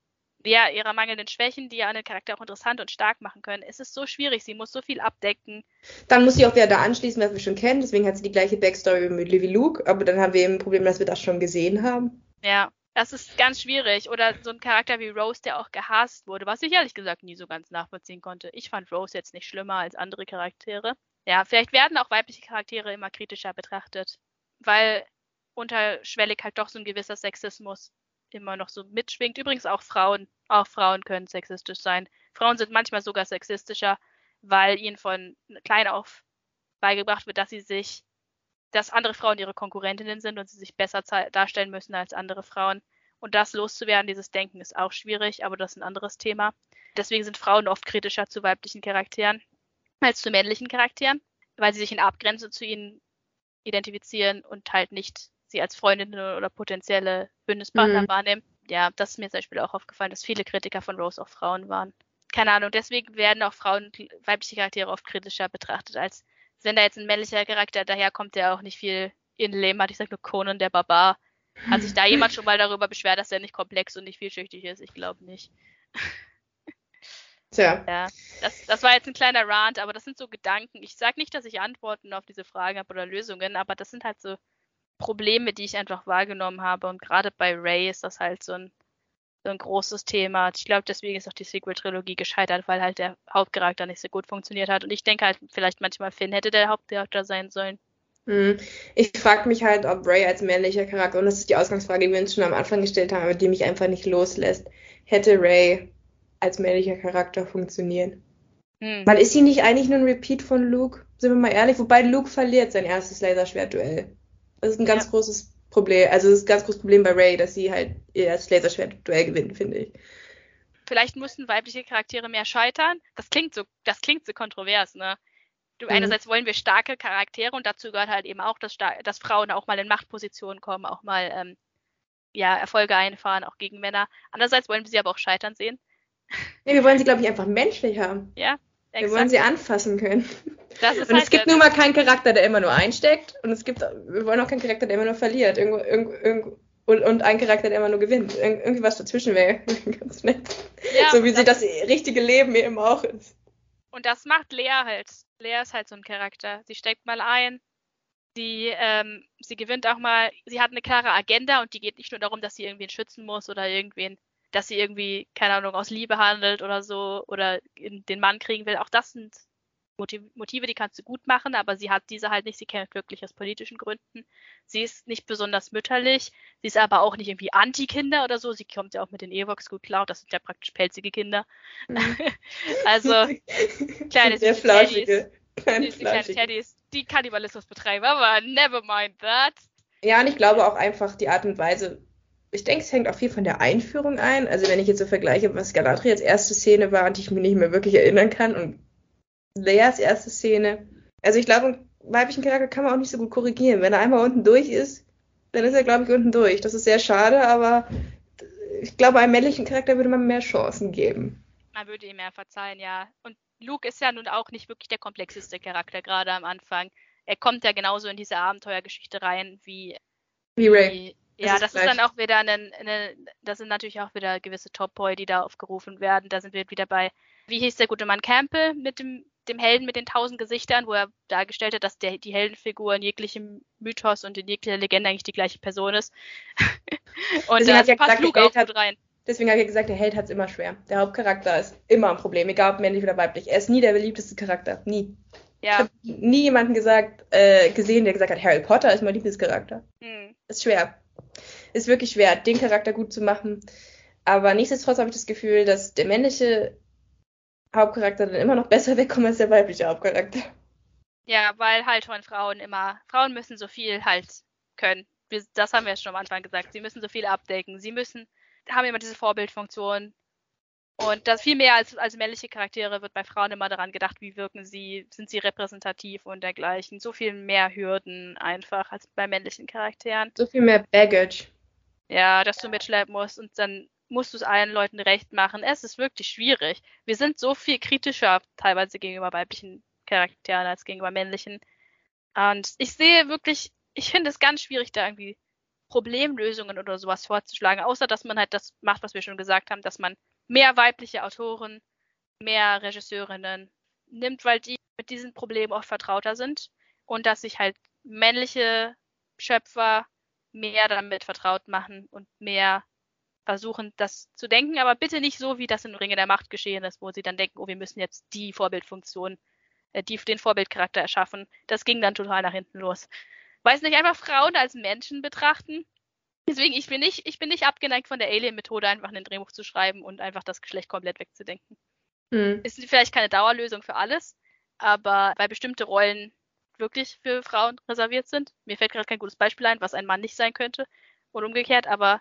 ja, ihrer mangelnden Schwächen, die ja einen Charakter auch interessant und stark machen können. Es ist so schwierig, sie muss so viel abdecken. Dann muss sie auch wieder da anschließen, was wir schon kennen. Deswegen hat sie die gleiche Backstory mit Livy Luke, aber dann haben wir eben ein Problem, dass wir das schon gesehen haben. Ja, das ist ganz schwierig. Oder so ein Charakter wie Rose, der auch gehasst wurde, was ich ehrlich gesagt nie so ganz nachvollziehen konnte. Ich fand Rose jetzt nicht schlimmer als andere Charaktere. Ja, vielleicht werden auch weibliche Charaktere immer kritischer betrachtet, weil unterschwellig halt doch so ein gewisser Sexismus immer noch so mitschwingt. Übrigens auch Frauen, auch Frauen können sexistisch sein. Frauen sind manchmal sogar sexistischer, weil ihnen von klein auf beigebracht wird, dass sie sich, dass andere Frauen ihre Konkurrentinnen sind und sie sich besser darstellen müssen als andere Frauen. Und das loszuwerden, dieses Denken ist auch schwierig, aber das ist ein anderes Thema. Deswegen sind Frauen oft kritischer zu weiblichen Charakteren als zu männlichen Charakteren, weil sie sich in Abgrenzung zu ihnen identifizieren und halt nicht sie als Freundinnen oder potenzielle Bündnispartner mhm. wahrnehmen. Ja, das ist mir zum Beispiel auch aufgefallen, dass viele Kritiker von Rose auch Frauen waren. Keine Ahnung, deswegen werden auch Frauen, weibliche Charaktere oft kritischer betrachtet, als wenn da jetzt ein männlicher Charakter daherkommt, der auch nicht viel in Leben hat. Ich sag nur Conan der Barbar. Hat sich da jemand schon mal darüber beschwert, dass er nicht komplex und nicht vielschichtig ist? Ich glaube nicht. Tja. Ja, das, das war jetzt ein kleiner Rant, aber das sind so Gedanken. Ich sage nicht, dass ich Antworten auf diese Fragen habe oder Lösungen, aber das sind halt so Probleme, die ich einfach wahrgenommen habe. Und gerade bei Ray ist das halt so ein, so ein großes Thema. Ich glaube, deswegen ist auch die Sequel-Trilogie gescheitert, weil halt der Hauptcharakter nicht so gut funktioniert hat. Und ich denke halt, vielleicht manchmal Finn hätte der Hauptcharakter sein sollen. Hm. Ich frage mich halt, ob Ray als männlicher Charakter, und das ist die Ausgangsfrage, die wir uns schon am Anfang gestellt haben, aber die mich einfach nicht loslässt, hätte Ray als männlicher Charakter funktionieren. Hm. Weil ist sie nicht eigentlich nur ein Repeat von Luke? Sind wir mal ehrlich? Wobei Luke verliert sein erstes Laserschwert-Duell. Das ist ein ganz ja. großes Problem. Also das ist ein ganz großes Problem bei Ray, dass sie halt ihr Laserschwert-Duell gewinnt, finde ich. Vielleicht mussten weibliche Charaktere mehr scheitern. Das klingt so, das klingt so kontrovers, ne? Du, mhm. Einerseits wollen wir starke Charaktere und dazu gehört halt eben auch, dass, dass Frauen auch mal in Machtpositionen kommen, auch mal ähm, ja, Erfolge einfahren, auch gegen Männer. Andererseits wollen wir sie aber auch scheitern sehen. Nee, wir wollen sie, glaube ich, einfach menschlich haben. Ja. Exakt. Wir wollen sie anfassen können. Und halt es gibt nun mal keinen Charakter, der immer nur einsteckt. Und es gibt, wir wollen auch keinen Charakter, der immer nur verliert. Irgendwo, irgendwo, irgendwo, und, und einen Charakter, der immer nur gewinnt. Ir irgendwie was dazwischen wäre ganz nett. Ja, so wie sie das richtige Leben eben auch ist. Und das macht Lea halt. Lea ist halt so ein Charakter. Sie steckt mal ein, sie, ähm, sie gewinnt auch mal, sie hat eine klare Agenda und die geht nicht nur darum, dass sie irgendwen schützen muss oder irgendwen dass sie irgendwie, keine Ahnung, aus Liebe handelt oder so oder den Mann kriegen will. Auch das sind Motive, die kannst du gut machen, aber sie hat diese halt nicht. Sie kennt glücklich aus politischen Gründen. Sie ist nicht besonders mütterlich. Sie ist aber auch nicht irgendwie Anti-Kinder oder so. Sie kommt ja auch mit den Ewoks gut klar. Das sind ja praktisch pelzige Kinder. Mhm. also kleine Sehr flauschige. Kleine, kleine Teddys, die Kannibalismus betreiben, aber never mind that. Ja, und ich glaube auch einfach die Art und Weise, ich denke, es hängt auch viel von der Einführung ein. Also wenn ich jetzt so vergleiche, was Galadriels erste Szene war, an die ich mich nicht mehr wirklich erinnern kann, und Leas erste Szene. Also ich glaube, einen weiblichen Charakter kann man auch nicht so gut korrigieren. Wenn er einmal unten durch ist, dann ist er, glaube ich, unten durch. Das ist sehr schade, aber ich glaube, einem männlichen Charakter würde man mehr Chancen geben. Man würde ihm mehr verzeihen, ja. Und Luke ist ja nun auch nicht wirklich der komplexeste Charakter, gerade am Anfang. Er kommt ja genauso in diese Abenteuergeschichte rein wie, wie Ray. Ja, das ist dann auch wieder eine, eine, das sind natürlich auch wieder gewisse Top-Boy, die da aufgerufen werden. Da sind wir wieder bei, wie hieß der gute Mann Campbell mit dem, dem Helden mit den tausend Gesichtern, wo er dargestellt hat, dass der, die Heldenfigur in jeglichem Mythos und in jeglicher Legende eigentlich die gleiche Person ist. und da ja passt Luke auch gut rein. Deswegen habe ich gesagt, der Held hat es immer schwer. Der Hauptcharakter ist immer ein Problem, egal ob männlich oder weiblich. Er ist nie der beliebteste Charakter. Nie. Ja. Ich habe nie jemanden gesagt, äh, gesehen, der gesagt hat, Harry Potter ist mein Lieblingscharakter. Hm. Ist schwer ist wirklich schwer, den Charakter gut zu machen. Aber nichtsdestotrotz habe ich das Gefühl, dass der männliche Hauptcharakter dann immer noch besser wegkommt als der weibliche Hauptcharakter. Ja, weil halt von Frauen immer, Frauen müssen so viel halt können. Das haben wir ja schon am Anfang gesagt. Sie müssen so viel abdecken. Sie müssen, haben immer diese Vorbildfunktion. Und das viel mehr als, als männliche Charaktere wird bei Frauen immer daran gedacht, wie wirken sie, sind sie repräsentativ und dergleichen. So viel mehr Hürden einfach als bei männlichen Charakteren. So viel mehr Baggage. Ja, dass du mitschleppen musst und dann musst du es allen Leuten recht machen. Es ist wirklich schwierig. Wir sind so viel kritischer teilweise gegenüber weiblichen Charakteren als gegenüber männlichen. Und ich sehe wirklich, ich finde es ganz schwierig, da irgendwie Problemlösungen oder sowas vorzuschlagen, außer dass man halt das macht, was wir schon gesagt haben, dass man mehr weibliche Autoren, mehr Regisseurinnen nimmt, weil die mit diesen Problemen oft vertrauter sind und dass sich halt männliche Schöpfer mehr damit vertraut machen und mehr versuchen, das zu denken, aber bitte nicht so, wie das in Ringe der Macht geschehen ist, wo sie dann denken, oh, wir müssen jetzt die Vorbildfunktion, äh, die, den Vorbildcharakter erschaffen. Das ging dann total nach hinten los. Weiß nicht, einfach Frauen als Menschen betrachten. Deswegen, ich bin nicht, ich bin nicht abgeneigt von der Alien-Methode, einfach ein Drehbuch zu schreiben und einfach das Geschlecht komplett wegzudenken. Hm. Ist vielleicht keine Dauerlösung für alles, aber weil bestimmte Rollen wirklich für Frauen reserviert sind. Mir fällt gerade kein gutes Beispiel ein, was ein Mann nicht sein könnte und umgekehrt, aber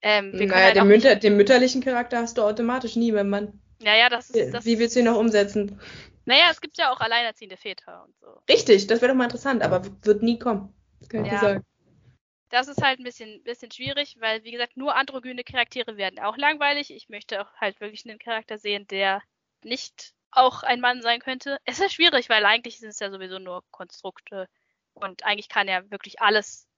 ähm, wir naja, halt den, Mütter, den, mütterlichen Charakter hast du automatisch nie beim Mann. Naja, das ist. Das Wie willst du ihn noch umsetzen? Naja, es gibt ja auch alleinerziehende Väter und so. Richtig, das wäre doch mal interessant, aber wird nie kommen. Das kann ich ja. sagen. Das ist halt ein bisschen, bisschen schwierig, weil, wie gesagt, nur androgyne Charaktere werden auch langweilig. Ich möchte auch halt wirklich einen Charakter sehen, der nicht auch ein Mann sein könnte. Es ist schwierig, weil eigentlich sind es ja sowieso nur Konstrukte. Und eigentlich kann ja wirklich alles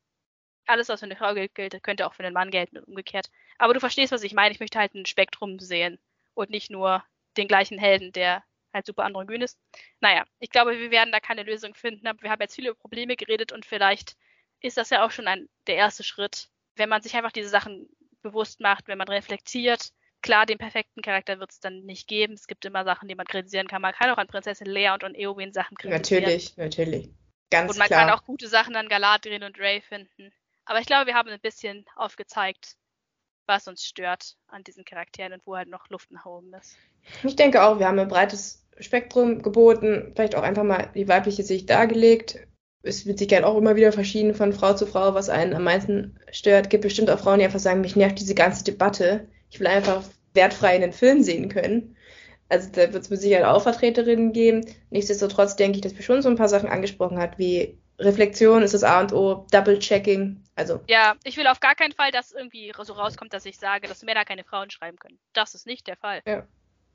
alles, was für eine Frau gilt, könnte auch für einen Mann gelten und umgekehrt. Aber du verstehst, was ich meine. Ich möchte halt ein Spektrum sehen und nicht nur den gleichen Helden, der halt super androgyn ist. Naja, ich glaube, wir werden da keine Lösung finden, aber wir haben jetzt viele Probleme geredet und vielleicht ist das ja auch schon ein, der erste Schritt, wenn man sich einfach diese Sachen bewusst macht, wenn man reflektiert. Klar, den perfekten Charakter wird es dann nicht geben. Es gibt immer Sachen, die man kritisieren kann. Man kann auch an Prinzessin Lea und an Eowyn Sachen kritisieren. Natürlich, natürlich. Ganz und man klar. kann auch gute Sachen an Galadriel und Ray finden. Aber ich glaube, wir haben ein bisschen aufgezeigt, was uns stört an diesen Charakteren und wo halt noch Luft nach oben ist. Ich denke auch, wir haben ein breites Spektrum geboten, vielleicht auch einfach mal die weibliche Sicht dargelegt. Es wird sich gerne auch immer wieder verschieden von Frau zu Frau, was einen am meisten stört. Es gibt bestimmt auch Frauen, die einfach sagen, mich nervt diese ganze Debatte. Ich will einfach wertfrei in den Film sehen können. Also da wird es mit Sicherheit auch Vertreterinnen geben. Nichtsdestotrotz denke ich, dass wir schon so ein paar Sachen angesprochen hat, wie Reflexion ist das A und O, Double-Checking. Also. Ja, ich will auf gar keinen Fall, dass irgendwie so rauskommt, dass ich sage, dass Männer keine Frauen schreiben können. Das ist nicht der Fall. Ja.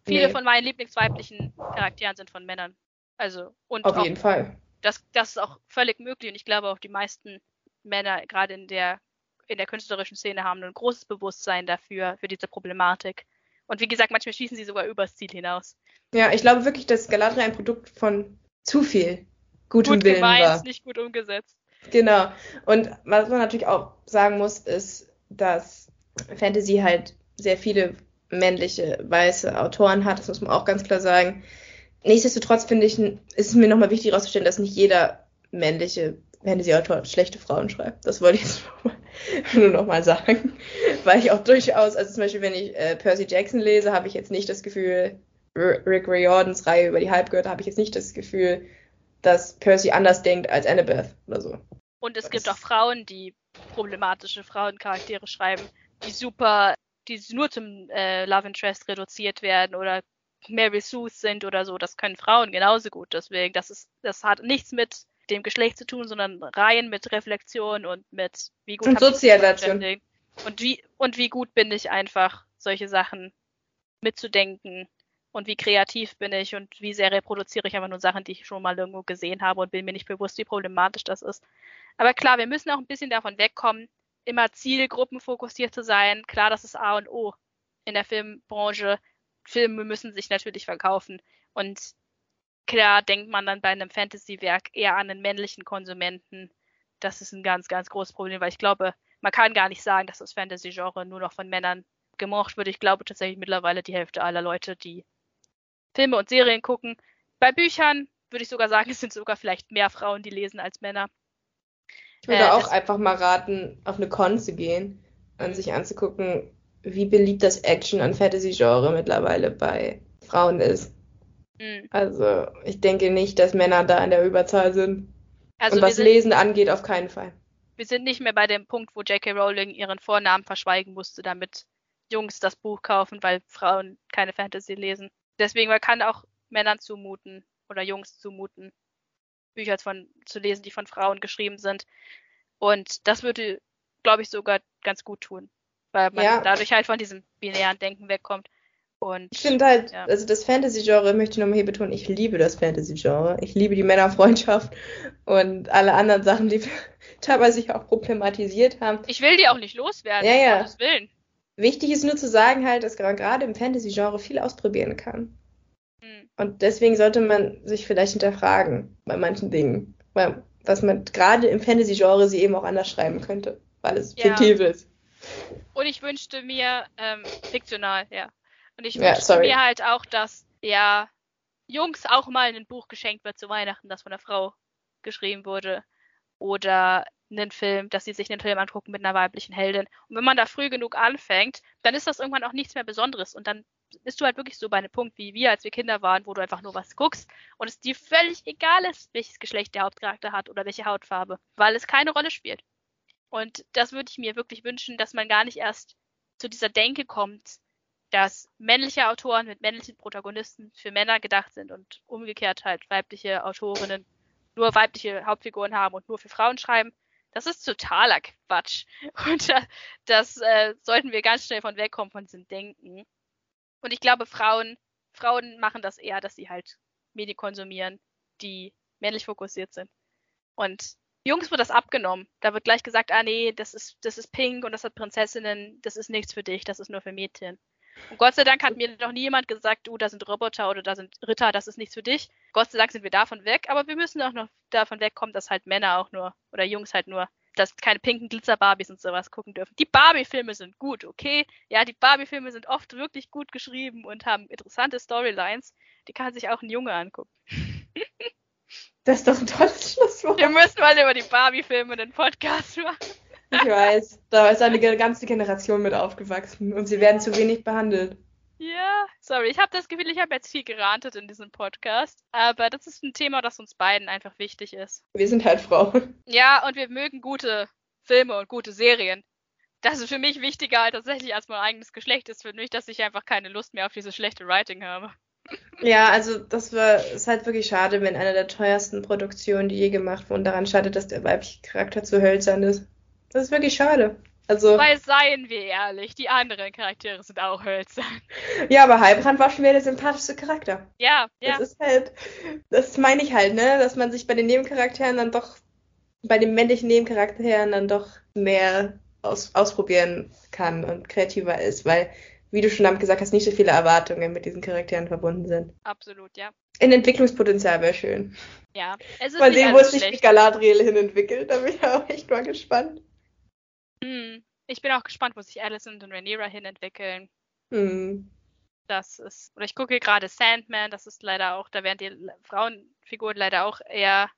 Viele nee. von meinen lieblingsweiblichen Charakteren sind von Männern. Also, und auf jeden Fall. Das, das ist auch völlig möglich und ich glaube auch die meisten Männer, gerade in der, in der künstlerischen Szene, haben ein großes Bewusstsein dafür, für diese Problematik. Und wie gesagt, manchmal schießen sie sogar übers Ziel hinaus. Ja, ich glaube wirklich, dass Galadriel ein Produkt von zu viel gutem gut Willen gemeint, war. nicht gut umgesetzt. Genau. Und was man natürlich auch sagen muss, ist, dass Fantasy halt sehr viele männliche, weiße Autoren hat. Das muss man auch ganz klar sagen. Nichtsdestotrotz finde ich, ist es mir nochmal wichtig herauszustellen, dass nicht jeder männliche Fantasy-Autor schlechte Frauen schreibt. Das wollte ich jetzt nur nochmal sagen. Weil ich auch durchaus, also zum Beispiel, wenn ich äh, Percy Jackson lese, habe ich jetzt nicht das Gefühl, Rick Riordans Reihe über die Halbgötter, habe ich jetzt nicht das Gefühl, dass Percy anders denkt als Annabeth oder so. Und es das gibt auch Frauen, die problematische Frauencharaktere schreiben, die super, die nur zum äh, Love Interest reduziert werden oder Mary Sue sind oder so. Das können Frauen genauso gut. Deswegen, das ist, das hat nichts mit dem Geschlecht zu tun, sondern rein mit Reflexion und mit wie gut und Sozialisation. Und wie und wie gut bin ich einfach solche Sachen mitzudenken und wie kreativ bin ich und wie sehr reproduziere ich einfach nur Sachen, die ich schon mal irgendwo gesehen habe und bin mir nicht bewusst, wie problematisch das ist. Aber klar, wir müssen auch ein bisschen davon wegkommen, immer zielgruppenfokussiert zu sein. Klar, das ist A und O in der Filmbranche. Filme müssen sich natürlich verkaufen. Und klar denkt man dann bei einem Fantasy-Werk eher an den männlichen Konsumenten. Das ist ein ganz, ganz großes Problem, weil ich glaube, man kann gar nicht sagen, dass das Fantasy-Genre nur noch von Männern gemocht wird. Ich glaube tatsächlich mittlerweile die Hälfte aller Leute, die Filme und Serien gucken. Bei Büchern würde ich sogar sagen, es sind sogar vielleicht mehr Frauen, die lesen als Männer. Ich würde äh, auch einfach mal raten, auf eine Con zu gehen und sich anzugucken, wie beliebt das Action- und Fantasy-Genre mittlerweile bei Frauen ist. Mhm. Also, ich denke nicht, dass Männer da in der Überzahl sind. Also und was sind, Lesen angeht, auf keinen Fall. Wir sind nicht mehr bei dem Punkt, wo J.K. Rowling ihren Vornamen verschweigen musste, damit Jungs das Buch kaufen, weil Frauen keine Fantasy lesen deswegen, man kann auch Männern zumuten oder Jungs zumuten, Bücher von, zu lesen, die von Frauen geschrieben sind. Und das würde, glaube ich, sogar ganz gut tun, weil man ja. dadurch halt von diesem binären Denken wegkommt. Und, ich finde halt, ja. also das Fantasy-Genre möchte ich nochmal hier betonen, ich liebe das Fantasy-Genre. Ich liebe die Männerfreundschaft und alle anderen Sachen, die teilweise sich auch problematisiert haben. Ich will die auch nicht loswerden, ja, ja. Willen. Wichtig ist nur zu sagen halt, dass man gerade im Fantasy-Genre viel ausprobieren kann. Hm. Und deswegen sollte man sich vielleicht hinterfragen bei manchen Dingen. Weil, was man gerade im Fantasy-Genre sie eben auch anders schreiben könnte, weil es Ja. fiktiv ist. Und ich wünschte mir, ähm, fiktional, ja. Und ich Ja, wünschte sorry. mir halt auch, dass ja Jungs auch mal ein Buch geschenkt wird zu Weihnachten, das von einer Frau geschrieben wurde. Oder einen Film, dass sie sich einen Film angucken mit einer weiblichen Heldin. Und wenn man da früh genug anfängt, dann ist das irgendwann auch nichts mehr Besonderes. Und dann bist du halt wirklich so bei einem Punkt wie wir, als wir Kinder waren, wo du einfach nur was guckst und es dir völlig egal ist, welches Geschlecht der Hauptcharakter hat oder welche Hautfarbe, weil es keine Rolle spielt. Und das würde ich mir wirklich wünschen, dass man gar nicht erst zu dieser Denke kommt, dass männliche Autoren mit männlichen Protagonisten für Männer gedacht sind und umgekehrt halt weibliche Autorinnen nur weibliche Hauptfiguren haben und nur für Frauen schreiben. Das ist totaler Quatsch. Und da, das äh, sollten wir ganz schnell von wegkommen von diesem Denken. Und ich glaube, Frauen, Frauen machen das eher, dass sie halt Medien konsumieren, die männlich fokussiert sind. Und Jungs wird das abgenommen. Da wird gleich gesagt, ah nee, das ist, das ist pink und das hat Prinzessinnen, das ist nichts für dich, das ist nur für Mädchen. Und Gott sei Dank hat mir noch nie jemand gesagt, du, da sind Roboter oder da sind Ritter, das ist nichts für dich. Gott sei Dank sind wir davon weg, aber wir müssen auch noch davon wegkommen, dass halt Männer auch nur, oder Jungs halt nur, dass keine pinken Glitzer-Barbies und sowas gucken dürfen. Die Barbie-Filme sind gut, okay? Ja, die Barbie-Filme sind oft wirklich gut geschrieben und haben interessante Storylines. Die kann sich auch ein Junge angucken. Das ist doch ein tolles Schlusswort. Wir müssen mal über die Barbie-Filme einen Podcast machen. Ich weiß, da ist eine ganze Generation mit aufgewachsen und sie werden zu wenig behandelt. Ja, sorry, ich habe das Gefühl, ich habe jetzt viel gerantet in diesem Podcast, aber das ist ein Thema, das uns beiden einfach wichtig ist. Wir sind halt Frauen. Ja, und wir mögen gute Filme und gute Serien. Das ist für mich wichtiger halt tatsächlich als mein eigenes Geschlecht ist für mich, dass ich einfach keine Lust mehr auf dieses schlechte Writing habe. Ja, also das war, ist halt wirklich schade, wenn eine der teuersten Produktionen, die je gemacht wurden, daran scheitert, dass der weibliche Charakter zu hölzern ist. Das ist wirklich schade. Also, Weil seien wir ehrlich, die anderen Charaktere sind auch hölzern. ja, aber Heilbrand war schon wieder der sympathischste Charakter. Ja, ja. Das ist halt, das meine ich halt, ne, dass man sich bei den Nebencharakteren dann doch, bei den männlichen Nebencharakteren dann doch mehr aus, ausprobieren kann und kreativer ist, weil, wie du schon damit gesagt hast, nicht so viele Erwartungen mit diesen Charakteren verbunden sind. Absolut, ja. Ein Entwicklungspotenzial wäre schön. Ja. Es ist Mal sehen, wo sich Galadriel hin entwickelt. Da bin ich auch echt mal gespannt. Hm. Ich bin auch gespannt, wo sich Alicent und Rhaenyra hin entwickeln. Hm. Das ist, oder ich gucke gerade Sandman, das ist leider auch, da werden die Frauenfiguren leider auch eher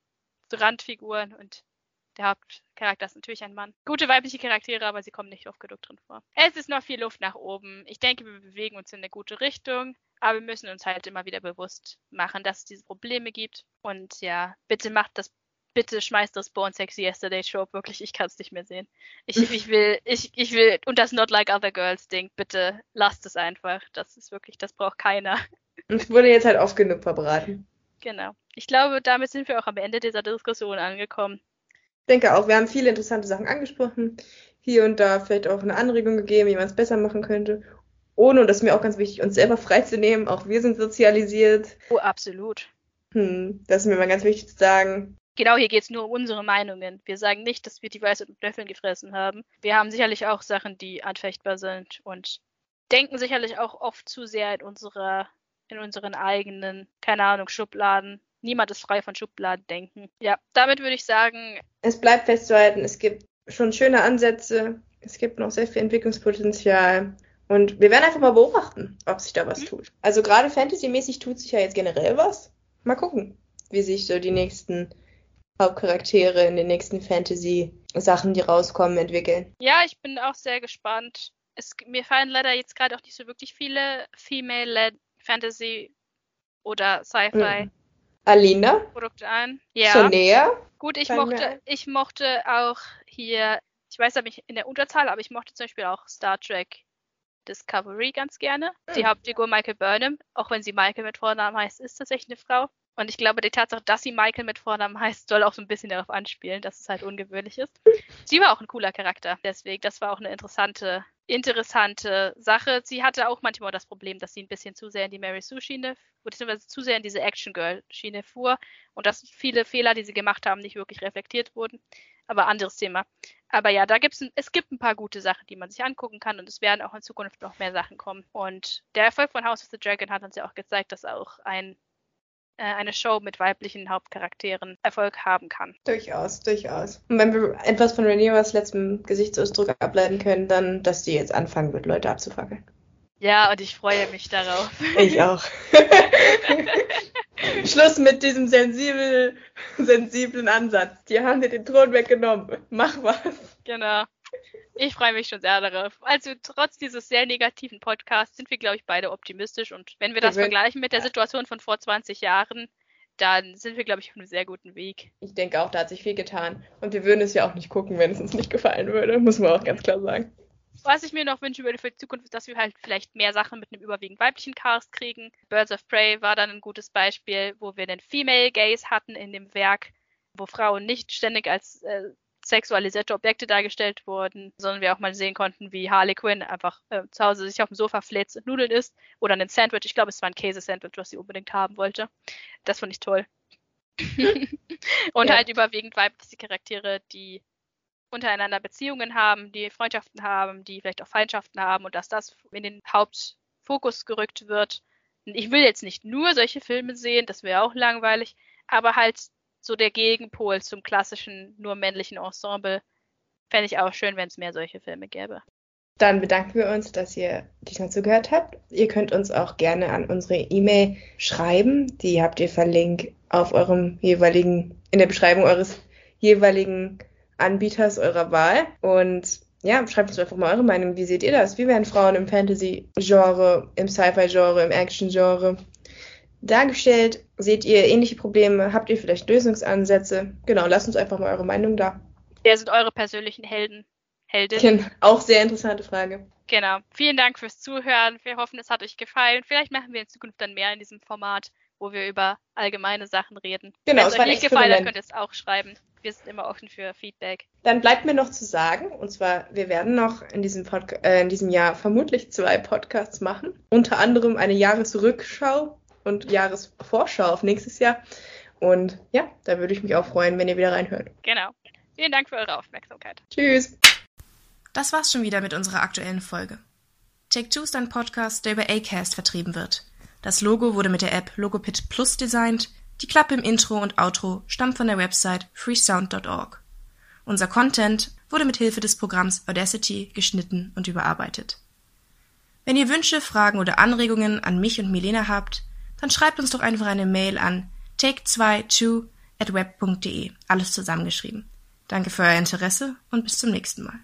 zu Randfiguren und der Hauptcharakter ist natürlich ein Mann. Gute weibliche Charaktere, aber sie kommen nicht oft genug drin vor. Es ist noch viel Luft nach oben. Ich denke, wir bewegen uns in eine gute Richtung, aber wir müssen uns halt immer wieder bewusst machen, dass es diese Probleme gibt. Und ja, bitte macht das, bitte schmeißt das Born Sexy Yesterday Show wirklich, ich kann es nicht mehr sehen. Ich, ich will, ich, ich will, und das Not Like Other Girls Ding, bitte lasst es einfach. Das ist wirklich, das braucht keiner. Und es wurde jetzt halt oft genug verbraten. Genau. Ich glaube, damit sind wir auch am Ende dieser Diskussion angekommen. Ich denke auch, wir haben viele interessante Sachen angesprochen. Hier und da vielleicht auch eine Anregung gegeben, wie man es besser machen könnte. Ohne, und das ist mir auch ganz wichtig, uns selber freizunehmen. Auch wir sind sozialisiert. Oh, absolut. Hm, das ist mir mal ganz wichtig zu sagen. Genau, hier geht es nur um unsere Meinungen. Wir sagen nicht, dass wir die Weisheit mit Löffeln gefressen haben. Wir haben sicherlich auch Sachen, die anfechtbar sind und denken sicherlich auch oft zu sehr in unserer, in unseren eigenen, keine Ahnung, Schubladen. Niemand ist frei von Schubladendenken. Ja, damit würde ich sagen, Es bleibt festzuhalten, es gibt schon schöne Ansätze. Es gibt noch sehr viel Entwicklungspotenzial. Und wir werden einfach mal beobachten, ob sich da was Mhm. tut. Also gerade Fantasy-mäßig tut sich ja jetzt generell was. Mal gucken, wie sich so die nächsten Hauptcharaktere in den nächsten Fantasy-Sachen, die rauskommen, entwickeln. ja, ich bin auch sehr gespannt. Es, mir fallen leider jetzt gerade auch nicht so wirklich viele Female-led Fantasy oder Sci-Fi Mhm. Alina, Produkte ein. Ja. Sonea, Gut, ich mir mochte, ich mochte auch hier, ich weiß nicht in der Unterzahl, aber ich mochte zum Beispiel auch Star Trek Discovery ganz gerne. Die Hm. Hauptfigur Michael Burnham, auch wenn sie Michael mit Vornamen heißt, ist tatsächlich eine Frau. Und ich glaube, die Tatsache, dass sie Michael mit Vornamen heißt, soll auch so ein bisschen darauf anspielen, dass es halt ungewöhnlich ist. Sie war auch ein cooler Charakter. Deswegen, das war auch eine interessante, interessante Sache. Sie hatte auch manchmal das Problem, dass sie ein bisschen zu sehr in die Mary Sue-Schiene, beziehungsweise zu sehr in diese Action-Girl-Schiene fuhr und dass viele Fehler, die sie gemacht haben, nicht wirklich reflektiert wurden. Aber anderes Thema. Aber ja, da gibt's ein, es gibt ein paar gute Sachen, die man sich angucken kann und es werden auch in Zukunft noch mehr Sachen kommen. Und der Erfolg von House of the Dragon hat uns ja auch gezeigt, dass auch ein eine Show mit weiblichen Hauptcharakteren Erfolg haben kann. Durchaus, durchaus. Und wenn wir etwas von Rhaenyras letztem Gesichtsausdruck ableiten können, dann, dass sie jetzt anfangen wird, Leute abzufackeln. Ja, und ich freue mich darauf. Ich auch. Schluss mit diesem sensibel, sensiblen Ansatz. Die haben dir den Thron weggenommen. Mach was. Genau. Ich freue mich schon sehr darauf. Also trotz dieses sehr negativen Podcasts sind wir, glaube ich, beide optimistisch. Und wenn wir das wir vergleichen mit der Situation von vor 20 Jahren, dann sind wir, glaube ich, auf einem sehr guten Weg. Ich denke auch, da hat sich viel getan. Und wir würden es ja auch nicht gucken, wenn es uns nicht gefallen würde, muss man auch ganz klar sagen. Was ich mir noch wünsche für die Zukunft ist, dass wir halt vielleicht mehr Sachen mit einem überwiegend weiblichen Cast kriegen. Birds of Prey war dann ein gutes Beispiel, wo wir den Female Gaze hatten in dem Werk, wo Frauen nicht ständig als äh, sexualisierte Objekte dargestellt wurden, sondern wir auch mal sehen konnten, wie Harley Quinn einfach äh, zu Hause sich auf dem Sofa fläzt und Nudeln isst oder ein Sandwich. Ich glaube, es war ein Käsesandwich, was sie unbedingt haben wollte. Das fand ich toll. und ja. halt überwiegend weibliche Charaktere, die untereinander Beziehungen haben, die Freundschaften haben, die vielleicht auch Feindschaften haben und dass das in den Hauptfokus gerückt wird. Ich will jetzt nicht nur solche Filme sehen, das wäre auch langweilig, aber halt so der Gegenpol zum klassischen, nur männlichen Ensemble. Fände ich auch schön, wenn es mehr solche Filme gäbe. Dann bedanken wir uns, dass ihr diesmal zugehört habt. Ihr könnt uns auch gerne an unsere E-Mail schreiben. Die habt ihr verlinkt auf eurem jeweiligen, in der Beschreibung eures jeweiligen Anbieters eurer Wahl. Und ja, schreibt uns einfach mal eure Meinung. Wie seht ihr das? Wie werden Frauen im Fantasy-Genre, im Sci-Fi-Genre, im Action-Genre dargestellt? Seht ihr ähnliche Probleme? Habt ihr vielleicht Lösungsansätze? Genau, lasst uns einfach mal eure Meinung da. Wer sind eure persönlichen Helden? Heldinnen? Genau, auch sehr interessante Frage. Genau. Vielen Dank fürs Zuhören. Wir hoffen, es hat euch gefallen. Vielleicht machen wir in Zukunft dann mehr in diesem Format, wo wir über allgemeine Sachen reden. Genau, Wenn es euch nicht gefallen hat, könnt ihr es auch schreiben. Wir sind immer offen für Feedback. Dann bleibt mir noch zu sagen, und zwar, wir werden noch in diesem, äh, in diesem Jahr vermutlich zwei Podcasts machen. Unter anderem eine Jahresrückschau und Jahresvorschau auf nächstes Jahr. Und ja, da würde ich mich auch freuen, wenn ihr wieder reinhört. Genau. Vielen Dank für eure Aufmerksamkeit. Tschüss. Das war's schon wieder mit unserer aktuellen Folge. Take Two ist ein Podcast, der über Acast vertrieben wird. Das Logo wurde mit der App Logopit Plus designt. Die Klappe im Intro und Outro stammt von der Website freesound.org. Unser Content wurde mit Hilfe des Programms Audacity geschnitten und überarbeitet. Wenn ihr Wünsche, Fragen oder Anregungen an mich und Milena habt, dann schreibt uns doch einfach eine Mail an take22 at web.de. Alles zusammengeschrieben. Danke für euer Interesse und bis zum nächsten Mal.